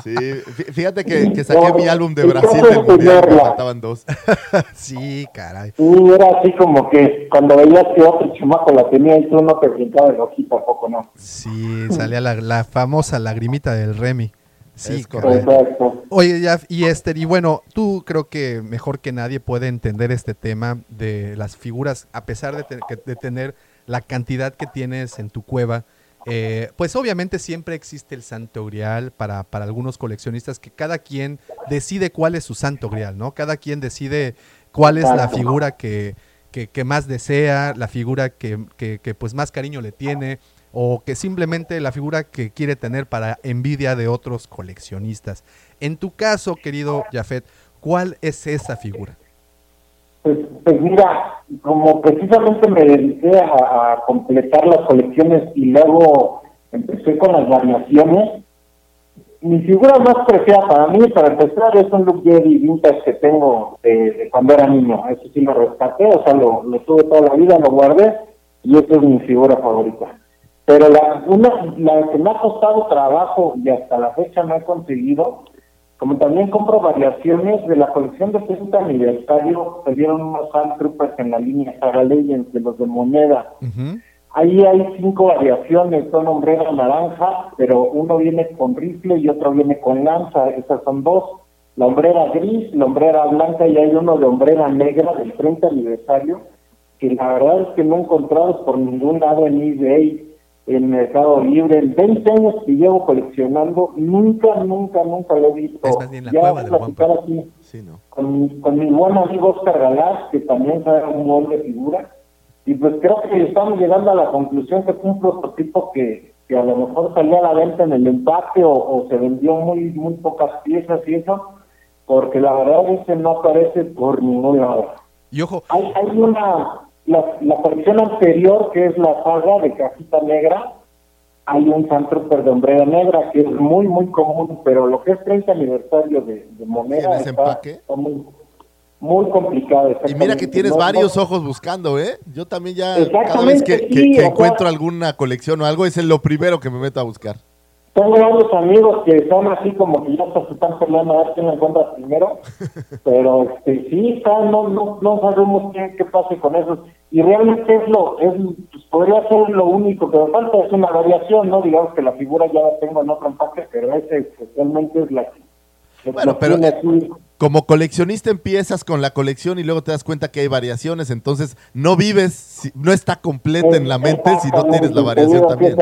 Sí, fí- fíjate que, que saqué No, mi álbum de Brasil del mundial, me faltaban dos. *laughs* Sí, caray. Sí, era así como que cuando veías que otro chamaco la tenía y tú no te brincaba el ojito, ¿a poco no? Sí, salía la, la famosa lagrimita del Remy. Sí, correcto. Exacto. Oye, Jeff, y Esther, y bueno, tú creo que mejor que nadie puede entender este tema de las figuras, a pesar de, te- que- de tener la cantidad que tienes en tu cueva. eh, pues obviamente siempre existe el santo grial para, para algunos coleccionistas que cada quien decide cuál es su santo grial, ¿no? Cada quien decide cuál es la figura que, que- que más desea, la figura que, que- que, pues más cariño le tiene, o que simplemente la figura que quiere tener para envidia de otros coleccionistas. En tu caso, querido Jafet, ¿cuál es esa figura? Pues, pues mira, como precisamente me dediqué a, a completar las colecciones y luego empecé con las variaciones, mi figura más preciada para mí, para empezar, es un look Jedi vintage que tengo de, de cuando era niño. Eso sí lo rescaté, o sea, lo, lo tuve toda la vida, lo guardé y esa es mi figura favorita. Pero la, una, la que me ha costado trabajo y hasta la fecha no he conseguido como también compro variaciones de la colección de 30 aniversario, se dieron unos Troopers en la línea Saga Legends de los de moneda. Ahí hay cinco variaciones, son hombrera naranja, pero uno viene con rifle y otro viene con lanza, esas son dos. La hombrera gris, la hombrera blanca y hay uno de hombrera negra del 30 aniversario, que la verdad es que no he encontrado por ningún lado en eBay, en Mercado Libre. En 20 años que llevo coleccionando, nunca, nunca, nunca lo he visto. Es más bien la ya cueva del platicar Wampa. aquí Sí, ¿no? con, con mi buen amigo Oscar Galás, que también sabe un molde de figura. Y pues creo que estamos llegando a la conclusión que fue un prototipo que, que a lo mejor salió a la venta en el empate o, o se vendió muy muy pocas piezas y eso, porque la verdad es que no aparece por ningún lado. Y ojo, Hay, hay una, la, la colección anterior, que es la saga de cajita negra, hay un Sandtrooper de hombrera negra, que es muy, muy común, pero lo que es 30 aniversario de, de moneda ¿Tienes está, está muy, muy complicado. Y mira que tienes No- varios no- ojos buscando, ¿eh? Yo también ya, cada vez que, que- sí, que o sea- encuentro alguna colección o algo, es lo primero que me meto a buscar. Tengo varios amigos que son así como que ya se están peleando a ver quién lo encuentra primero, *laughs* pero este, sí, está, no, no, no sabemos qué, qué pase con eso. Y realmente es lo, es, pues, podría ser lo único que me falta, es una variación, ¿no? Digamos que la figura ya la tengo en otro empaque, pero ese especialmente es la que... Bueno, pero como coleccionista empiezas con la colección y luego te das cuenta que hay variaciones, entonces no vives, no está completa en la mente si no tienes la variación también.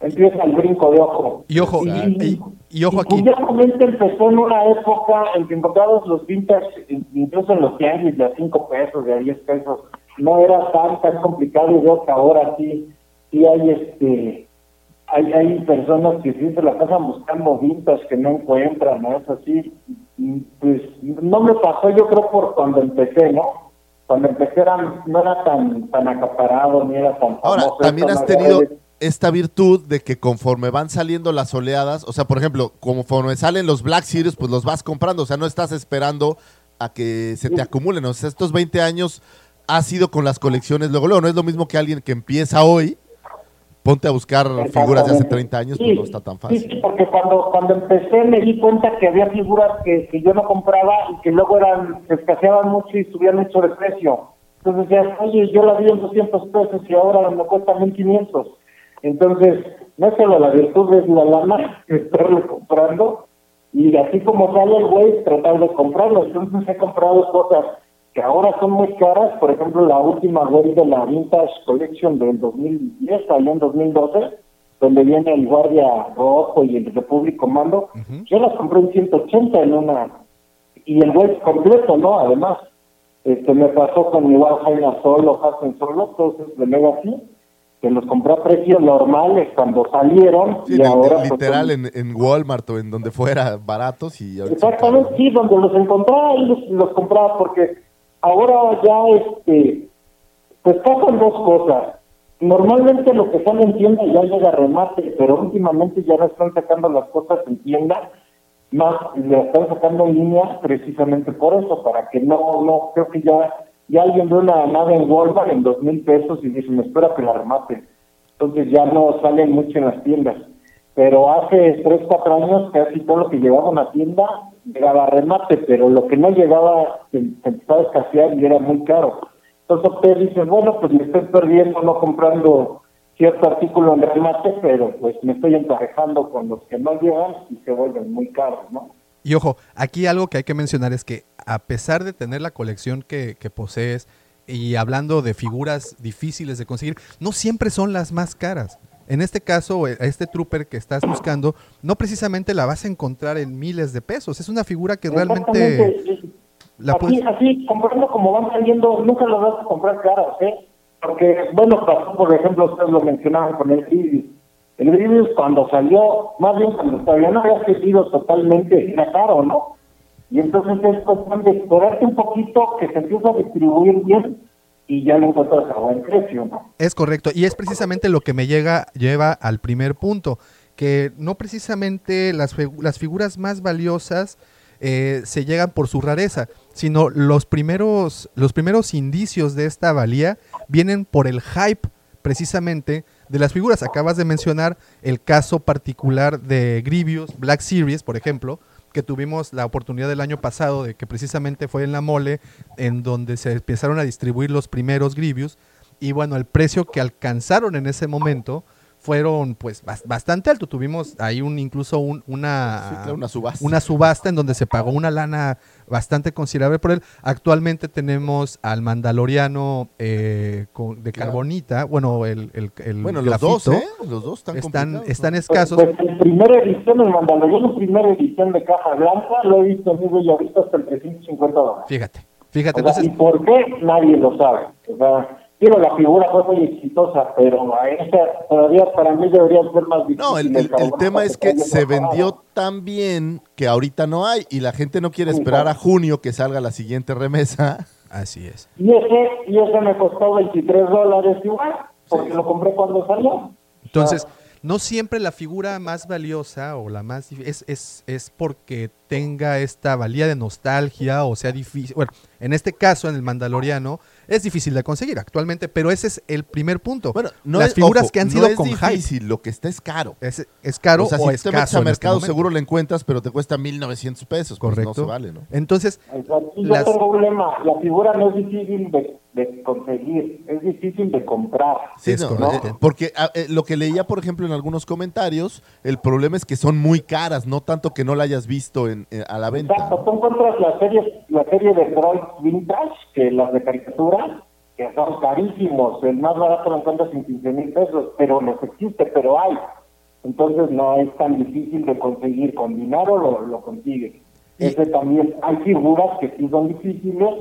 Empieza el brinco de ojo. y ojo, Y- y, y ojo aquí. curiosamente empezó en una época en que encontrabas los vintage, incluso en los tianguis de a 5 pesos, de a 10 pesos. No era tan tan complicado y veo que ahora sí, sí hay este hay, hay personas que sí se la pasan buscando vintage que no encuentran, ¿no? Es así. Y, Pues no me pasó, yo creo, por cuando empecé, ¿no? Cuando empecé era, no era tan tan acaparado, ni era tan Ahora, famoso también has tenido. Esta virtud de que conforme van saliendo las oleadas, o sea, por ejemplo, conforme salen los Black Series, pues los vas comprando, o sea, no estás esperando a que se te acumulen, o sea, estos 20 años ha sido con las colecciones luego, luego, no es lo mismo que alguien que empieza hoy, ponte a buscar figuras de hace 30 años, pues no está tan fácil. sí, porque cuando, cuando empecé me di cuenta que había figuras que, que yo no compraba y que luego eran, se escaseaban mucho y subían mucho de precio. Entonces decías, oye, yo la vi en 200 pesos y ahora me cuesta 1500. Entonces, no es solo la virtud, es la lana estarlo comprando y así como sale el güey, tratar de comprarlo. Entonces he comprado cosas que ahora son muy caras, por ejemplo, la última güey de la Vintage Collection del 2010, salió en 2012, donde viene el Guardia Rojo y el Republic Commando, yo las compré en 180 en una, y el güey completo, ¿no? Además, este me pasó con mi Jaina Solo, Hasen Solo, esos de Legacy, que los compré a precios normales cuando salieron, Sí, y en- ahora... pues, literal en, en Walmart o en donde fuera baratos y Exactamente, sí, donde los encontraba y los, los compraba porque ahora ya, este, pues pasan dos cosas. Normalmente lo que sale en tienda ya llega a remate, pero últimamente ya no están sacando las cosas en tienda, más le están sacando en línea precisamente por eso, para que no, no, creo que ya, ya alguien ve una nave en Walmart en dos mil pesos y dice, me espera que la remate. Entonces ya no salen mucho en las tiendas. Pero hace tres, cuatro años casi todo lo que llegaba a una tienda llegaba a remate, pero lo que no llegaba se empezaba a escasear y era muy caro. Entonces usted dice, bueno, pues me estoy perdiendo no comprando cierto artículo en remate, pero pues me estoy emparejando con los que no llegan y se vuelven muy caros, ¿no? Y ojo, aquí algo que hay que mencionar es que a pesar de tener la colección que, que posees y hablando de figuras difíciles de conseguir, no siempre son las más caras. En este caso, eh, este trooper que estás buscando, no precisamente la vas a encontrar en miles de pesos. Es una figura que realmente la así, puedes... así, comprando como van saliendo, nunca los vas a comprar caros, ¿eh? Porque, bueno, pasó, por ejemplo, ustedes lo mencionaban con el Grievous. El Grievous cuando salió, más bien cuando todavía no había crecido totalmente, caro, ¿no? Y entonces es cuestión de esperarte un poquito que se empiece a distribuir bien y ya lo encuentras a buen precio, ¿no? Es correcto, y es precisamente lo que me llega, lleva al primer punto, que no precisamente las, las figuras más valiosas eh, se llegan por su rareza, sino los primeros, los primeros indicios de esta valía vienen por el hype precisamente de las figuras. Acabas de mencionar el caso particular de Grievous, Black Series, por ejemplo, que tuvimos la oportunidad del año pasado, de que precisamente fue en la mole, en donde se empezaron a distribuir los primeros Grievous, y bueno, el precio que alcanzaron en ese momento fueron pues bas- bastante alto. Tuvimos ahí un incluso un- una, Sí, claro, una subasta. una subasta en donde se pagó una lana bastante considerable por él. Actualmente tenemos al Mandaloriano eh, con- de Claro. carbonita, bueno, el, el, el Bueno, los grafito. dos, ¿eh? Los dos están están, están ¿no? escasos. Pues, pues en primera edición, el Mandaloriano, primera edición de caja blanca, lo he visto en eBay ahorita hasta el 350 dólares. Fíjate, fíjate. O sea, Entonces, ¿Y por qué? Nadie lo sabe. O sea, quiero la figura fue muy exitosa, pero a esa todavía para mí debería ser más difícil. No, el, el- el tema es que se vendió tan bien que ahorita no hay y la gente no quiere esperar a junio que salga la siguiente remesa. así es. Y ese, y ese me costó 23 dólares igual, porque lo compré cuando salió. Entonces, no siempre la figura más valiosa o la más es, es, es porque tenga esta valía de nostalgia o sea difícil. Bueno, en este caso, en el Mandaloriano, es difícil de conseguir actualmente, pero ese es el primer punto. Bueno, no Las es, figuras ojo, que han no sido es con hype. difícil, lo que está es caro. Es, es caro o sea, o, si te metes a en este mercado momento. seguro lo encuentras, pero te cuesta 1900 pesos. pues Correcto. no se vale, ¿no? Entonces, O sea, aquí Las- yo tengo un lema, la figura no es difícil de, de conseguir, es difícil de comprar. Sí, no, correcto. eh, porque ah, eh, lo que leía, por ejemplo, en algunos comentarios, el problema es que son muy caras, no tanto que no la hayas visto en, eh, a la venta. Exacto, tú encuentras la serie, la serie de droids vintage, que las de caricatura, que son carísimos, el más barato lo encuentras en 15 mil pesos, pero los existe, pero hay. Entonces no es tan difícil de conseguir, con dinero lo, lo consigues. Ese también, hay figuras que sí son difíciles,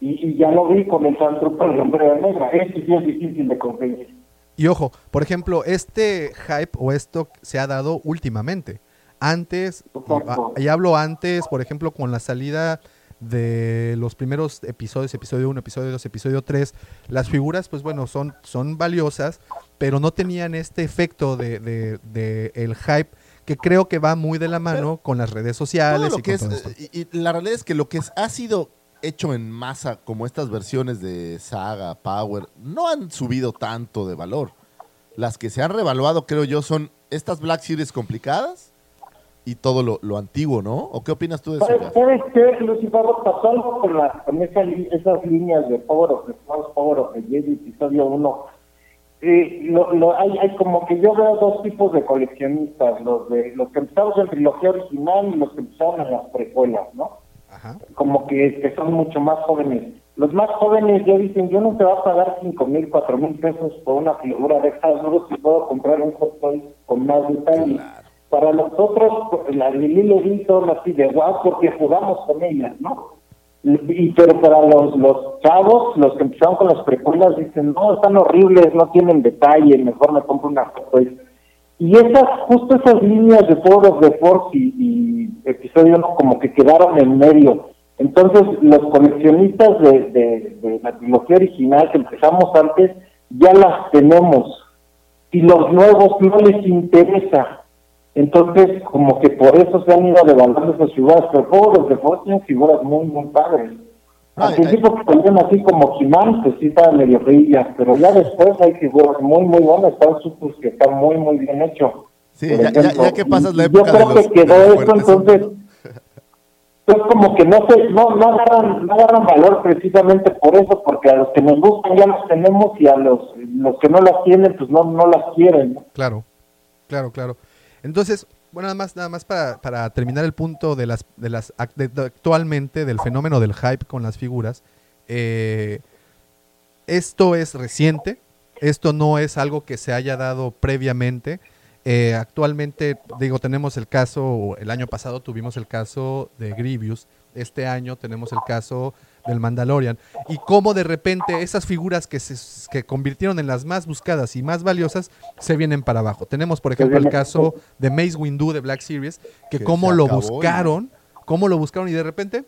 y, y ya lo vi con el Sandtrooper de Hombre de Negra, ese sí es difícil de conseguir. Y ojo, por ejemplo, este hype o esto se ha dado últimamente. Antes, y, Exacto. y hablo antes, por ejemplo, con la salida de los primeros episodios, episodio 1, episodio 2, episodio 3, las figuras, pues bueno, son, son valiosas, pero no tenían este efecto de, de- de el hype que creo que va muy de la mano con las redes sociales Todo lo y que con es, todo esto. eh, y, y la realidad es que lo que es- ha sido hecho en masa, como estas versiones de Saga, Power, no han subido tanto de valor. Las que se han revaluado, creo yo, son estas Black Series complicadas y todo lo, lo antiguo, ¿no? ¿O qué opinas tú de eso? ¿Sabes, qué, Lucifer? Pasó algo con, la, con esa li- esas líneas de Power of the Power of the Jedi, episodio 1. Eh, lo, lo, hay, hay como que yo veo dos tipos de coleccionistas, los de los que empezamos en trilogía original y los que empezaron en las precuelas, ¿no? Ajá. Como que, que son mucho más jóvenes. Los más jóvenes ya dicen, yo no te voy a pagar cinco mil, cuatro mil pesos por una figura de Hasbro si puedo comprar un Hot Toys con más detalle. Para los otros, pues, la Lili le vi son así de guau porque jugamos con ellas, ¿no? Y, pero para los, los chavos, los que empezaron con las precuelas, dicen, no, están horribles, no tienen detalle, mejor me compro una Hot Toys. Y esas, justo esas líneas de of the Force y, y episodio 1 como que quedaron en medio. Entonces, los coleccionistas de, de, de la trilogía original que empezamos antes, ya las tenemos. Y los nuevos no les interesa. Entonces, como que por eso se han ido devaluando esas figuras. Pero of the Force tienen figuras muy, muy padres. Al principio que salían así como He-Man, pues sí estaban medio feillas, pero ya después hay figuras muy, muy buenas. Están Supers que están muy, muy bien hechos. Sí, ya, ya- ejemplo. ya que pasas la época Yo creo de los, que quedó eso, entonces, pues como que no se, no, no agarran, no agarran valor precisamente por eso, porque a los que nos gustan ya los tenemos y a los, los que no las tienen, pues no, no las quieren. ¿no? Claro, claro, claro. Entonces, bueno, nada más, nada más para, para terminar el punto de las, de las de- de- actualmente del fenómeno del hype con las figuras. eh, esto es reciente, esto no es algo que se haya dado previamente. Eh, actualmente, digo, tenemos el caso, el año pasado tuvimos el caso de Grievous, este año tenemos el caso del Mandalorian, y cómo de repente esas figuras que se que convirtieron en las más buscadas y más valiosas se vienen para abajo. Tenemos, por ejemplo, el caso de Mace Windu de Black Series, que Que cómo lo acabó buscaron, cómo lo buscaron y de repente,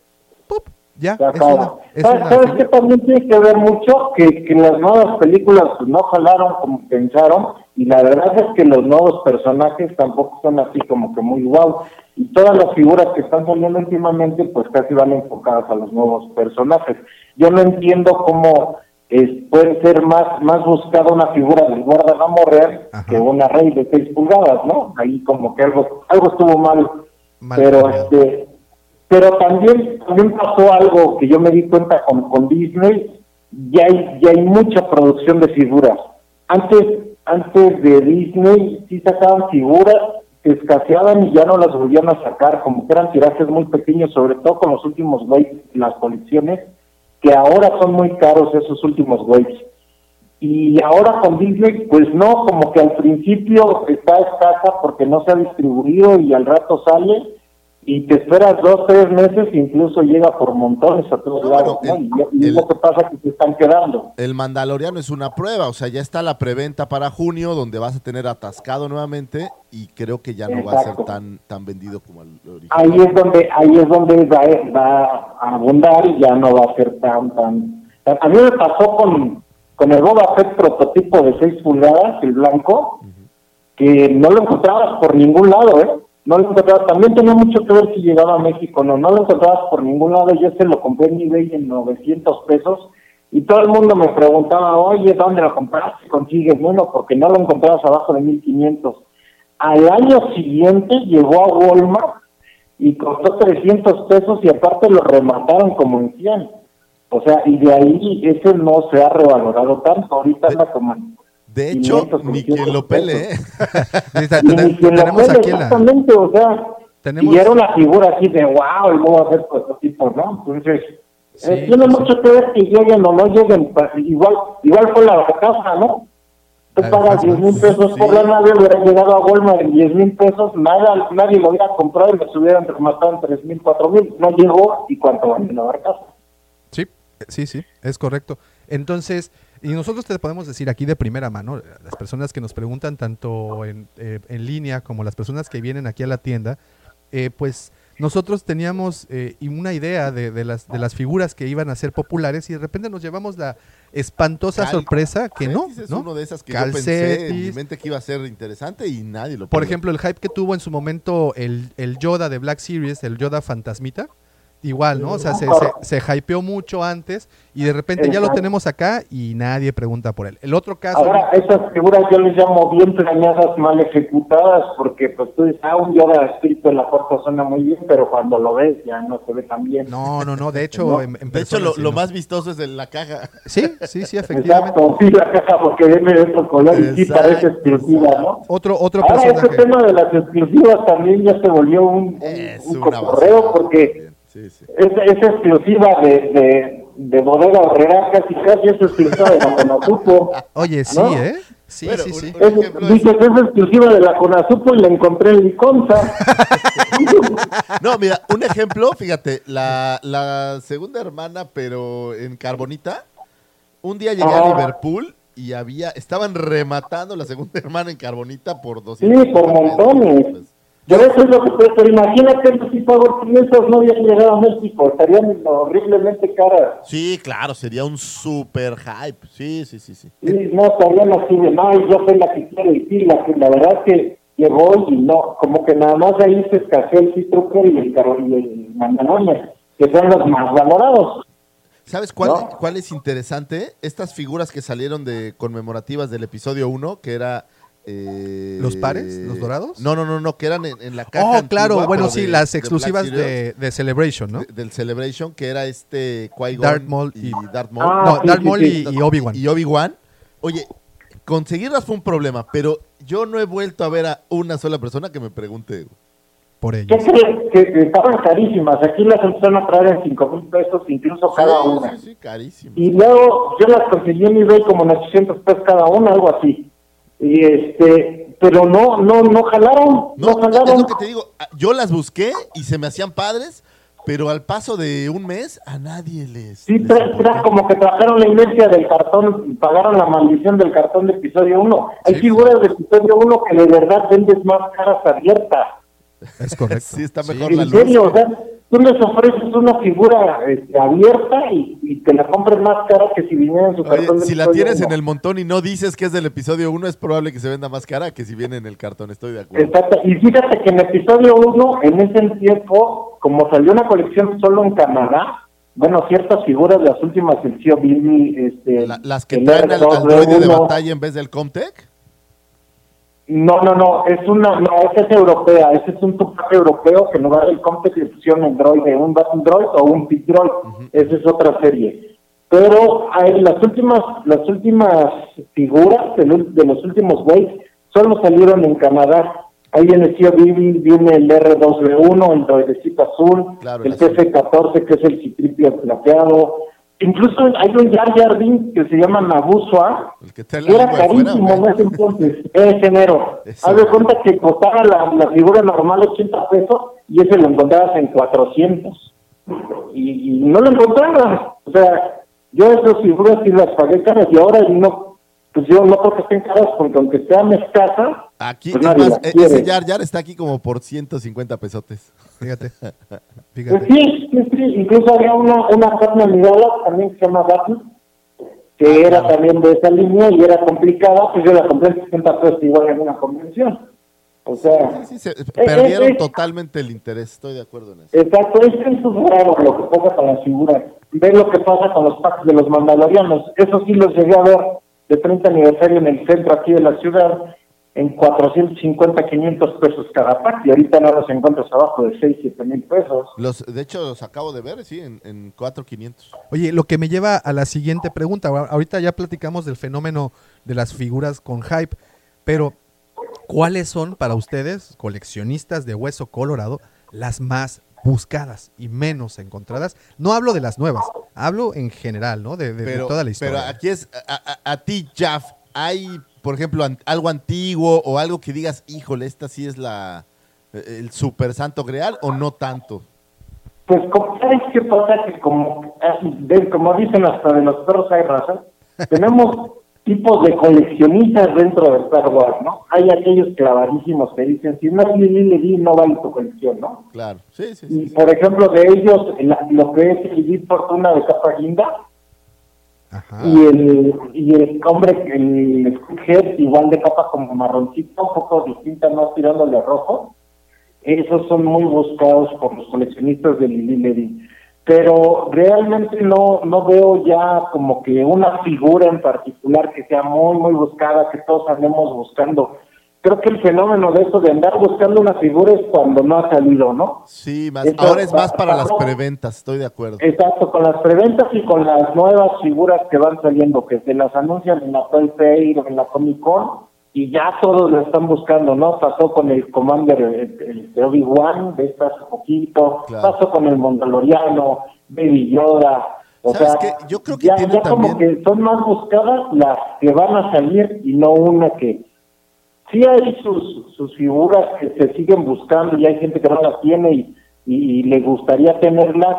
¡pup! Ya, Se es acaba. una, es ¿Sabes, una sabes figura. qué también tiene que ver mucho? Que, que las nuevas películas no jalaron como pensaron y la verdad es que los nuevos personajes tampoco son así como que muy guau. Y todas las figuras que están saliendo últimamente pues casi van enfocadas a los nuevos personajes. Yo no entiendo cómo es, puede ser más más buscada una figura del guardagamo real Ajá. que una rey de 6 pulgadas, ¿no? Ahí como que algo algo estuvo mal. Mal pero este Pero también, también pasó algo que yo me di cuenta con, con Disney, ya hay, ya hay mucha producción de figuras. Antes, antes de Disney sí sacaban figuras que escaseaban y ya no las volvían a sacar, como que eran tirajes muy pequeños, sobre todo con los últimos waves, las colecciones, que ahora son muy caros esos últimos waves. Y ahora con Disney, pues no, como que al principio está escasa porque no se ha distribuido y al rato sale y te esperas dos, tres meses, incluso llega por montones a todos lados, ¿no? el- y, y el- lo que pasa que se están quedando. El Mandaloriano es una prueba, o sea, ya está la preventa para junio, donde vas a tener atascado nuevamente y creo que ya no va a ser tan tan vendido como el original. Ahí es donde ahí es donde va, va a abundar y ya no va a ser tan, tan... A mí me pasó con, con el Boba Fett prototipo de 6 pulgadas, el blanco, que no lo encontrabas por ningún lado, ¿eh? No lo encontrabas. También tenía mucho que ver si llegaba a México, no, no lo encontrabas por ningún lado. Yo se lo compré en eBay en 900 pesos y todo el mundo me preguntaba, oye, ¿dónde lo compraste? ¿Consigues uno? Porque no lo encontrabas abajo de 1500. Al año siguiente llegó a Walmart y costó 300 pesos y aparte lo remataron como en 100. O sea, y de ahí ese no se ha revalorado tanto. Ahorita anda como De hecho, 500, ni quien lo 600 pele. ¿eh? *laughs* Y tenemos aquí la... exactamente, o sea, Tenemos- y era una figura así de wow, el Boba Fett prototipo, ¿no? Entonces, Sí, eh, tiene sí. mucho que ver que lleguen o no lleguen, pa- igual igual fue la casa, ¿no? Tú pagas casa. 10 mil pesos por Sí. la nave, hubiera llegado a Walmart en 10 mil pesos, nada, nadie lo hubiera comprado y me hubieran rematado en 3 mil, 4 mil, no llegó y cuánto vale la barcaza. Sí, sí, sí, es correcto. Entonces, y nosotros te podemos decir aquí de primera mano, las personas que nos preguntan tanto en, eh, en línea como las personas que vienen aquí a la tienda, eh, pues nosotros teníamos eh, una idea de, de las, de las figuras que iban a ser populares y de repente nos llevamos la espantosa Cal- sorpresa que no, es ¿no? uno de esas que yo pensé en mi mente que iba a ser interesante y nadie lo Por ejemplo, el hype que tuvo en su momento el, el Yoda de Black Series, el Yoda fantasmita, igual, ¿no? O sea, se, se, se hypeó mucho antes y de repente ya lo Exacto. tenemos acá y nadie pregunta por él. El otro caso... Ahora, esas figuras yo les llamo bien planeadas, mal ejecutadas, porque pues tú dices, ah, un Yoda escrito en la puerta suena muy bien, pero cuando lo ves ya no se ve tan bien. No, no, no, de hecho... *laughs* No. en- en de hecho, lo, sí, lo no. más vistoso es de la caja. *laughs* Sí, sí, sí, efectivamente. Exacto, sí, la caja porque viene de otro color y sí Exacto, parece exclusiva, ¿no? Otro, otro Ahora, personaje. tema de las exclusivas también ya se volvió un, un, Es un una basura. porque Sí, sí. es, es exclusiva de, de, de Bodega Horrera, casi casi es exclusiva de la Conazupo. *laughs* Oye, sí, ¿No? ¿eh? Sí, Bueno, sí, un- sí. Es, ejemplo es- dices, es exclusiva de la Conazupo y la encontré en Liconza. *laughs* No, mira, un ejemplo, fíjate, la, la segunda hermana, pero en Carbonita, un día llegué a. Liverpool y había, estaban rematando la segunda hermana en Carbonita por Sí, 200 por montones. Por eso es lo que pero imagínate tipo de esas no habían llegado a México, estarían horriblemente caras. Sí, claro, sería un super hype. Sí, sí, sí, sí. No, estarían así de, no, yo soy la que quiero, y sí, la, que, la verdad es que llegó y no, como que nada más ahí se escaseó el Trooper y el, y el Mandalorian, que son los más valorados. ¿Sabes cuál, ¿No? cuál es interesante? Estas figuras que salieron de conmemorativas del episodio 1, que era... eh, ¿Los pares? ¿Los dorados? No, no, no, no, que eran en, en la caja Oh, claro, antigua, bueno, pero sí, de- las de exclusivas Series, de, de Celebration, ¿no? de- del Celebration, que era este Qui-Gon Darth Maul y, y- Darth Maul. Ah, no, sí, Darth sí, Maul sí. y, y Obi-Wan. y Obi-Wan. Oye, conseguirlas fue un problema, pero yo no he vuelto a ver a una sola persona que me pregunte. Por ¿Qué ellos. crees? Que, estaban carísimas, aquí las empezaron a traer en 5 mil pesos incluso cada Sí, una. sí, sí, carísimo. Y luego yo las conseguí en eBay como en 800 pesos cada una, algo así. Y este, pero no, no, no jalaron, no, No, es jalaron. lo que te digo. ah, Yo las busqué y se me hacían padres, pero al paso de un mes a nadie les. Sí, les tra- como que trajeron la inercia del cartón, pagaron la maldición del cartón de episodio 1. Hay Sí, figuras de episodio 1 que de verdad vendes más caras abiertas. Es correcto. *laughs* Sí, está mejor la En luz. serio, o sea, tú les ofreces una figura este, abierta y, y te la compras más cara que si viniera en su cartón Oye, de si la tienes en el montón y no dices que es del episodio 1, es probable que se venda más cara que si viene en el cartón. Estoy de acuerdo. Exacto. Y fíjate que en episodio 1, en ese tiempo, como salió una colección solo en Canadá, bueno, ciertas figuras, las últimas, el Tío Billy, este, La- las que el traen al R2, androide de R1, batalla en vez del Comtech. No, no, no, es una, no, esa es europea, ese es un Tupac europeo que no va el compte que pusieron en Droid, de un Baton Droid o un Pit Droid, esa es otra serie. Pero hay las últimas, las últimas figuras de, los- de los últimos Waves solo salieron en Canadá. Ahí viene Sea Bibi, viene el R2B1, el droidecito azul, Claro, el el azul. TF-14 que es el citripio plateado. Incluso hay un Jar Jar Binks que se llama Nabusua, El que está en y la era carísimo ¿o en ese entonces, ese enero. Haz de cuenta que costaba la, la figura normal 80 pesos y ese lo encontrabas en 400. Y, y no lo encontrabas. O sea, yo esas figuras sí las pagué caras y ahora no, pues yo no creo que estén caras porque aunque sean escasas, Aquí, pues es más, e- ese Jar Jar está aquí como por 150 pesotes. *laughs* Fíjate. Pues sí, sí, sí, incluso había una, una Fatma Midala también que se llama Batman, que era también de esa línea y era complicada, pues yo la compré en 60 pesos igual en una convención. O sea, Sí, se- eh, perdieron eh, totalmente el interés, estoy de acuerdo en eso. exacto, es que eso es raro lo que pasa con las figuras. Ve lo que pasa con los packs de los mandalorianos. Eso sí los llegué a ver de 30 aniversario en el centro aquí de la ciudad en 450, 500 pesos cada pack y ahorita no los encuentras abajo de 6, 7 mil pesos. Los, de hecho, los acabo de ver, sí, en, en 4,500. Oye, lo que me lleva a la siguiente pregunta. Ahorita ya platicamos del fenómeno de las figuras con hype, pero ¿cuáles son para ustedes, coleccionistas de hueso colorado, las más buscadas y menos encontradas? No hablo de las nuevas, hablo en general, ¿no? De, de- de Pero, toda la historia. pero aquí es, a, a- a ti, Jaff, ¿hay, por ejemplo, an- algo antiguo o algo que digas, híjole, esta sí es la el super santo grial o no tanto? Pues, como, ¿sabes qué pasa? Que como, ah, como dicen hasta de los perros hay razas, *laughs* tenemos tipos de coleccionistas dentro de Star Wars, ¿no? Hay aquellos clavadísimos que dicen, si no Lili Ledi, no vale tu colección, ¿no? Claro, sí, sí, Y, sí. por ejemplo, de ellos, la- lo que es el Fortuna de capa guinda Y el y el hombre, el Head, igual de capa como marroncito, un poco distinta, no tirándole a rojo. Esos son muy buscados por los coleccionistas de Lili Ledi. Pero realmente no, no veo ya como que una figura en particular que sea muy, muy buscada, que todos andemos buscando. Creo que el fenómeno de eso de andar buscando una figura es cuando no ha salido, ¿no? Sí, más, ahora es más para las preventas, estoy de acuerdo. Exacto, con las preventas y con las nuevas figuras que van saliendo, que se las anuncian en la Toy Fair o en la Comic Con, y ya todos lo están buscando, ¿no? Pasó con el Commander, el, el de Obi-Wan, de hace poquito, Claro. pasó con el Mandaloriano, Baby Yoda, o ¿Sabes sea, qué? Yo creo que ya, tiene ya como que son más buscadas las que van a salir y no una que... Sí hay sus, sus figuras que se siguen buscando y hay gente que no las tiene y, y- y le gustaría tenerlas,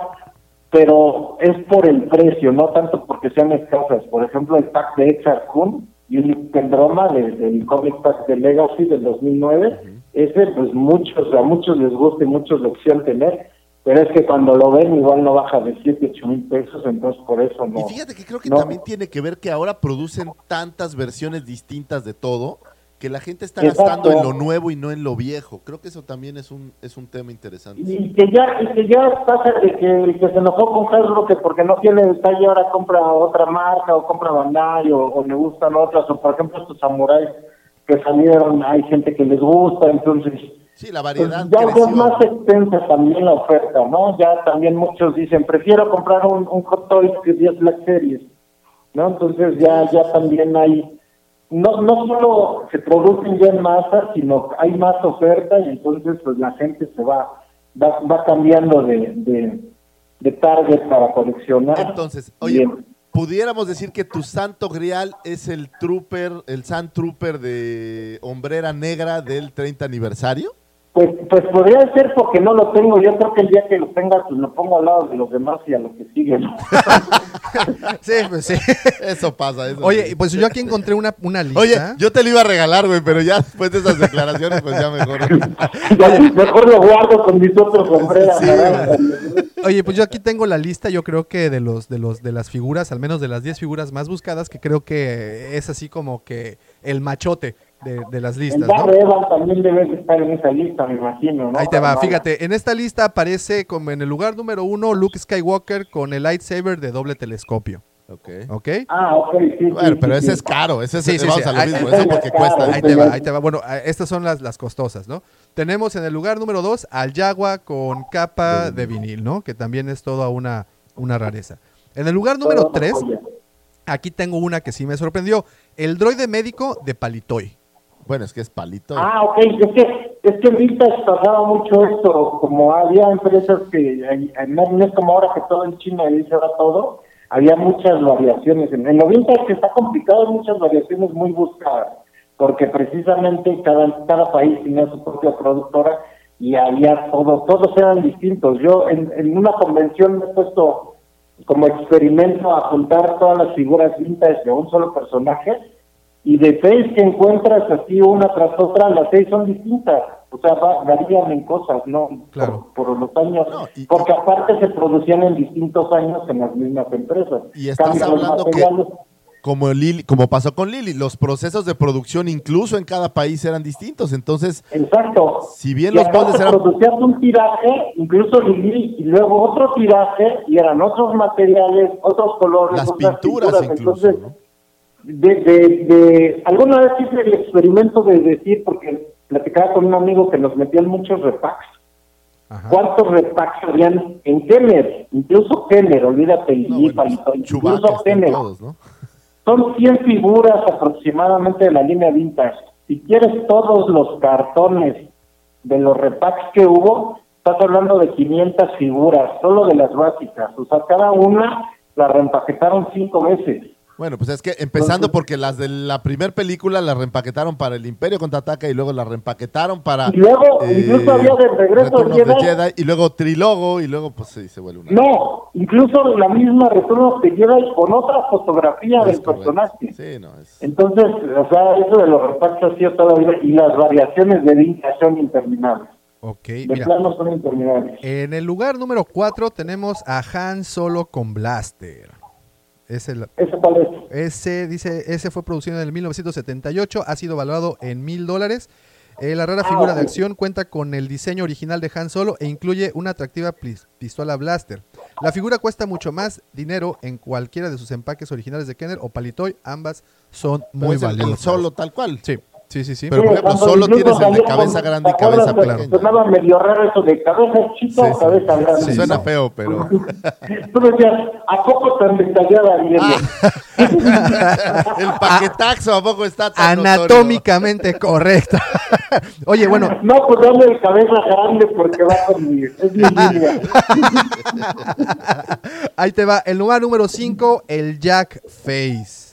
pero es por el precio, no tanto porque sean escasas. Por ejemplo, el pack de Exar Kun y un Pendroma de- del comic pack de Legacy del 2009, ese pues muchos, a muchos les gusta y muchos lo quisieran tener, pero es que cuando lo ven igual no baja de 7, 8 mil pesos, entonces por eso no. Y fíjate que creo que no. también tiene que ver que ahora producen tantas versiones distintas de todo que la gente está Exacto. gastando en lo nuevo y no en lo viejo. Creo que eso también es un, es un tema interesante. Y que ya, y que ya pasa de que que se enojó con Hasbro que porque no tiene detalle ahora compra otra marca o compra Bandai o, o le gustan otras, o por ejemplo estos samuráis que salieron, hay gente que les gusta, entonces Sí, la pues, variedad ya, ya es más extensa también la oferta, ¿no? Ya también muchos dicen, prefiero comprar un, un Hot Toys que 10 Black Series, ¿no? Entonces ya, ya también hay, no, no solo se producen ya en masa, sino hay más oferta y entonces pues la gente se va, va, va cambiando de, de, de target para coleccionar. Entonces, oye, Bien. pudiéramos decir que tu santo grial es el trooper, el Sand Trooper de Hombrera Negra del 30 aniversario. Pues, pues podría ser porque no lo tengo. Yo creo que el día que lo tenga, pues lo pongo al lado de los demás y a lo que sigue. ¿no? *laughs* Sí, pues sí. *laughs* Eso pasa. Eso Oye, sí. pues yo aquí encontré una, una lista. Oye, yo te lo iba a regalar, güey, pero ya después de esas declaraciones, pues ya mejor. *laughs* Ya, mejor lo guardo con mis otros sombreras. Sí. Oye, pues yo aquí tengo la lista, yo creo que de los de los de las figuras, al menos de las 10 figuras más buscadas, que creo que es así como que el machote de, de las el listas, ¿no? Darre Evan también debe de estar en esa lista, me imagino. ¿no? Ahí te va, fíjate, en esta lista aparece como en el lugar número uno Luke Skywalker con el lightsaber de doble telescopio. Ok. ¿Ok? Ah, ok, sí. Bueno, sí, pero sí, ese sí. es caro. Ese es, Sí, sí, vamos sí. a lo Ahí- mismo. ahí- Eso porque cuesta. Ahí te va, ahí te va. Bueno, estas son las, las costosas, ¿no? Tenemos en el lugar número 2 al Yagua con capa de vinil, ¿no? Que también es toda una, una rareza. En el lugar número Todo 3, joya. aquí tengo una que sí me sorprendió. El droide médico de Palitoy. Bueno, es que es palito. Ah, ok, es que, es que pasaba mucho esto, como había empresas que, no, es como ahora que todo en China y se va todo, había muchas variaciones. En, lo Vintage está complicado, muchas variaciones muy buscadas, porque precisamente cada, cada país tenía su propia productora y había todo, todos eran distintos. Yo en, en una convención me he puesto como experimento a juntar todas las figuras vintage de un solo personaje y de seis que encuentras así una tras otra, las seis son distintas. O sea, va- varían en cosas, ¿no? Claro. Por, por los años. No, y- porque aparte se producían en distintos años en las mismas empresas. Y estás Cambian hablando que-. Como, Lili, como pasó con Lili, los procesos de producción incluso en cada país eran distintos. Entonces, Exacto. si bien Y los moldes eran producías un tiraje, incluso Lili, y luego otro tiraje, y eran otros materiales, otros colores, las otras pinturas incluso, Entonces, ¿no? De, de, de- alguna vez hice el experimento de decir, porque platicaba con un amigo que nos metían muchos repacks, Ajá. ¿cuántos repacks habían en Kenner? Incluso Kenner, olvídate, No, bueno, incluso Kenner. todos, ¿no? Son 100 figuras aproximadamente de la línea vintage. Si quieres todos los cartones de los repacks que hubo, estás hablando de 500 figuras, solo de las básicas. O sea, cada una la reempaquetaron cinco veces. Bueno, pues es que empezando porque las de la primera película las reempaquetaron para el Imperio contraataca y luego las reempaquetaron para Y luego, incluso había de regreso the Jedi. Jedi, y luego trilogo y luego pues sí, se vuelve una No, incluso la misma retorno te lleva con otra fotografía Es del correcto. personaje. Sí, no, es- Entonces, o sea, eso de los repacks ha sido todavía, y las variaciones de vintage son interminables. Ok, De mira. son interminables. En el lugar número 4 tenemos a Han Solo con Blaster. Ese, dice, ese fue producido en el 1978, ha sido valorado en mil dólares. Eh, la rara Ah, figura de acción cuenta con el diseño original de Han Solo e incluye una atractiva pistola blaster. La figura cuesta mucho más dinero en cualquiera de sus empaques originales de Kenner o Palitoy. Ambas son muy valiosas. solo tal cual. Sí, sí, sí, sí. Pero, por ejemplo, solo tienes el de cabeza grande y ¿te acuerdas cabeza pequeña. Sonaba medio raro eso de cabeza chica Sí, o cabeza grande. Sí, suena ¿no? feo, pero *laughs* Tú decías, ¿a poco tan detallada viene? *laughs* el paquetaxo a poco está tan notorio? Anatómicamente correcta. *laughs* Oye, bueno, No, pues dame el cabeza grande porque va con mi, es mi línea. ahí te va. El lugar número 5, el Jack Face.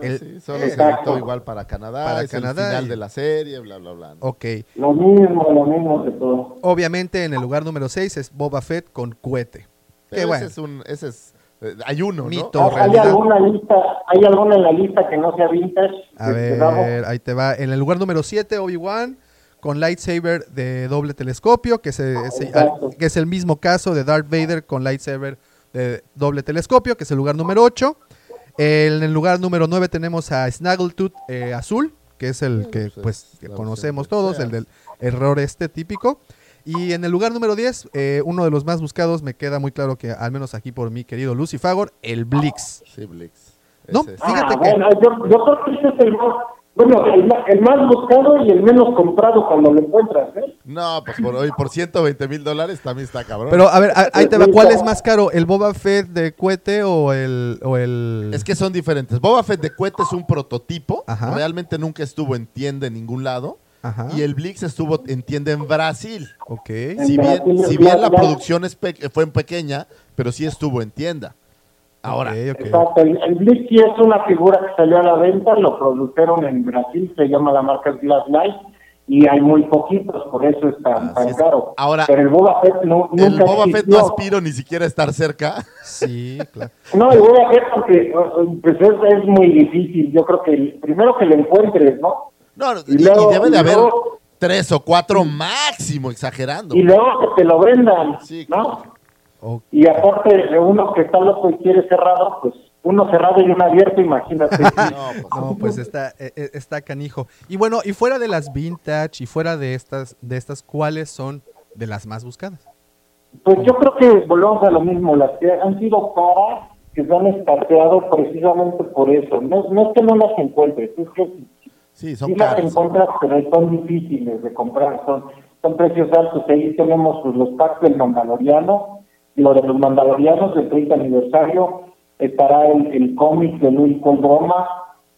El- Sí, solo se Exacto. editó igual para Canadá, Para es Canadá el final y- de la serie, bla, bla, bla. ¿no? Ok. Lo mismo, lo mismo de todo. Obviamente en el lugar número 6 es Boba Fett con cohete. Pero Qué bueno. ese es un, ese es, eh, hay uno, ¿no? Mito. ¿Hay, hay alguna lista, hay alguna en la lista que no sea vintage? A Este, ver, ahí te va. En el lugar número 7, Obi-Wan con lightsaber de doble telescopio, que es, es- Exacto. que es el mismo caso de Darth Vader con lightsaber de doble telescopio, que es el lugar número 8. En el lugar número 9 tenemos a Snaggletooth eh, azul, que es el que pues, pues es que la conocemos todos, el del error este típico. Y en el lugar número 10, eh, uno de los más buscados, me queda muy claro que al menos aquí por mi querido Lucy Fagor, el Blix. Sí, Blix. No, fíjate ah, que- bueno, yo, yo creo que ese es el más, bueno, el, el más buscado y el menos comprado cuando lo encuentras, ¿eh? No, pues por hoy, por 120 mil dólares también está cabrón. Pero a ver, a- ahí te va, ¿cuál es más caro? ¿El Boba Fett de cohete o el, o el... es que son diferentes. Boba Fett de cohete es un prototipo. Ajá. Realmente nunca estuvo en tienda en ningún lado. Ajá. Y el Blix estuvo en tienda en Brasil. Ok. Si Brasil, bien, si bien la ya- producción es fue en pequeña, pero sí estuvo en tienda. Ahora, Ok, ok. Exacto, el, el sí es una figura que salió a la venta, lo produjeron en Brasil, se llama la marca Glass Light, y hay muy poquitos, por eso es tan, tan es. caro. Ahora, Pero el Boba Fett no, el nunca Boba Fett no existió. aspiro ni siquiera a estar cerca. Sí, claro. No, el Boba Fett porque pues es, es muy difícil, yo creo que el, primero que lo encuentres, ¿no? No, no, Y y, y luego- debe de y haber luego- tres o cuatro máximo, exagerando. Y luego que te lo vendan, Sí, ¿no? Y aparte de uno que está loco y quiere cerrado, pues uno cerrado y uno abierto, imagínate. *laughs* No, pues, No, pues está, eh, eh, está canijo. Y bueno, y fuera de las vintage y fuera de estas, de estas, ¿cuáles son de las más buscadas? Pues yo creo que volvemos a lo mismo, las que han sido caras que se han escaseado precisamente por eso. No, no es que no las encuentres, es que Sí, son sí las encuentras, pero son difíciles de comprar, son, son precios altos. Ahí tenemos pues, los packs del Mandaloriano, lo de los Mandalorianos del 30 aniversario, estará el, el cómic de Luis Roma,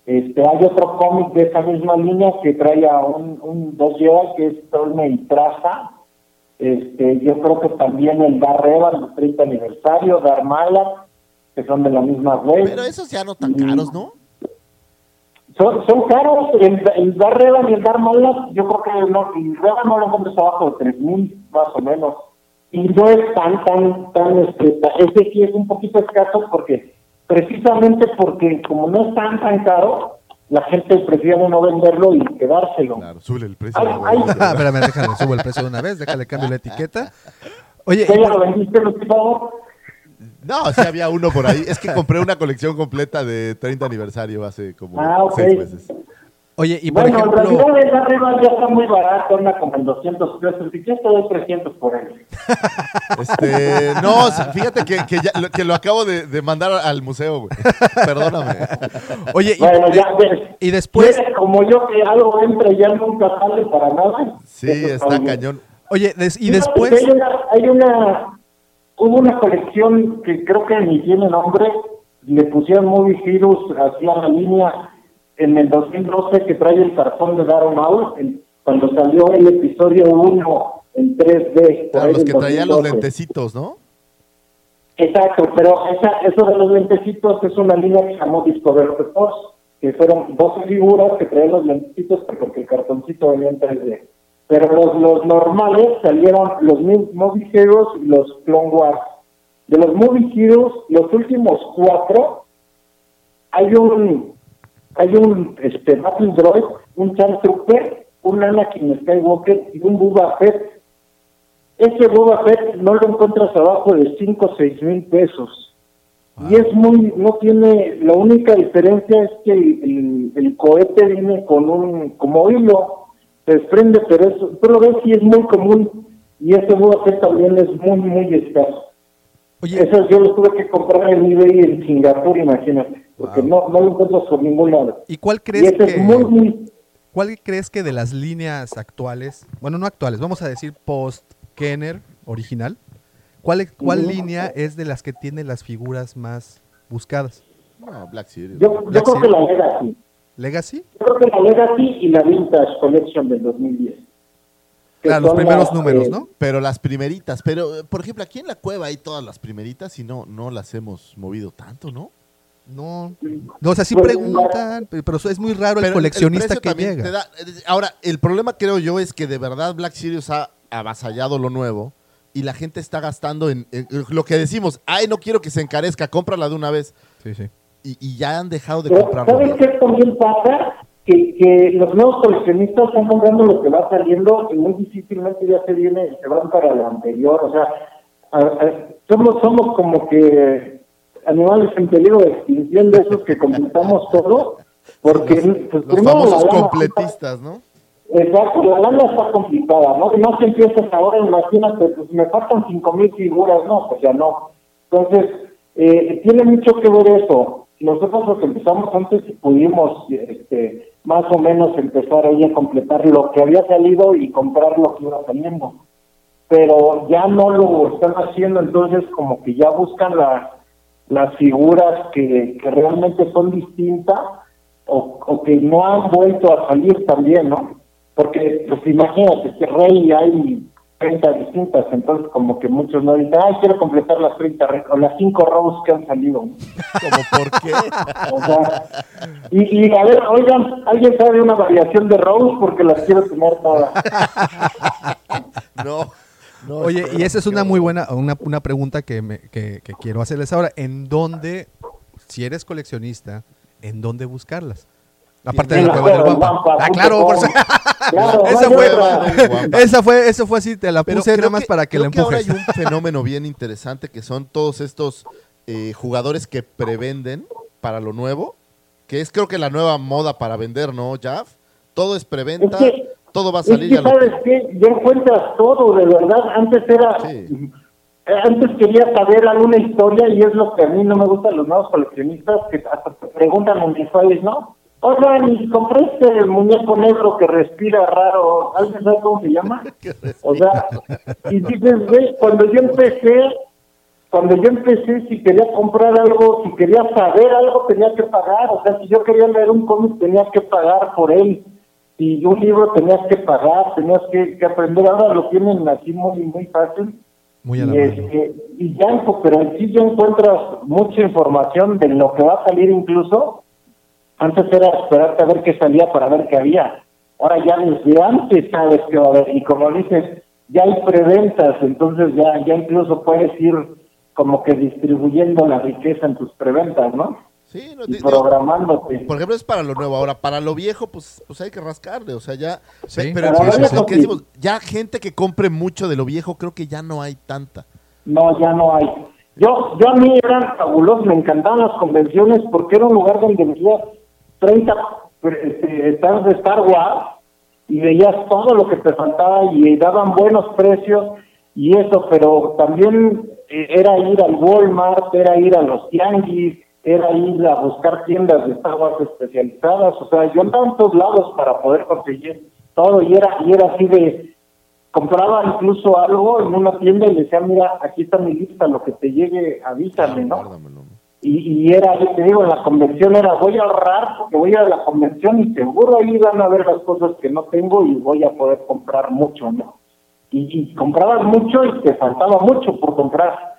este, hay otro cómic de esa misma línea que trae a un, un dos Jedi que es Torme y Traza, este, yo creo que también el Dar del 30 aniversario, Dar Mala, que son de la misma web. Pero esos ya no tan caros, ¿no? Son, son caros, el, el Dar Revan y el Dar Mala, yo creo que no, el Revan no lo encuentras abajo de 3000 más o menos. Y no es tan, tan, tan, este, ese sí es un poquito escaso porque, precisamente porque como no es tan, tan caro, la gente prefiere no venderlo y quedárselo. Claro, sube el precio. Ay, ay. Ah, espérame, déjale, subo el precio de una vez, déjale cambio la etiqueta. Oye, ¿Ya lo vendiste, por favor? No, sí había uno por ahí. Es que compré una colección completa de 30 aniversario hace como Ah, ok. seis meses. Oye, y por bueno, en ejemplo, realidad el Dar Revan ya está muy barato, anda como en 200 pesos. Si quieres te doy 300 por él. *laughs* Este, no, fíjate que, que, ya- lo, que lo acabo de, de mandar al museo, güey. Perdóname. oye, y, Bueno, ya ves. y después, como yo que algo entra y ya nunca sale para nada. Sí, Eso está bien. cañón. oye, des- y después, Hay una, hay una, hubo una colección que creo que ni tiene nombre, le pusieron Movie Heroes hacia la línea en el 2012 que trae el cartón de Darth Maul, cuando salió el episodio 1 en 3D. por Claro, los que traían los 2012. lentecitos, ¿no? Exacto, pero esa, eso de los lentecitos es una línea que llamó Discover Force, que fueron 12 figuras que traían los lentecitos porque el cartoncito venía en 3D. Pero los, los normales salieron los Movie Heroes y los Clone Wars. De los Movie Heroes, los últimos cuatro, hay un hay un este, Battle Droid, un Charles Trooper, un Anakin Skywalker y un Boba Fett ese Boba Fett no lo encuentras abajo de 5 o 6 mil pesos. Y es muy, no tiene, la única diferencia es que el, el- el cohete viene con un, como hilo, se desprende, pero eso, lo ves y es muy común. Y ese Boba Fett también es muy, muy escaso. Oye, Esos yo los tuve que comprar en eBay en Singapur, imagínate, porque no, no lo encuentras por ningún lado. ¿y cuál Y crees es que, muy, muy, cuál crees que de las líneas actuales, bueno, no actuales, vamos a decir post Kenner original, cuál, cuál línea es de las que tiene las figuras más buscadas? No, Black Series. yo, yo creo que la Legacy. Legacy, Yo creo que la Legacy y la Vintage Collection del 2010. Claro, los primeros las, números, eh, ¿no? Pero las primeritas, pero eh, por ejemplo, aquí en la cueva hay todas las primeritas y no, no las hemos movido tanto, ¿no? No, no, o sea, sí Pues, preguntan, pe- pero es muy raro el coleccionista que llega. te da- eh, ahora, el problema creo yo es que de verdad Black Series ha avasallado lo nuevo y la gente está gastando en, en lo que decimos, ay, no quiero que se encarezca, cómprala de una vez. Sí, sí. Y, y ya han dejado de Pero, comprarlo. ¿Sabes qué también pasa? Que, que los nuevos coleccionistas están comprando lo que va saliendo y muy difícilmente ya se viene, se van para lo anterior. O sea, a- a- somos, somos como que animales en peligro de extinción de esos que completamos todo. Porque pues, Los famosos la completistas, ¿no? Exacto, la lana está complicada, ¿no? No se empiezas ahora, imagínate, pues me faltan cinco mil figuras, no, pues ya no. Entonces, eh, tiene mucho que ver eso. Nosotros lo que empezamos antes y pudimos, este, más o menos empezar ahí a completar lo que había salido y comprar lo que iba saliendo. Pero ya no lo están haciendo, entonces como que ya buscan la- las figuras que, que realmente son distintas o, o que no han vuelto a salir también, ¿no? Porque, pues imagínate, que Rey hay 30 distintas, entonces como que muchos no dicen, ay, quiero completar las 30 Rey", o las 5 Rose que han salido. ¿no? Como por qué. O sea, y, y a ver, oigan, ¿alguien sabe una variación de Rose? Porque las quiero tener todas. *laughs* no. no, Oye, y esa es una muy buena, una, una pregunta que, me, que, que quiero hacerles ahora. ¿En dónde, si eres coleccionista, en dónde buscarlas? Aparte de En la la cueva del Guampa. Ah, claro, por *laughs* Claro, esa fue, esa fue, eso fue así, te la Pero puse nada más para que la ahora empujes. hay un fenómeno bien interesante que son todos estos eh, jugadores que prevenden para lo nuevo, que es creo que la nueva moda para vender, ¿no, Jaff? Todo es preventa, Es que- todo va a Es salir que, ya lo ¿sabes qué? Ya encuentras todo, de verdad. Antes era... Sí. eh, antes quería saber alguna historia y es lo que a mí no me gustan los nuevos coleccionistas que hasta te preguntan redes, ¿no? Oiga, y compré este muñeco negro que respira raro, ¿alguien sabe cómo se llama? *laughs* O sea, y dices, güey, cuando yo empecé, cuando yo empecé, si quería comprar algo, si quería saber algo, tenía que pagar. O sea, si yo quería leer un cómic, tenía que pagar por él. Si un libro tenías que pagar, tenías que, que aprender. Ahora lo tienen así muy, muy fácil. Muy a la Y, este, y ya, pero sí ya encuentras mucha información de lo que va a salir incluso. Antes era esperarte a ver qué salía para ver qué había. Ahora ya desde antes sabes qué va a haber. Y como dices, ya hay preventas, entonces ya, ya incluso puedes ir como que distribuyendo la riqueza en tus preventas, ¿no? Sí, no, Y programándote. Por ejemplo, es para lo nuevo. Ahora, para lo viejo, pues, pues hay que rascarle. O sea, ya. Sí. pe- Pero, pero lo viejo, que sí. decimos, ya gente que compre mucho de lo viejo, creo que ya no hay tanta. No, ya no hay. Yo, yo a mí eran fabulosos, me encantaban las convenciones porque era un lugar donde veías 30 este, stands de Star Wars y veías todo lo que te faltaba y daban buenos precios y eso, pero también eh, era ir al Walmart, era ir a los tianguis, era ir a buscar tiendas de Star Wars especializadas, o sea, yo andaba en todos lados para poder conseguir todo y era, y era así de, compraba incluso algo en una tienda y le decía, mira, aquí está mi lista, lo que te llegue, avísame, ¿no? Y, era, te digo, en la convención era, voy a ahorrar porque voy a la convención y seguro ahí van a ver las cosas que no tengo y voy a poder comprar mucho. Y, comprabas mucho y te faltaba mucho por comprar.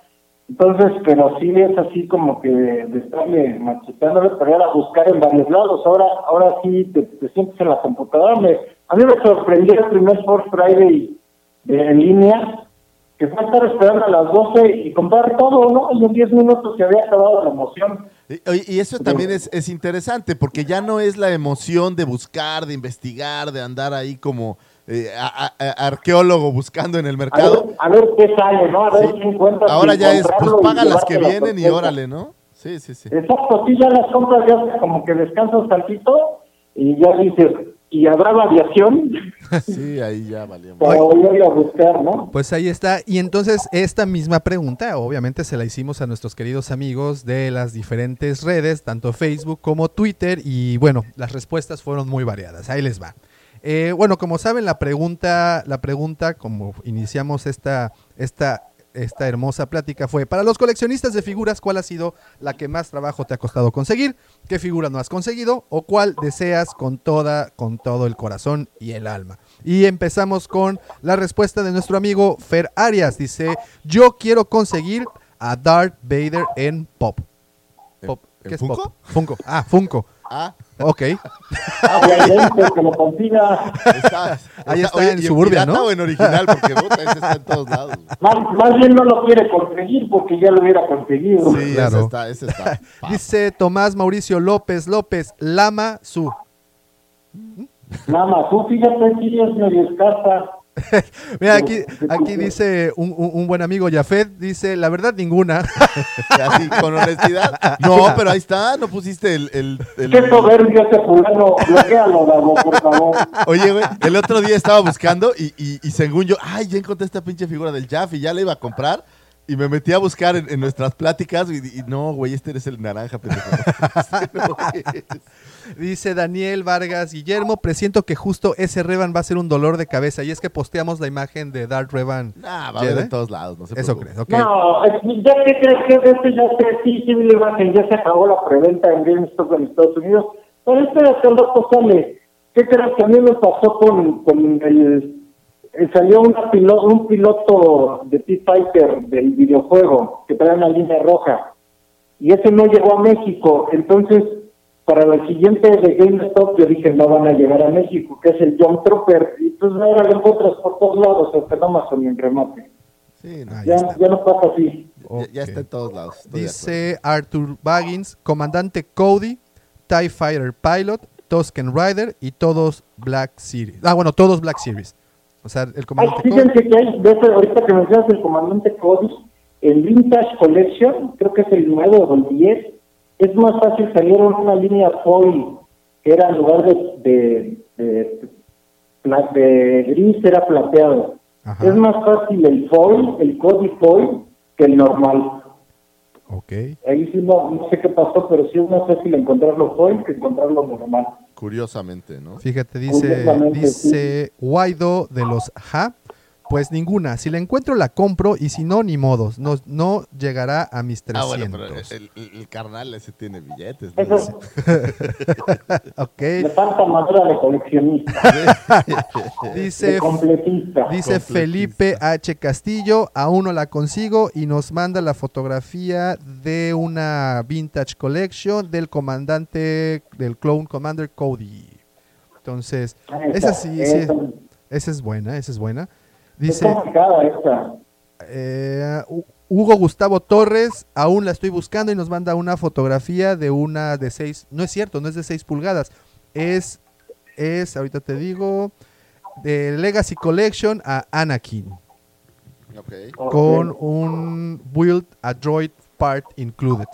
Entonces, pero sí es así como que de, de estarle macheteándole, pero era buscar en varios lados. Ahora ahora sí te, te sientes en la computadora. Me, a mí me sorprendió el primer Force Friday en línea, que fue estar esperando a las 12 y comprar todo, ¿no? Y en 10 minutos se había acabado la emoción. Y, eso también es, es interesante, porque ya no es la emoción de buscar, de investigar, de andar ahí como eh, a- a- a- arqueólogo buscando en el A mercado. ver, a ver qué sale, ¿no? A ver qué encuentras. Ahora ya es, pues paga las que vienen y órale, ¿no? Sí, sí, sí. Exacto, sí, ya las compras ya como que descansas tantito y ya dices, ¿y habrá variación? *laughs* Sí, ahí ya valió. Para volver a buscar, ¿no? Pues ahí está. Y entonces esta misma pregunta, obviamente se la hicimos a nuestros queridos amigos de las diferentes redes, tanto Facebook como Twitter, y bueno, las respuestas fueron muy variadas. Ahí les va. Eh, bueno, como saben, la pregunta, la pregunta, como iniciamos esta, esta, esta hermosa plática, fue para los coleccionistas de figuras, ¿cuál ha sido la que más trabajo te ha costado conseguir? ¿Qué figura no has conseguido? ¿O cuál deseas con toda, con todo el corazón y el alma? Y empezamos con la respuesta de nuestro amigo Fer Arias. Dice, yo quiero conseguir a Darth Vader en Pop. Pop. ¿En ¿Qué es Funko? Pop? Funko. Ah, Funko. Ah, Ok. Que lo consiga. está, Ahí está en ¿y Suburbia, ¿no? o en original? Porque puta, ese está en todos lados. Más, más bien no lo quiere conseguir porque ya lo hubiera conseguido. Sí, Claro. ese está, ese está. Dice Tomás Mauricio López López, Lama Su. Nada más, tú fíjate, sí es medio escasa. *laughs* Mira, aquí, aquí dice un, un- un buen amigo Jafet, dice, la verdad ninguna. *laughs* Así, con honestidad. No, *laughs* pero ahí está, no pusiste el... el, el- Qué soberbio ese fulano, bloquealo, Davo, por favor. Oye, güey, el otro día estaba buscando y, y, y según yo, ay, ya encontré esta pinche figura del Jaff y ya la iba a comprar. Y me metí a buscar en, en nuestras pláticas y, y no, güey, este eres el naranja, pendejo. Este no es. Dice Daniel Vargas Guillermo, presiento que justo ese Revan va a ser un dolor de cabeza. Y es que posteamos la imagen de Darth Revan. Nah, va a haber en todos lados, no se Eso crees, ok. No, ya que crees que de este ya se, sí, sí, ya se acabó la preventa en GameStop en Estados Unidos. Pero espérate, rato sale. ¿Qué crees que a mí me pasó con, con el... eh, Salió una pilo- un piloto de T-Fighter del videojuego que trae una línea roja y ese no llegó a México. Entonces, para la siguiente de GameStop, yo dije, no van a llegar a México, que es el John Trooper. Y pues ahora lo encuentras por todos lados, hasta en Amazon y en remate. Sí, no, Ya, ya no pasa así. ya, está en todos lados. estoy Dice Arthur Baggins, comandante Cody, TIE Fighter Pilot, Tusken Rider y todos Black Series. Ah, bueno, todos Black Series. O sea, el Ay, comandante Cody. fíjense que hay, de ahorita que mencionas el comandante Cody, el Vintage Collection, creo que es el 9 o el 10, es más fácil, salieron una línea foil, que era en lugar de, de, de, de gris, era plateado. Ajá. Es más fácil el foil, el Cody foil, que el normal. Ok. Ahí sí no, no sé qué pasó, pero sí es más fácil encontrarlo foil que encontrarlo normal. Curiosamente, ¿no? Fíjate, dice, dice Guaido de los Ja. Pues ninguna. Si la encuentro, la compro. Y si no, ni modos. No, no llegará a mis 300. Ah, bueno, pero el, el- el carnal ese tiene billetes. ¿no? Eso *laughs* ok. le falta madera de coleccionista, *laughs* de Dice, completista. dice Felipe H. Castillo. Aún no la consigo. Y nos manda la fotografía de una Vintage Collection del comandante del Clone Commander Cody. Entonces, esa sí, sí, esa. esa es buena, esa es buena. Dice, Está complicada esta. Eh, Hu- Hugo Gustavo Torres, aún la estoy buscando y nos manda una fotografía de una de 6, no es cierto, no es de 6 pulgadas, es, es, ahorita te digo, de Legacy Collection a Anakin, Ok. Ok. con un Build a Droid Part Included,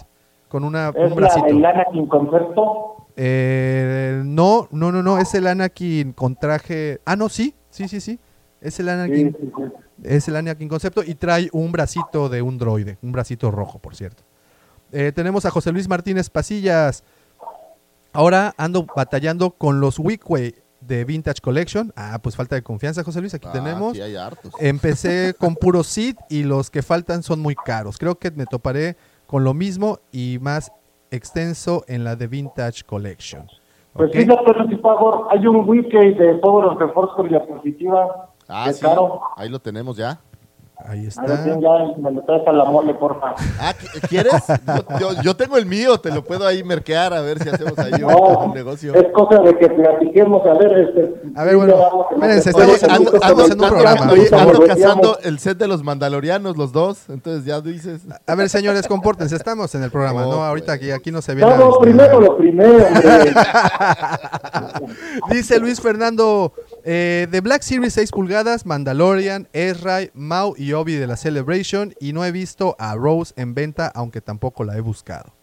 con una, ¿Es un la, el Anakin concepto? Eh, no, no, no, no, es el Anakin con traje, ah, no, sí, sí, sí, sí, es el Anakin sí, sí. Es el Anakin concepto y trae un bracito de un droide, un bracito rojo, por cierto. Eh, tenemos a José Luis Martínez Pasillas. Ahora ando batallando con los Wickway de Vintage Collection. Ah, pues falta de confianza, José Luis. Aquí Ah, tenemos. aquí hay hartos. Empecé *laughs* con puro Seed y los que faltan son muy caros. Creo que me toparé con lo mismo y más extenso en la de Vintage Collection. Pues ¿Ok? fíjate, Lucy Favor, hay un wiki de Power of the Force con diapositiva. Ah, sí. caro. Ahí lo tenemos ya. Ahí A ver, está. bien, ya me lo traes a la mole, porfa. Ah, ¿qui- ¿quieres? Yo, yo- yo tengo el mío, te lo puedo ahí merquear a ver si hacemos ahí un, No, un negocio. es cosa de que platiquemos. A ver, este. A ver, bueno, espérense, se estamos en un- ando, estamos ando- en un ando- programa, oye, ando cazando el set de los mandalorianos, los dos. Entonces ya dices. A ver, señores, compórtense. Estamos en el programa, ¿no? Ahorita aquí, aquí no se viene. No, no, primero lo primero, hombre. *laughs* Dice Luis Fernando, eh, de Black Series 6 pulgadas, Mandalorian, Ezra, Mau y Obi de la Celebration. Y no he visto a Rose en venta, aunque tampoco la he buscado.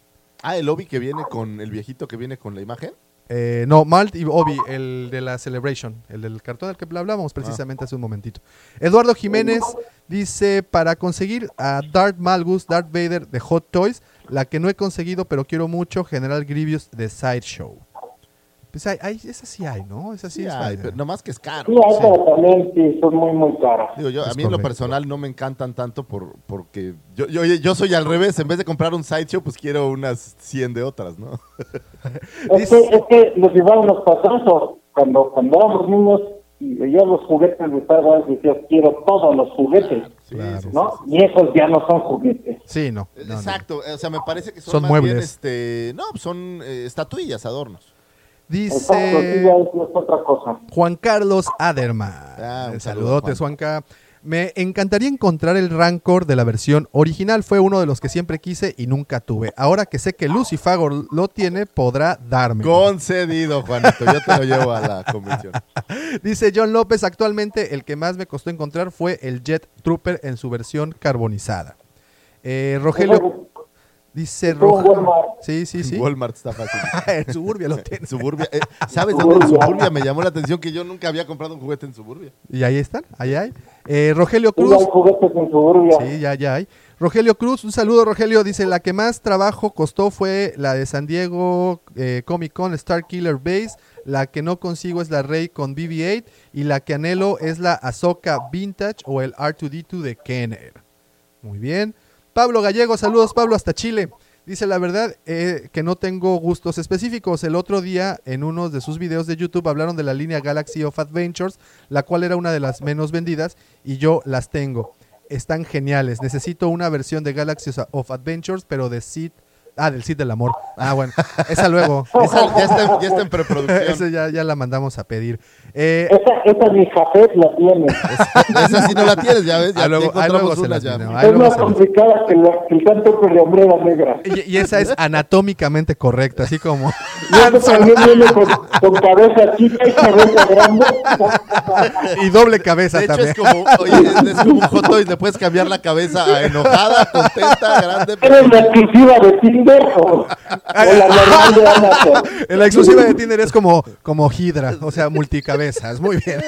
Ah, el Obi que viene con el viejito que viene con la imagen. Eh, no, Malt y Obi, el de la Celebration, el del cartón del que hablábamos precisamente hace un momentito. Eduardo Jiménez dice, para conseguir a Darth Malgus, Darth Vader de Hot Toys, la que no he conseguido pero quiero mucho, General Grievous de Sideshow. Pues hay, hay- esa sí hay, ¿no? Esa sí, Sí, es hay, pero nomás que es caro. Sí, hay, pero también sí, son muy, muy caras. Digo, yo, a mí en lo personal no me encantan tanto por, porque yo, yo, yo soy al revés. En vez de comprar un sideshow, pues quiero unas 100 de otras, ¿no? *laughs* Es que, es que los llevaban los pasos cuando, cuando éramos niños y veías los juguetes de Star Wars decías, quiero todos los juguetes, Sí, Claro. sí, sí, ¿no? sí, sí. Y esos ya no son juguetes. Sí, no. no, no. Exacto, o sea, me parece que son, Son más muebles. bien, este, no, son eh, estatuillas, adornos. Exacto, sí, Dice ya es, es otra cosa. Juan Carlos Aderman. Ah, un saludo, Saludotes, Juanca. Me encantaría encontrar el Rancor de la versión original. Fue uno de los que siempre quise y nunca tuve. Ahora que sé que Lucy Fagor lo tiene, podrá darme. Concedido, Juanito, yo te lo llevo a la convención. *laughs* Dice John López, actualmente el que más me costó encontrar fue el Jet Trooper en su versión carbonizada. Eh, Rogelio dice Rogelio. Walmart. Sí, sí, sí. Walmart está fácil. *laughs* en Suburbia lo tiene. En Suburbia. eh, *laughs* ¿Sabes dónde? En Suburbia me llamó la atención que yo nunca había comprado un juguete en Suburbia. Y ahí están, ahí hay. Eh, Rogelio Sí, Cruz. hay juguetes en suburbia. Sí, ya, ya hay. Rogelio Cruz, un saludo Rogelio, dice, la que más trabajo costó fue la de San Diego eh, Comic Con Star Killer Base, la que no consigo es la Rey con BB-8 y la que anhelo es la Ahsoka Vintage o el R2D2 de Kenner. Muy bien. Pablo Gallego, saludos Pablo hasta Chile. Dice la verdad eh, que no tengo gustos específicos. El otro día en uno de sus videos de YouTube hablaron de la línea Galaxy of Adventures, la cual era una de las menos vendidas y yo las tengo. Están geniales. Necesito una versión de Galaxy of Adventures, pero de Sid. Ah, del Sid del Amor. Ah, bueno. Esa luego. *laughs* Esa ya está, en- ya está en preproducción. Esa ya, ya la mandamos a pedir. Eh, Esa, esa mi Jafet la tiene. *laughs* Esa sí no la tienes, ya ves. Ya Ah, luego- ah, luego se las ya. es más complicada que, la, que el santo de hombrera negra. y, y esa es anatómicamente correcta, así como. *laughs* Y eso también viene con, con cabeza chica y cabeza grande. y doble cabeza De hecho, también. es como, oye, es, es como un hot toy, le puedes cambiar la cabeza a enojada, contenta, grande. Eres la exclusiva de ti. Tinder o, o la normal de Amazon. En la exclusiva de Tinder es como, como Hydra, o sea, multicabezas. Muy bien.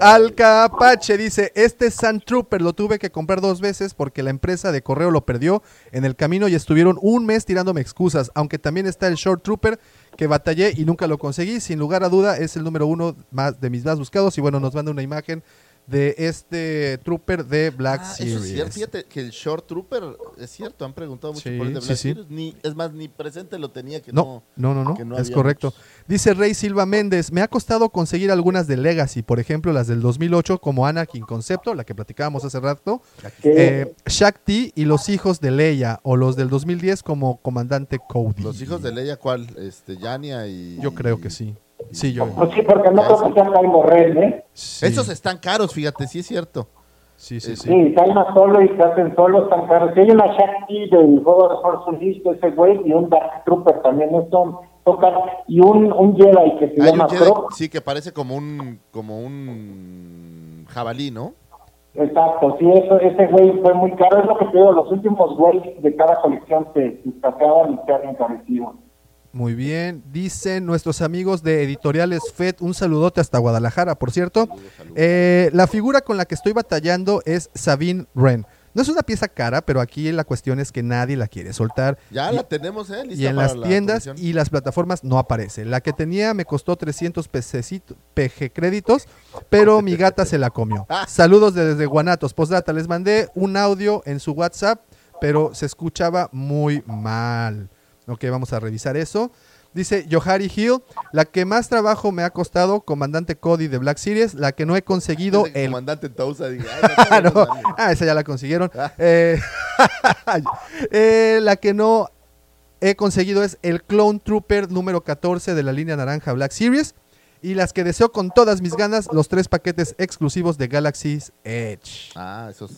Alcapache dice, este Sand Trooper lo tuve que comprar dos veces porque la empresa de correo lo perdió en el camino y estuvieron un mes tirándome excusas, aunque también está el Short Trooper que batallé y nunca lo conseguí. Sin lugar a duda es el número uno más de mis más buscados y bueno, nos manda una imagen de este Trooper de Black Ah, Series. eso es cierto. Fíjate que el Short Trooper, es cierto, han preguntado mucho Sí, por el de Black sí. Series. Ni, es más, ni presente lo tenía que No, no. no, no, no, que no es correcto. muchos. Dice Rey Silva Méndez, me ha costado conseguir algunas de Legacy, por ejemplo las del 2008 como Anakin Concepto, la que platicábamos hace rato, eh, Shakti y los hijos de Leia, o los del 2010 como Comandante Cody. Los hijos de Leia, ¿cuál? Este, Yania y... Yo creo que sí. Sí, yo. Pues sí, porque no creo que sean Kylo Ren, ¿eh? Sí, Esos están caros, fíjate, sí es cierto. sí, sí, sí. Sí, Salma solo y se hacen solo están caros. Si hay una Shakti del juego de Force Unleashed, ese güey, y un Dark Trooper también, no son, caros. Y un, un Jedi que se Hay llama Jedi, Croc. sí, que parece como un, como un jabalí, ¿no? Exacto, sí, eso, ese güey fue muy caro. Es lo que te digo, los últimos güeyes de cada colección se se escaseaban y se han encarecido. Muy bien. Dicen nuestros amigos de Editoriales FED, un saludote hasta Guadalajara, por cierto. Eh, la figura con la que estoy batallando es Sabine Wren. No es una pieza cara, pero aquí la cuestión es que nadie la quiere soltar. Ya Y- la tenemos, ¿eh? Lista y en para las la tiendas comisión. y las plataformas no aparece. La que tenía me costó 300 pececito- PG créditos, pero mi gata se la comió. *laughs* Saludos de- desde Guanatos. Postdata, les mandé un audio en su WhatsApp, pero se escuchaba muy mal. Ok, vamos a revisar eso. Dice Johari Hill, la que más trabajo me ha costado, comandante Cody de Black Series, la que no he conseguido el comandante Tousa diga, *laughs* Ah. Ah, esa ya la consiguieron. *laughs* Eh, eh, la que no he conseguido es el Clone Trooper número 14 de la línea naranja Black Series. Y las que deseo con todas mis ganas, los tres paquetes exclusivos de Galaxy's Edge. Ah, esos...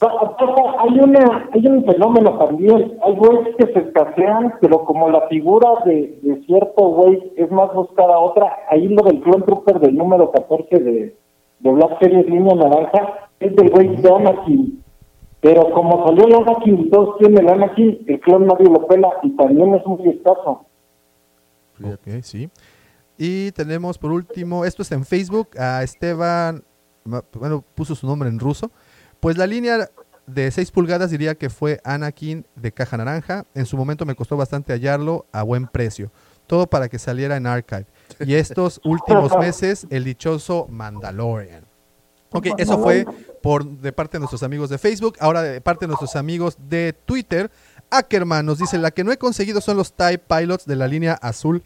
Hay una hay un fenómeno también. Hay güeyes que se escasean, pero como la figura de, de cierto güey es más buscada otra, ahí lo del Clone Trooper del número 14 de, de Black Series Línea Naranja es del güey de Anakin. Pero como salió el Anakin todos tienen el Anakin, el clon nadie lo pela y también es muy escaso. Ok, sí. Y tenemos por último, esto es en Facebook, a Esteban, bueno, puso su nombre en ruso. Pues la línea de 6 pulgadas diría que fue Anakin de caja naranja. En su momento me costó bastante hallarlo a buen precio. Todo para que saliera en archive. Y *laughs* estos últimos meses, el dichoso Mandalorian. Ok, eso fue por de parte de nuestros amigos de Facebook. Ahora de parte de nuestros amigos de Twitter. Ackerman nos dice, la que no he conseguido son los TIE Pilots de la línea azul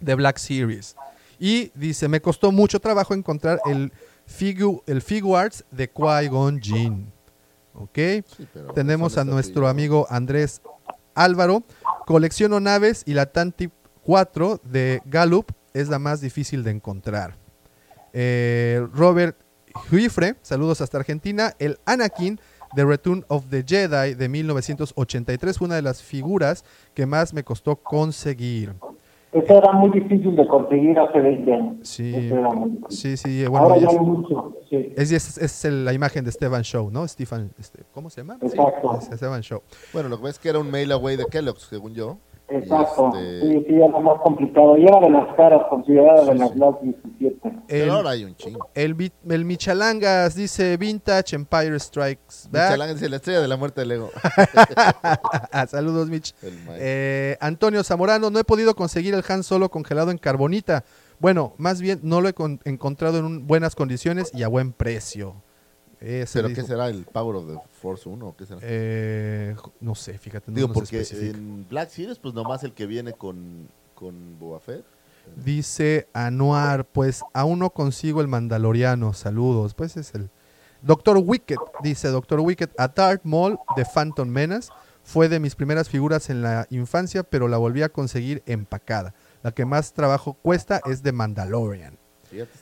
de Black Series. Y dice, me costó mucho trabajo encontrar el, figu el Figuarts de Qui-Gon Jinn. Ok. Tenemos a nuestro amigo Andrés Álvaro. Colecciono naves y la Tanti 4 de Gallup es la más difícil de encontrar. Eh, Robert Huifre, saludos hasta Argentina. El Anakin de Return of the Jedi de 1983 fue una de las figuras que más me costó conseguir. Eso era muy difícil de conseguir hace 20 años. Sí, sí, sí, bueno, Ahora ya es, hay mucho. Sí. es, es- es el- la imagen de Stefan Show, ¿no? Stefan, este, ¿cómo se llama? Sí, Exacto. es Stefan Show. Bueno, lo que ves es que era un mail away de Kellogg's, según yo. Exacto. este, Sí, sí, era más complicado. Y era de las caras, considerada de las Black 17. El, Pero ahora hay un chingo. el, el Michalangas dice Vintage Empire Strikes Back. Michelangelo dice la estrella de la muerte de Lego. *laughs* Saludos, maestro. Eh, Antonio Zamorano, no he podido conseguir el Han Solo congelado en carbonita. Bueno, más bien no lo he con- encontrado en un- buenas condiciones y a buen precio. Ese ¿Pero qué será? ¿El Power of the Force 1 o qué será? Eh, no sé, fíjate. No Digo, nos porque en Black Series, pues nomás el que viene con, con Boba Fett. Dice Anuar, pues aún no consigo el Mandaloriano. Saludos. Pues es el. Doctor Wicked, dice Doctor Wicked, a Darth Maul de Phantom Menace fue de mis primeras figuras en la infancia, pero la volví a conseguir empacada. La que más trabajo cuesta es de Mandalorian.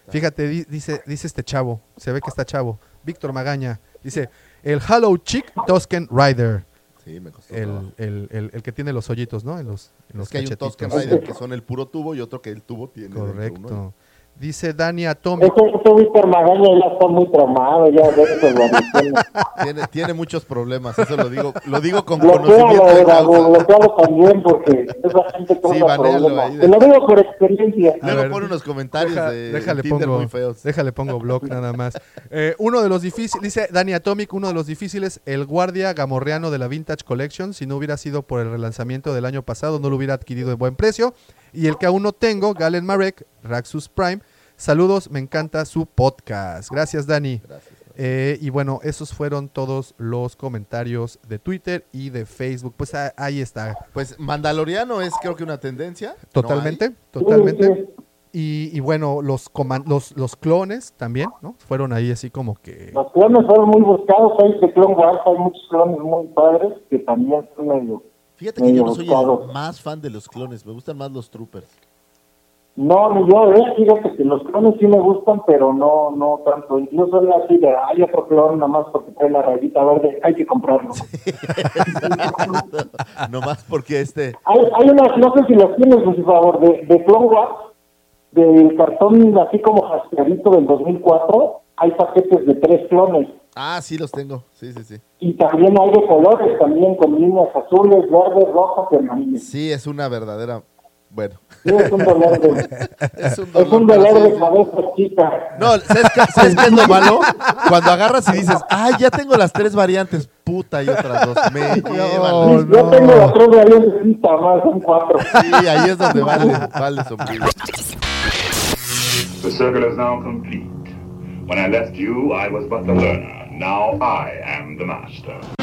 Fíjate, dice, dice este chavo, se ve que está chavo, Víctor Magaña, dice, el Hollow Chick Tusken Rider, Sí, me costó. el, el- el- el que tiene los hoyitos, ¿no? En los, en los Es que hay un cachetitos. Tusken Rider que son el puro tubo y otro que el tubo tiene. Correcto. Dice Dani Atomic. Ese, ese Víctor Magaña ya está muy traumado, ya de lo *laughs* Tiene, tiene muchos problemas, eso lo digo, lo digo con Bloquealo, conocimiento de causa. bloquealo también porque esa gente Sí, causa banéalo problemas. ahí de- Te lo digo por experiencia. A Luego pone unos comentarios Deja- de déjale Tinder pongo, muy feos. déjale pongo blog nada más. Eh, uno de los difíciles, dice Dani Atomic, uno de los difíciles, el guardia gamorreano de la Vintage Collection. Si no hubiera sido por el relanzamiento del año pasado, no lo hubiera adquirido de buen precio. Y el que aún no tengo, Galen Marek, Raxus Prime. Saludos, me encanta su podcast. Gracias, Dani. Eh, y bueno, esos fueron todos los comentarios de Twitter y de Facebook. Pues ah, ahí está. Pues Mandaloriano es creo que una tendencia. ¿no Totalmente, totalmente. Y, y bueno, los, coman- los, los clones también, ¿no? Fueron ahí así como que... Los clones fueron muy buscados, hay de Clone Wars, hay muchos clones muy padres que también son medio... Fíjate que yo no soy el más fan de los clones, me gustan más los troopers. No, yo, eh, fíjate que los clones sí me gustan, pero no no tanto. Incluso es así de, hay otro clon nada más porque trae la rayita verde, hay que comprarlo. *laughs* Nomás porque este... Hay, hay unas, no sé si las tienes, por favor, de, de Clone Wars, del cartón así como jaspeadito del 2004, hay paquetes de tres clones. Ah, sí los tengo, sí, sí, sí. Y también hay de colores, también con líneas azules, verdes, rojas y amarillas. Sí, es una verdadera... Bueno. Sí, es un dolor de, *laughs* Es un es un dolor de cabeza chica. No, ¿sabes qué, ¿sabes qué es lo malo? Cuando agarras y dices, ay, ya tengo las tres variantes, puta, y otras dos. Me *laughs* llevan. Oh, Yo tengo las tres variantes, sí, más son cuatro. Sí, ahí es donde vale, vale sombrío. The circle is now complete. When I left you, I was but the learner. Now I am the master.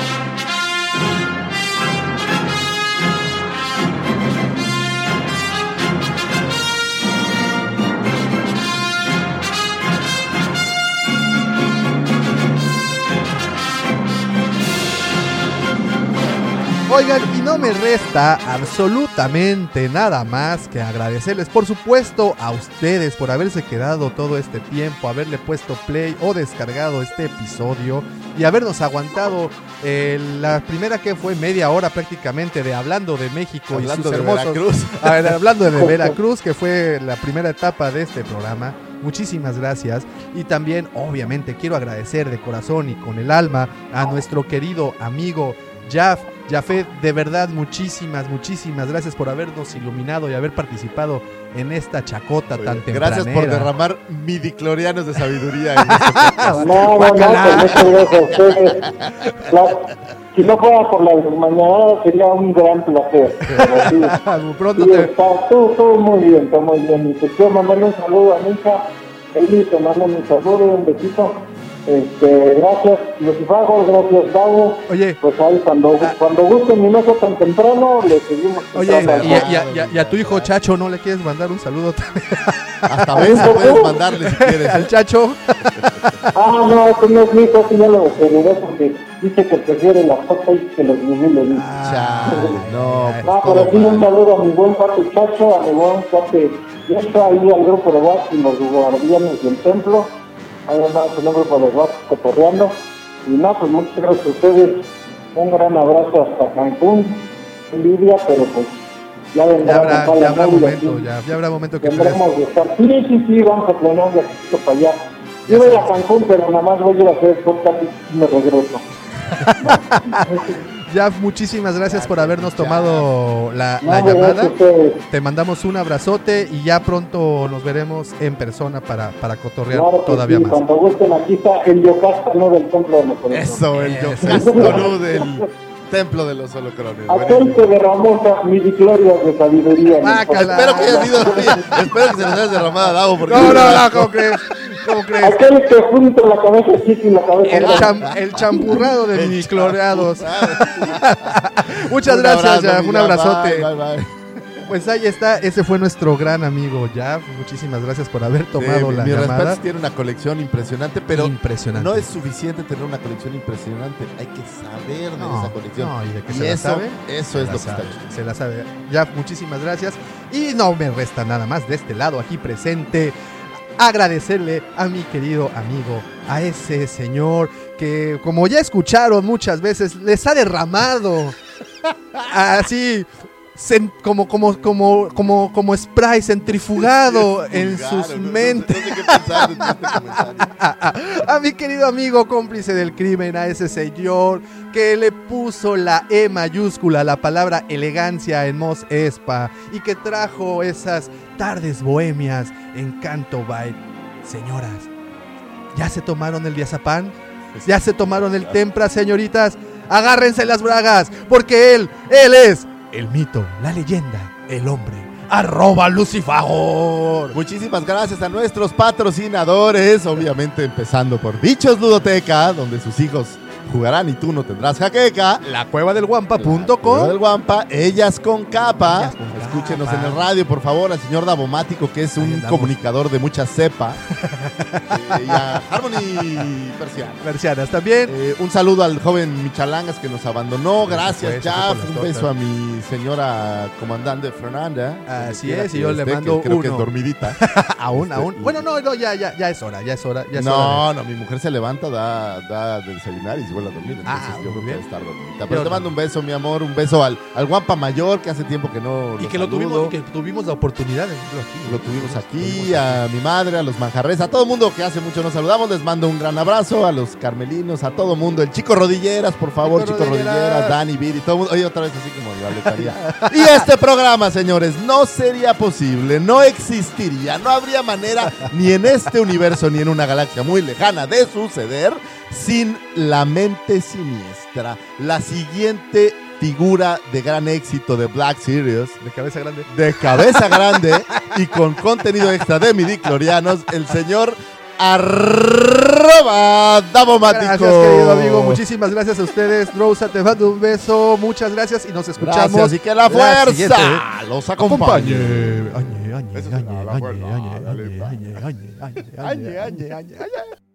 Oigan, y no me resta absolutamente nada más que agradecerles, por supuesto, a ustedes por haberse quedado todo este tiempo, haberle puesto play o descargado este episodio y habernos aguantado eh, la primera que fue media hora prácticamente de hablando de México y sus de hermosos. Veracruz. *laughs* A ver, hablando de *laughs* Veracruz, que fue la primera etapa de este programa. Muchísimas gracias. Y también, obviamente, quiero agradecer de corazón y con el alma a nuestro querido amigo Jaf. Jafet, de verdad, muchísimas, muchísimas gracias por habernos iluminado y haber participado en esta chacota tan temprana. Gracias por derramar midiclorianos de sabiduría. en *laughs* este. No, no, no, pues. La- si no fuera por la mañana sería un gran placer. Sí, *laughs* Pronto sí, te- está todo, todo muy bien, está muy bien. Y te quiero mandar un saludo a mi hija. Eli, te mando un saludo, un besito. Este, gracias, Lucifago, gracias, Davo. Oye. Pues ahí, cuando, cuando gusten y no tan temprano, le seguimos. Oye, y, y a, y a- y a tu hijo Chacho, ¿no le quieres mandar un saludo también? Hasta beso puedes mandarle si quieres. Al Chacho. Ah, no, este no es mi hijo, este ya lo desheredé porque dice que prefiere las fotos que los niveles. Chale, no, pues No, todo pero sí un saludo a mi buen cuate Chacho, a mi buen cuate Yeso, ahí al grupo de WhatsApp y los guardianes del templo. Ahí andamos en un grupo de WhatsApp cotorreando. Y no, pues muchas gracias a ustedes. Un gran abrazo hasta Cancún. Lidia, pero pues ya vendrá Ya habrá, ya habrá momento, ya, ya habrá momento que Tendremos de estar. Sí, sí, sí, vamos a planear de aquí para allá. Yo voy a Cancún, pero nada más voy a ir a hacer podcast y me regreso. *laughs* Ya, muchísimas gracias por habernos tomado la, No, llamada. Te mandamos un abrazote y ya pronto nos veremos en persona para, para cotorrear Claro todavía sí, más. Cuando gusten, aquí está el Yocasta, no del templo de. Eso, el Eso. Yocastonu del templo de los holocrones. Aquel que derramó esas midiclorias de sabiduría. Bácala. Espero que haya sido oye, espero que se nos haya derramado porque No, no, no, ¿cómo crees? ¿Cómo crees? Aquel que junta la cabeza chica y la cabeza El, cham- el champurrado de El minicloreados. *laughs* Muchas Un gracias, abrazo, mi Un abrazote. Bye, bye, bye. Pues ahí está. Ese fue nuestro gran amigo Jaf. Muchísimas gracias por haber tomado Sí, la mi llamada. respeto, tiene una colección impresionante, pero Impresionante. no es suficiente tener una colección impresionante, hay que saber de No, esa colección. no, y de que y se la sabe, eso es lo que sabe, está. Se la sabe. Ya, muchísimas gracias. Y no me resta nada más de este lado aquí presente. Agradecerle a mi querido amigo, a ese señor que, como ya escucharon muchas veces, les ha derramado *laughs* así como, como, como, como, como spray centrifugado en Vulgar, sus no- mentes. No, sé qué pensar de este *laughs* a mi querido amigo cómplice del crimen, a ese señor que le puso la E mayúscula, la palabra elegancia en Mos Espa y que trajo esas tardes bohemias en Canto Bay. Señoras, ¿ya se tomaron el diazapán? ¿Ya se tomaron el tempra, señoritas? Agárrense las bragas, porque él, él es el mito, la leyenda, el hombre. Arroba Lucifagor. Muchísimas gracias a nuestros patrocinadores, obviamente empezando por Bichos Ludoteca, donde sus hijos jugarán y tú no tendrás jaqueca. La cueva del Cueva guampa.com. del Guampa, ellas con capa. Ellas con Escúchenos capa. en el radio, por favor, al señor Davomático, que es un comunicador de mucha cepa. *laughs* Eh, y a Harmony Persiana. Persianas también. Eh, un saludo al joven Michalangas que nos abandonó. Gracias, con las Un tortas. beso a mi señora comandante Fernanda. Así es, y yo le mando que creo que es uno. dormidita. *laughs* aún, Este, aún. Bueno, no, no, ya, ya, ya es hora, ya es hora, ya es no, hora. no, mi mujer se levanta, da, da de desayunar y se a dormir. Entonces Ah, yo muy creo que bien. debe estar dormidita. Yo Pero te mando un beso, mi amor. Un beso al, al Guampa Mayor, que hace tiempo que no. Y que lo tuvimos, que tuvimos la oportunidad de verlo aquí. Lo tuvimos aquí, a mi madre, a los manjarres, a todo el mundo que hace mucho nos saludamos. Les mando un gran abrazo a los carmelinos, a todo mundo. El chico Rodilleras, por favor, Chico chico, Rodilleras. Rodilleras, Dani, Viri, todo el mundo. Oye, otra vez así como letanía. *laughs* y este programa, señores, no sería posible, no existiría, no habría manera ni en este universo ni en una galaxia muy lejana de suceder sin la mente siniestra. La siguiente figura de gran éxito de Black Series De cabeza grande. de cabeza grande y con contenido extra de midiclorianos, el señor arroba Davomático. Gracias, querido amigo. Muchísimas gracias a ustedes. Rosa, te mando un beso. Muchas gracias y nos escuchamos. Gracias y que la fuerza los acompañe. Añe, añe, Eso añe, sí, la añe, fuerza. añe, Dale, añe, va. añe, añe, añe, añe, Añe, añe, añe, añe, añe.